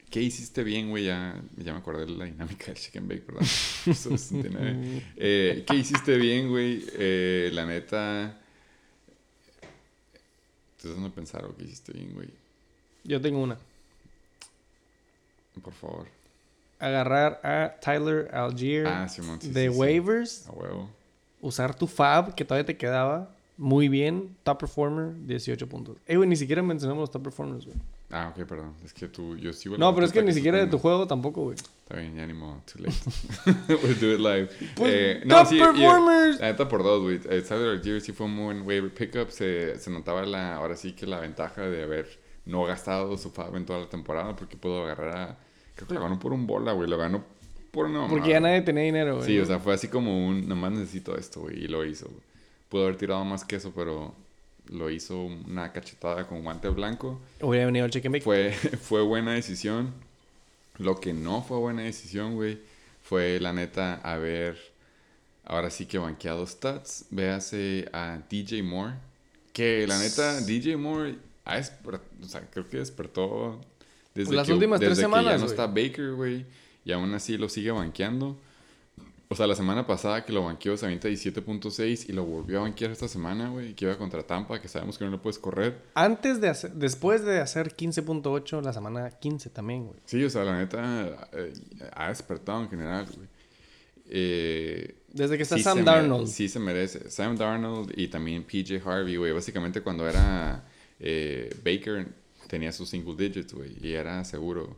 ¿Qué hiciste bien, güey? Ya, ya me acordé de la dinámica del Chicken Bake, perdón. Eso es 69. Eh, ¿Qué hiciste bien, güey? Eh, la neta... Estoy tratando de pensar lo que hiciste bien, güey. Yo tengo una. Por favor. Agarrar a Tyler Algier Ah, sí, de sí, sí. waivers. A huevo. Usar tu fab que todavía te quedaba. Muy bien. Top performer, 18 puntos. Eh, güey, ni siquiera mencionamos los top performers, güey. Ah, ok, perdón. Es que tú, yo sigo No, pero es que ni siquiera de tu juego tampoco, güey. Está bien, ya ni modo. Too late. we'll do it live. Pues, eh, top sí, y- performers. La neta por dos, güey. El Tyler Algier sí fue un buen waiver pickup. Se, se notaba la, ahora sí que la ventaja de haber no gastado su fab en toda la temporada porque pudo agarrar a... Creo que lo ganó por un bola, güey. Lo ganó por una Porque mamada. ya nadie tenía dinero, güey. Sí, o sea, fue así como un, nomás necesito esto, güey, y lo hizo. güey. Pudo haber tirado más que eso, pero lo hizo una cachetada con guante blanco. Hubiera venido el chicken bake. Fue, fue buena decisión. Lo que no fue buena decisión, güey, fue la neta haber, ahora sí que banqueado stats. Véase a DJ Moore, que la neta, DJ Moore, o sea, creo que despertó desde Las que, últimas tres desde que semanas, ya no está Baker, güey, y aún así lo sigue banqueando. O sea, la semana pasada que lo banqueó se avienta 17.6 y lo volvió a banquear esta semana, güey, que iba contra Tampa, que sabemos que no lo puedes correr. Antes de hacer, después de hacer 15.8, la semana 15 también, güey. Sí, o sea, la neta eh, ha despertado en general, güey. Eh, Desde que está sí Sam Darnold. sí se merece. Sam Darnold y también PJ Harvey, güey. Básicamente cuando era eh, Baker tenía sus single digits, güey, y era seguro.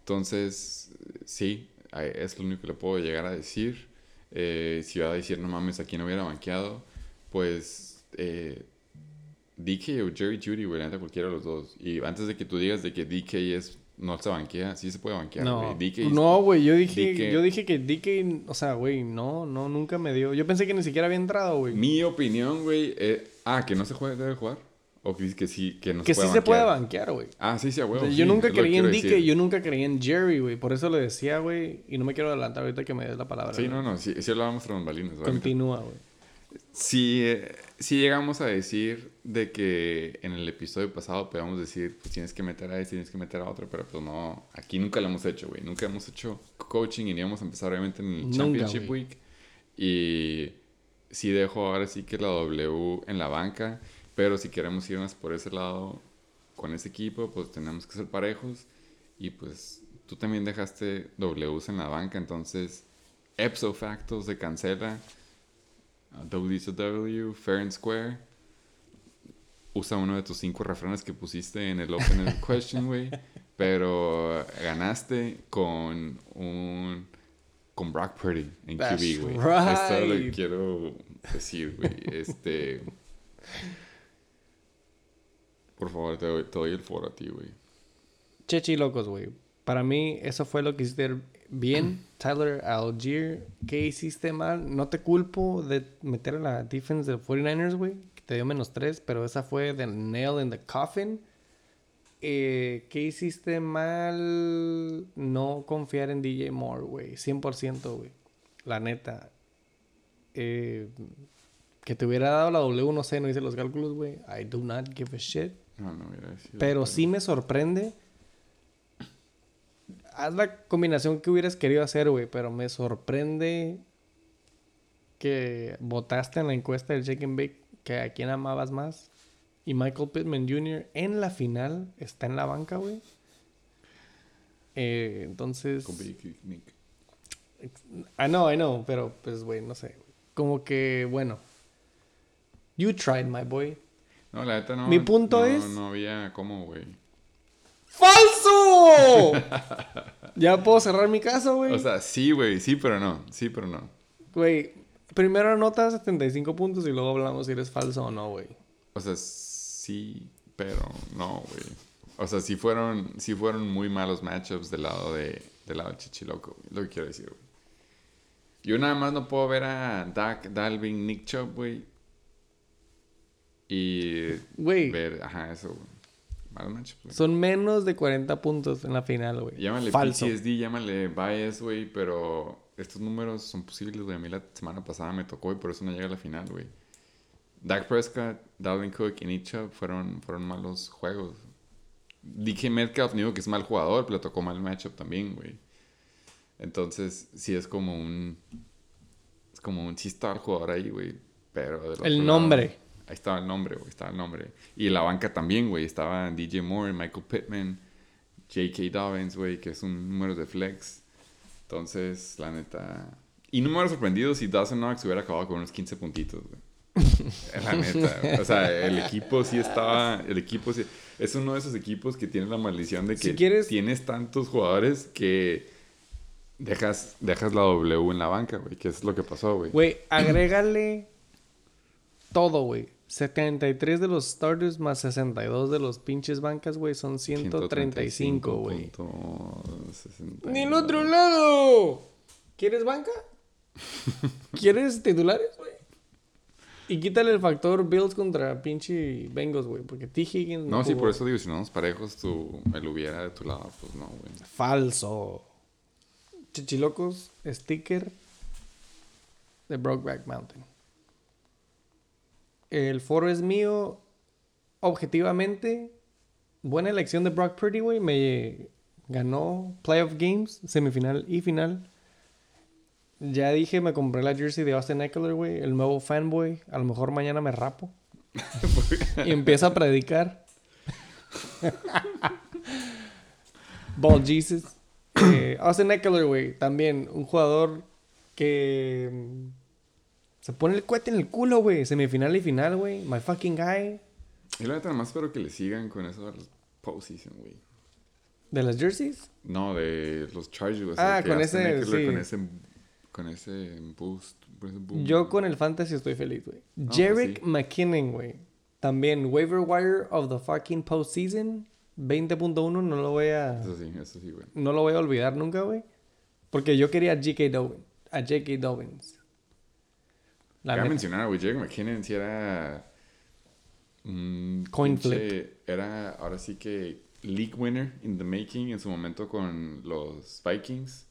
Entonces, sí, es lo único que le puedo llegar a decir. Eh, si va a decir, no mames, aquí no hubiera banqueado, pues eh, DK o Jerry Judy, güey, neta cualquiera de los dos. Y antes de que tú digas de que DK es, no se banquea, sí se puede banquear, No, güey. DK no, güey, yo dije, DK. yo dije que DK, o sea, güey, no, no, nunca me dio. Yo pensé que ni siquiera había entrado, güey. Mi opinión, güey, eh, ah, que no se juega, debe jugar. O que, que sí, que no Que se sí puede se puede banquear. banquear, güey. Ah, sí, sí, O sea, sí, yo nunca creí en decir. yo nunca creí en Jerry, güey. Por eso lo decía, güey. Y no me quiero adelantar ahorita que me des la palabra. Sí, güey. no, no, sí, sí hablábamos tras bambalinas, güey. Continúa, güey. Sí, eh, sí llegamos a decir de que en el episodio pasado podíamos decir, pues tienes que meter a este, tienes que meter a otro, pero pues no, aquí nunca lo hemos hecho, güey. Nunca hemos hecho coaching y ni íbamos a empezar obviamente en el Nunca, Championship güey. Week. Y sí dejo ahora sí que la W en la banca, pero si queremos irnos por ese lado con ese equipo, pues tenemos que ser parejos. Y pues tú también dejaste Ws en la banca, entonces ipso facto se cancela. Uh, WCW, Fair and Square. Usa uno de tus cinco refranes que pusiste en el Open Question, güey. Pero ganaste con un. con Brock Purdy en QB, güey. Esto es lo right. quiero decir, güey. Este. Por favor, te doy, te doy el foro a ti, güey. Chechi locos, güey. Para mí, eso fue lo que hiciste bien. Tyler Algier, ¿qué hiciste mal? No te culpo de meter a la defense de 49ers, güey. Que te dio menos 3, pero esa fue the nail in the coffin. Eh, ¿Qué hiciste mal? No confiar en DJ Moore, güey. 100%, güey. La neta. Eh, que te hubiera dado la W, no sé, no hice los cálculos, güey. I do not give a shit. No, no hubiera decidido. Pero sí me sorprende. Haz la combinación que hubieras querido hacer, güey. Pero me sorprende que votaste en la encuesta del Shake and Bake que a quién amabas más. Y Michael Pittman Jr. en la final está en la banca, güey. Eh, entonces... Con Nick. I know, I know. Pero, pues, güey, no sé. Como que, bueno. You tried, my boy. No, la neta no. Mi punto no- es- No había cómo, güey. ¡Falso! ¿Ya puedo cerrar mi caso, güey? O sea, sí, güey, sí, pero no. Sí, pero no. Güey, primero anota 75 puntos y luego hablamos si eres falso o no, güey. O sea, sí, pero no, güey. O sea, sí fueron, sí fueron muy malos matchups del lado de, del lado de Chichiloco, güey. Lo que quiero decir, güey. Yo nada más no puedo ver a Dak, Dalvin, Nick Chubb, güey. Y ver, ajá, eso, güey. Malos matchups, güey. son menos de 40 puntos en la final, güey. Llámale falso. PTSD, llámale bias, güey, pero estos números son posibles, güey. A mí la semana pasada me tocó y por eso no llega a la final, güey. Dak Prescott, Dalvin Cook y Chubb fueron, fueron malos juegos. DK Metcalf, digo que es mal jugador, pero le tocó mal matchup también, güey. Entonces, sí es como un... Es como un... Sí está el jugador ahí, güey, pero... del El lado- nombre. Ahí estaba el nombre, güey, estaba el nombre. Y la banca también, güey. Estaba DJ Moore, Michael Pittman, J.K. Dobbins, güey, que es un número de flex. Entonces, la neta... Y no me hubiera sorprendido si Dawson Knox hubiera acabado con unos 15 puntitos, güey. La neta. güey. O sea, el equipo sí estaba... El equipo sí... Es uno de esos equipos que tiene la maldición de que Si quieres- tienes tantos jugadores que dejas, dejas la W en la banca, güey. Que es lo que pasó, güey. Güey, agrégale todo, güey. 73 de los starters más 62 de los pinches bancas, güey, son 135, güey. 135.69. Ni el otro lado. ¿Quieres banca? ¿Quieres titulares, güey? Y quítale el factor Bills contra pinche Bengals, güey. Porque T. Higgins No, sí, jugó. por eso digo, si no nos parejos, tú, el hubiera de tu lado, pues no, güey. Falso. Chichilocos, sticker de Brokeback Mountain. El foro es mío. Objetivamente, buena elección de Brock Purdy, güey. Me ganó Playoff Games, semifinal y final. Ya dije, me compré la jersey de Austin Eckler, güey. El nuevo fanboy. A lo mejor mañana me rapo. y empiezo a predicar. Ball Jesus. Eh, Austin Eckler, güey. También un jugador que... Se pone el cohete en el culo, güey. Semifinal y final, güey. My fucking guy. Y la neta, nomás espero que le sigan con eso postseason, güey. ¿De las jerseys? No, de los Chargers. Ah, con ese, sí. Con ese, con ese boost. con ese boom. Yo con el fantasy estoy feliz, güey. pues Jarek sí. McKinnon, güey. También, waiver wire of the fucking postseason. 20.1, no lo voy a... Eso sí, eso sí, güey. No lo voy a olvidar nunca, güey. Porque yo quería a J.K. Dobbins. A J.K. Dobbins. La mencionar, güey, Jake McKinnon sí era... Coin pinche- Era, ahora sí que, league winner in the making en su momento con los Vikings.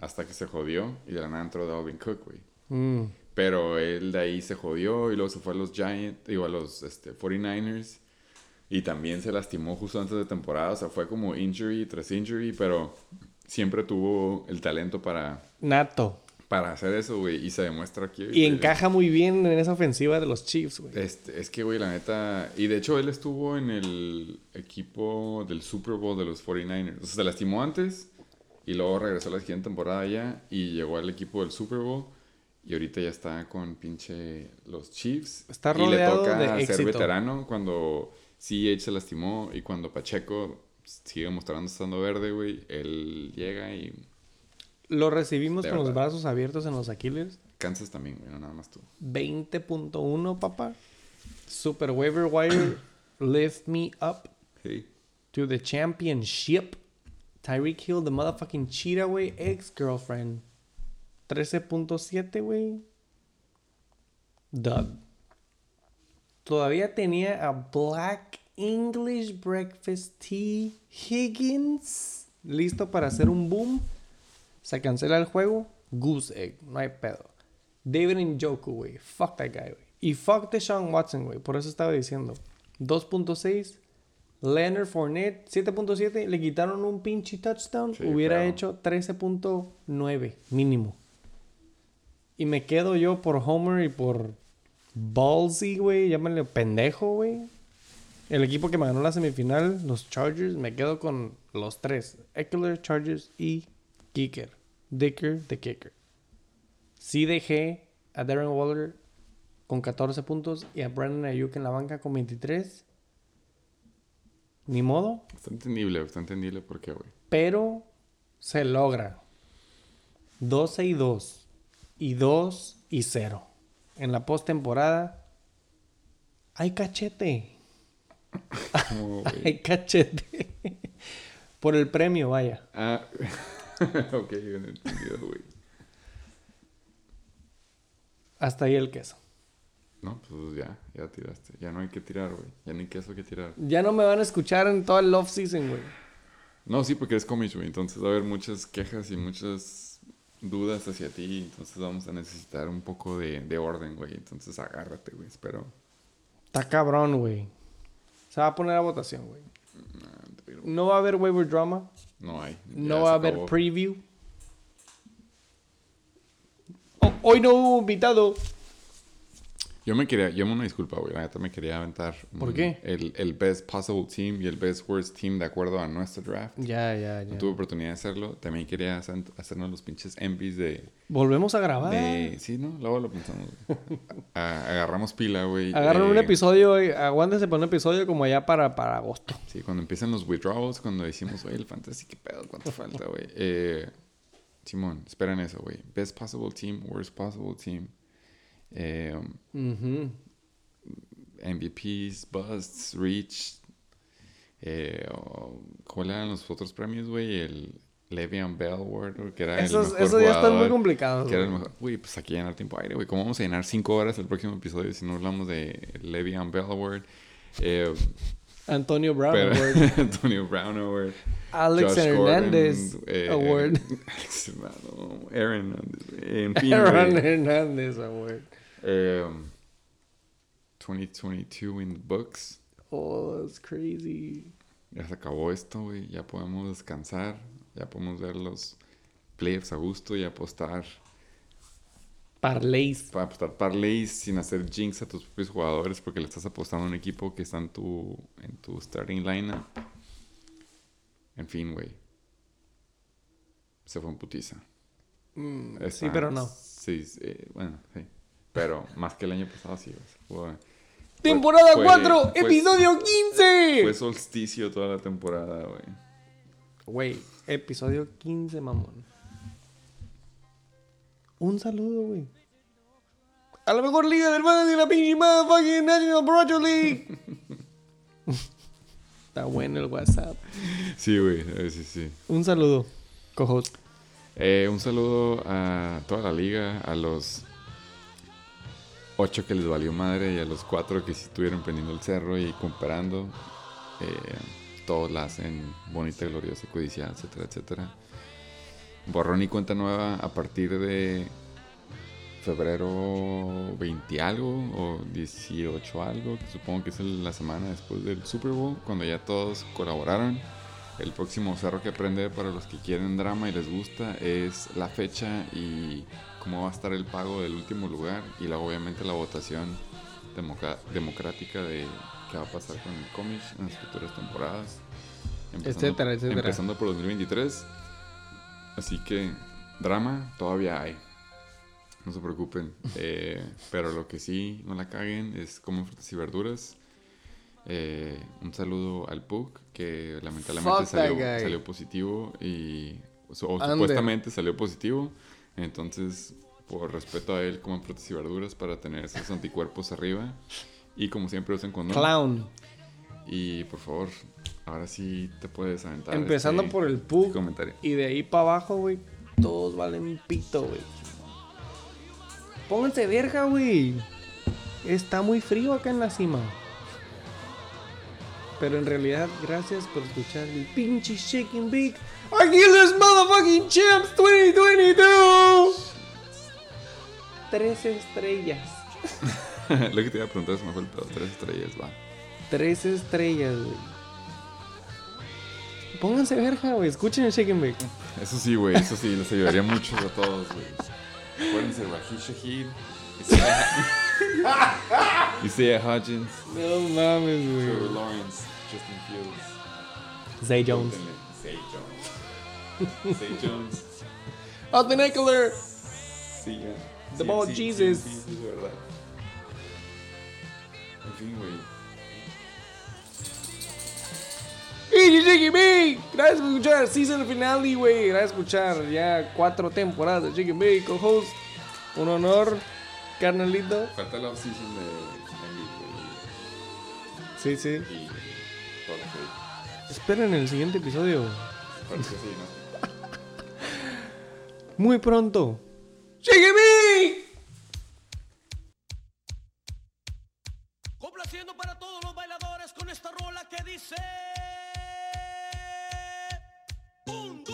Hasta que se jodió y de la nada entró Dalvin Cook, güey. Mm. Pero él de ahí se jodió y luego se fue a los Giants, digo, a los este, 49ers. Y también se lastimó justo antes de temporada. O sea, fue como injury tras injury, pero siempre tuvo el talento para, Nato. Para hacer eso, güey. Y se demuestra aquí. Y encaja muy bien en esa ofensiva de los Chiefs, güey. Este, es que, güey, la neta. Y de hecho, él estuvo en el equipo del Super Bowl de los 49ers. O sea, se lastimó antes y luego regresó a la siguiente temporada ya y llegó al equipo del Super Bowl. Y ahorita ya está con pinche los Chiefs. Está y le rodeado toca de ser éxito. veterano cuando CH se lastimó y cuando Pacheco sigue mostrando estando verde, güey. Él llega y Lo recibimos De con los brazos abiertos en los Aquiles. Kansas también, güey, no nada más tú. 20.1, papá. Super waiver wire. Lift me up Sí. to the championship. Tyreek Hill, the motherfucking cheetah, güey. Ex-girlfriend. 13.7, güey. Dub. Todavía tenía a Black English Breakfast Tea Higgins. Listo para hacer un boom. Se cancela el juego. Goose Egg. No hay pedo. David Njoku, güey. Fuck that guy, güey. Y fuck Deshaun Watson, güey. Por eso estaba diciendo. 2.6. Leonard Fournette, 7.7. Le quitaron un pinche touchdown. Sí, Hubiera claro. hecho 13.9 mínimo. Y me quedo yo por Homer y por Ballsy, güey. Llámale pendejo, güey. El equipo que me ganó la semifinal, los Chargers, me quedo con los tres. Eckler, Chargers y Kicker. Dicker, the Kicker. Sí dejé a Darren Waller con 14 puntos y a Brandon Ayuk en la banca con 23. Ni modo. Está entendible, está entendible por qué, güey. Pero se logra. 12 y 2. Y 2 y 0. En la postemporada hay cachete. Hay cachete. Por el premio, vaya. Ah, ok, bien entendido, güey. Hasta ahí el queso. No, pues ya, ya tiraste. Ya no hay que tirar, güey. Ya ni queso que tirar. Ya no me van a escuchar en todo el off-season, güey. No, sí, porque es cómic, güey. Entonces va a haber muchas quejas y muchas dudas hacia ti. Entonces vamos a necesitar un poco de, de orden, güey. Entonces agárrate, güey. Espero. Está cabrón, güey. Se va a poner a votación, güey. No va a haber waiver drama. No hay. No va a haber preview. Oh, hoy no hubo invitado. Yo me quería, yo me una disculpa, güey. La neta me quería aventar. ¿Por un- qué? El, el best possible team y el best worst team de acuerdo a nuestro draft. Ya, ya, ya. No tuve oportunidad de hacerlo. También quería hacer- hacernos los pinches envies de, Volvemos a grabar. de... Sí, ¿no? Luego lo pensamos. A- agarramos pila, güey. Agarran un episodio, aguántense para un episodio como allá para, para agosto. Sí, cuando empiezan los withdrawals, cuando decimos, oye, el fantasy, ¿qué pedo? ¿Cuánto falta, güey? Eh, Simón, esperan eso, güey. Best possible team, worst possible team. Eh, Ujú. MVPs, busts, reach. Eh, o- ¿Cuáles eran los otros premios, güey? El Le'Veon Bell Award, que era Esos, el mejor esos ya están muy jugador, complicados. Que era el mejor. Güey, pues aquí llenar tiempo aire, güey. ¿Cómo vamos a llenar cinco horas el próximo episodio si no hablamos de Le'Veon Bell Award? Eh, Antonio Brown pero- Award. Antonio Brown Award. Alex Josh Hernández Gordon, eh, Award. Alex Aaron Hernández, En fin, Aaron. Hernández Award. Eh, 2022 in the books. Oh, that's crazy. Ya se acabó esto, güey. Ya podemos descansar. Ya podemos ver los playoffs a gusto y apostar Parlays. Para apostar parlays sin hacer jinx a tus propios jugadores porque le estás apostando a un equipo que está en tu, en tu starting lineup. En fin, güey. Se fue en putiza. Mm, sí, pero no. Sí, sí, eh, bueno, sí. Pero más que el año pasado, sí. güey. Fue, Temporada fue- 4, fue- episodio 15. fue solsticio toda la temporada, güey. Güey, episodio 15, mamón. Un saludo, güey. A la mejor liga del mundo de la pinche motherfucking National Broadway League. Está bueno el WhatsApp. Sí, güey. Sí, sí. Un saludo, cojos. Eh, un saludo a toda la liga, a los ocho que les valió madre y a los cuatro que sí estuvieron prendiendo el cerro y comparando. Eh, todos la hacen bonita, gloriosa, codiciada, etcétera, etcétera. Borrón y cuenta nueva a partir de febrero 20 algo o 18 algo, que supongo que es la semana después del Super Bowl, cuando ya todos colaboraron. El próximo cerro que aprender para los que quieren drama y les gusta es la fecha y cómo va a estar el pago del último lugar y luego obviamente la votación democrática de qué va a pasar con el cómic en las futuras temporadas. Etcétera, etcétera. Empezando por 2023. Así que drama todavía hay. No se preocupen. Eh, pero lo que sí no la caguen es comen frutas y verduras. Eh, un saludo al Pug, que lamentablemente salió, salió positivo y o supuestamente salió positivo. Entonces, por respeto a él, coman frutas y verduras para tener esos anticuerpos arriba. Y como siempre usen condón. Clown. Y por favor, ahora sí te puedes aventar. Empezando este por el Pug. comentario. Y de ahí para abajo, güey. Todos valen pito, güey. Pónganse verga, güey. Está muy frío acá en la cima. Pero en realidad, gracias por escuchar el pinche Shaking Big. Aguilas Motherfucking Champs 2022. Tres estrellas. Lo que te iba a preguntar se me fue el pedo. Tres estrellas, va. Tres estrellas, güey. Pónganse verga, güey. Escuchen el Shaking Big. Eso sí, güey. Eso sí, les ayudaría mucho a todos, güey. Acuérdense, Rahid Shahid. Isaiah- Hodgins. No mames, Trevor güey. Lawrence. Justin Fields. Zay Jones. Zay Jones. Austin Eckler. Sí, ya. The Sí, ball sí, Jesus. Sí, es verdad. En fin, güey. Y Jiggy B, gracias por escuchar Season Finale, güey. Gracias por escuchar ya cuatro temporadas de Jiggy B, co-host. Un honor, carnalito. Falta la off-season de Sí, sí. Y Esperen el siguiente episodio. Parece que sí, ¿no? Muy pronto. B. Complaciendo para todos los bailadores con esta rola que dice... Un, dos,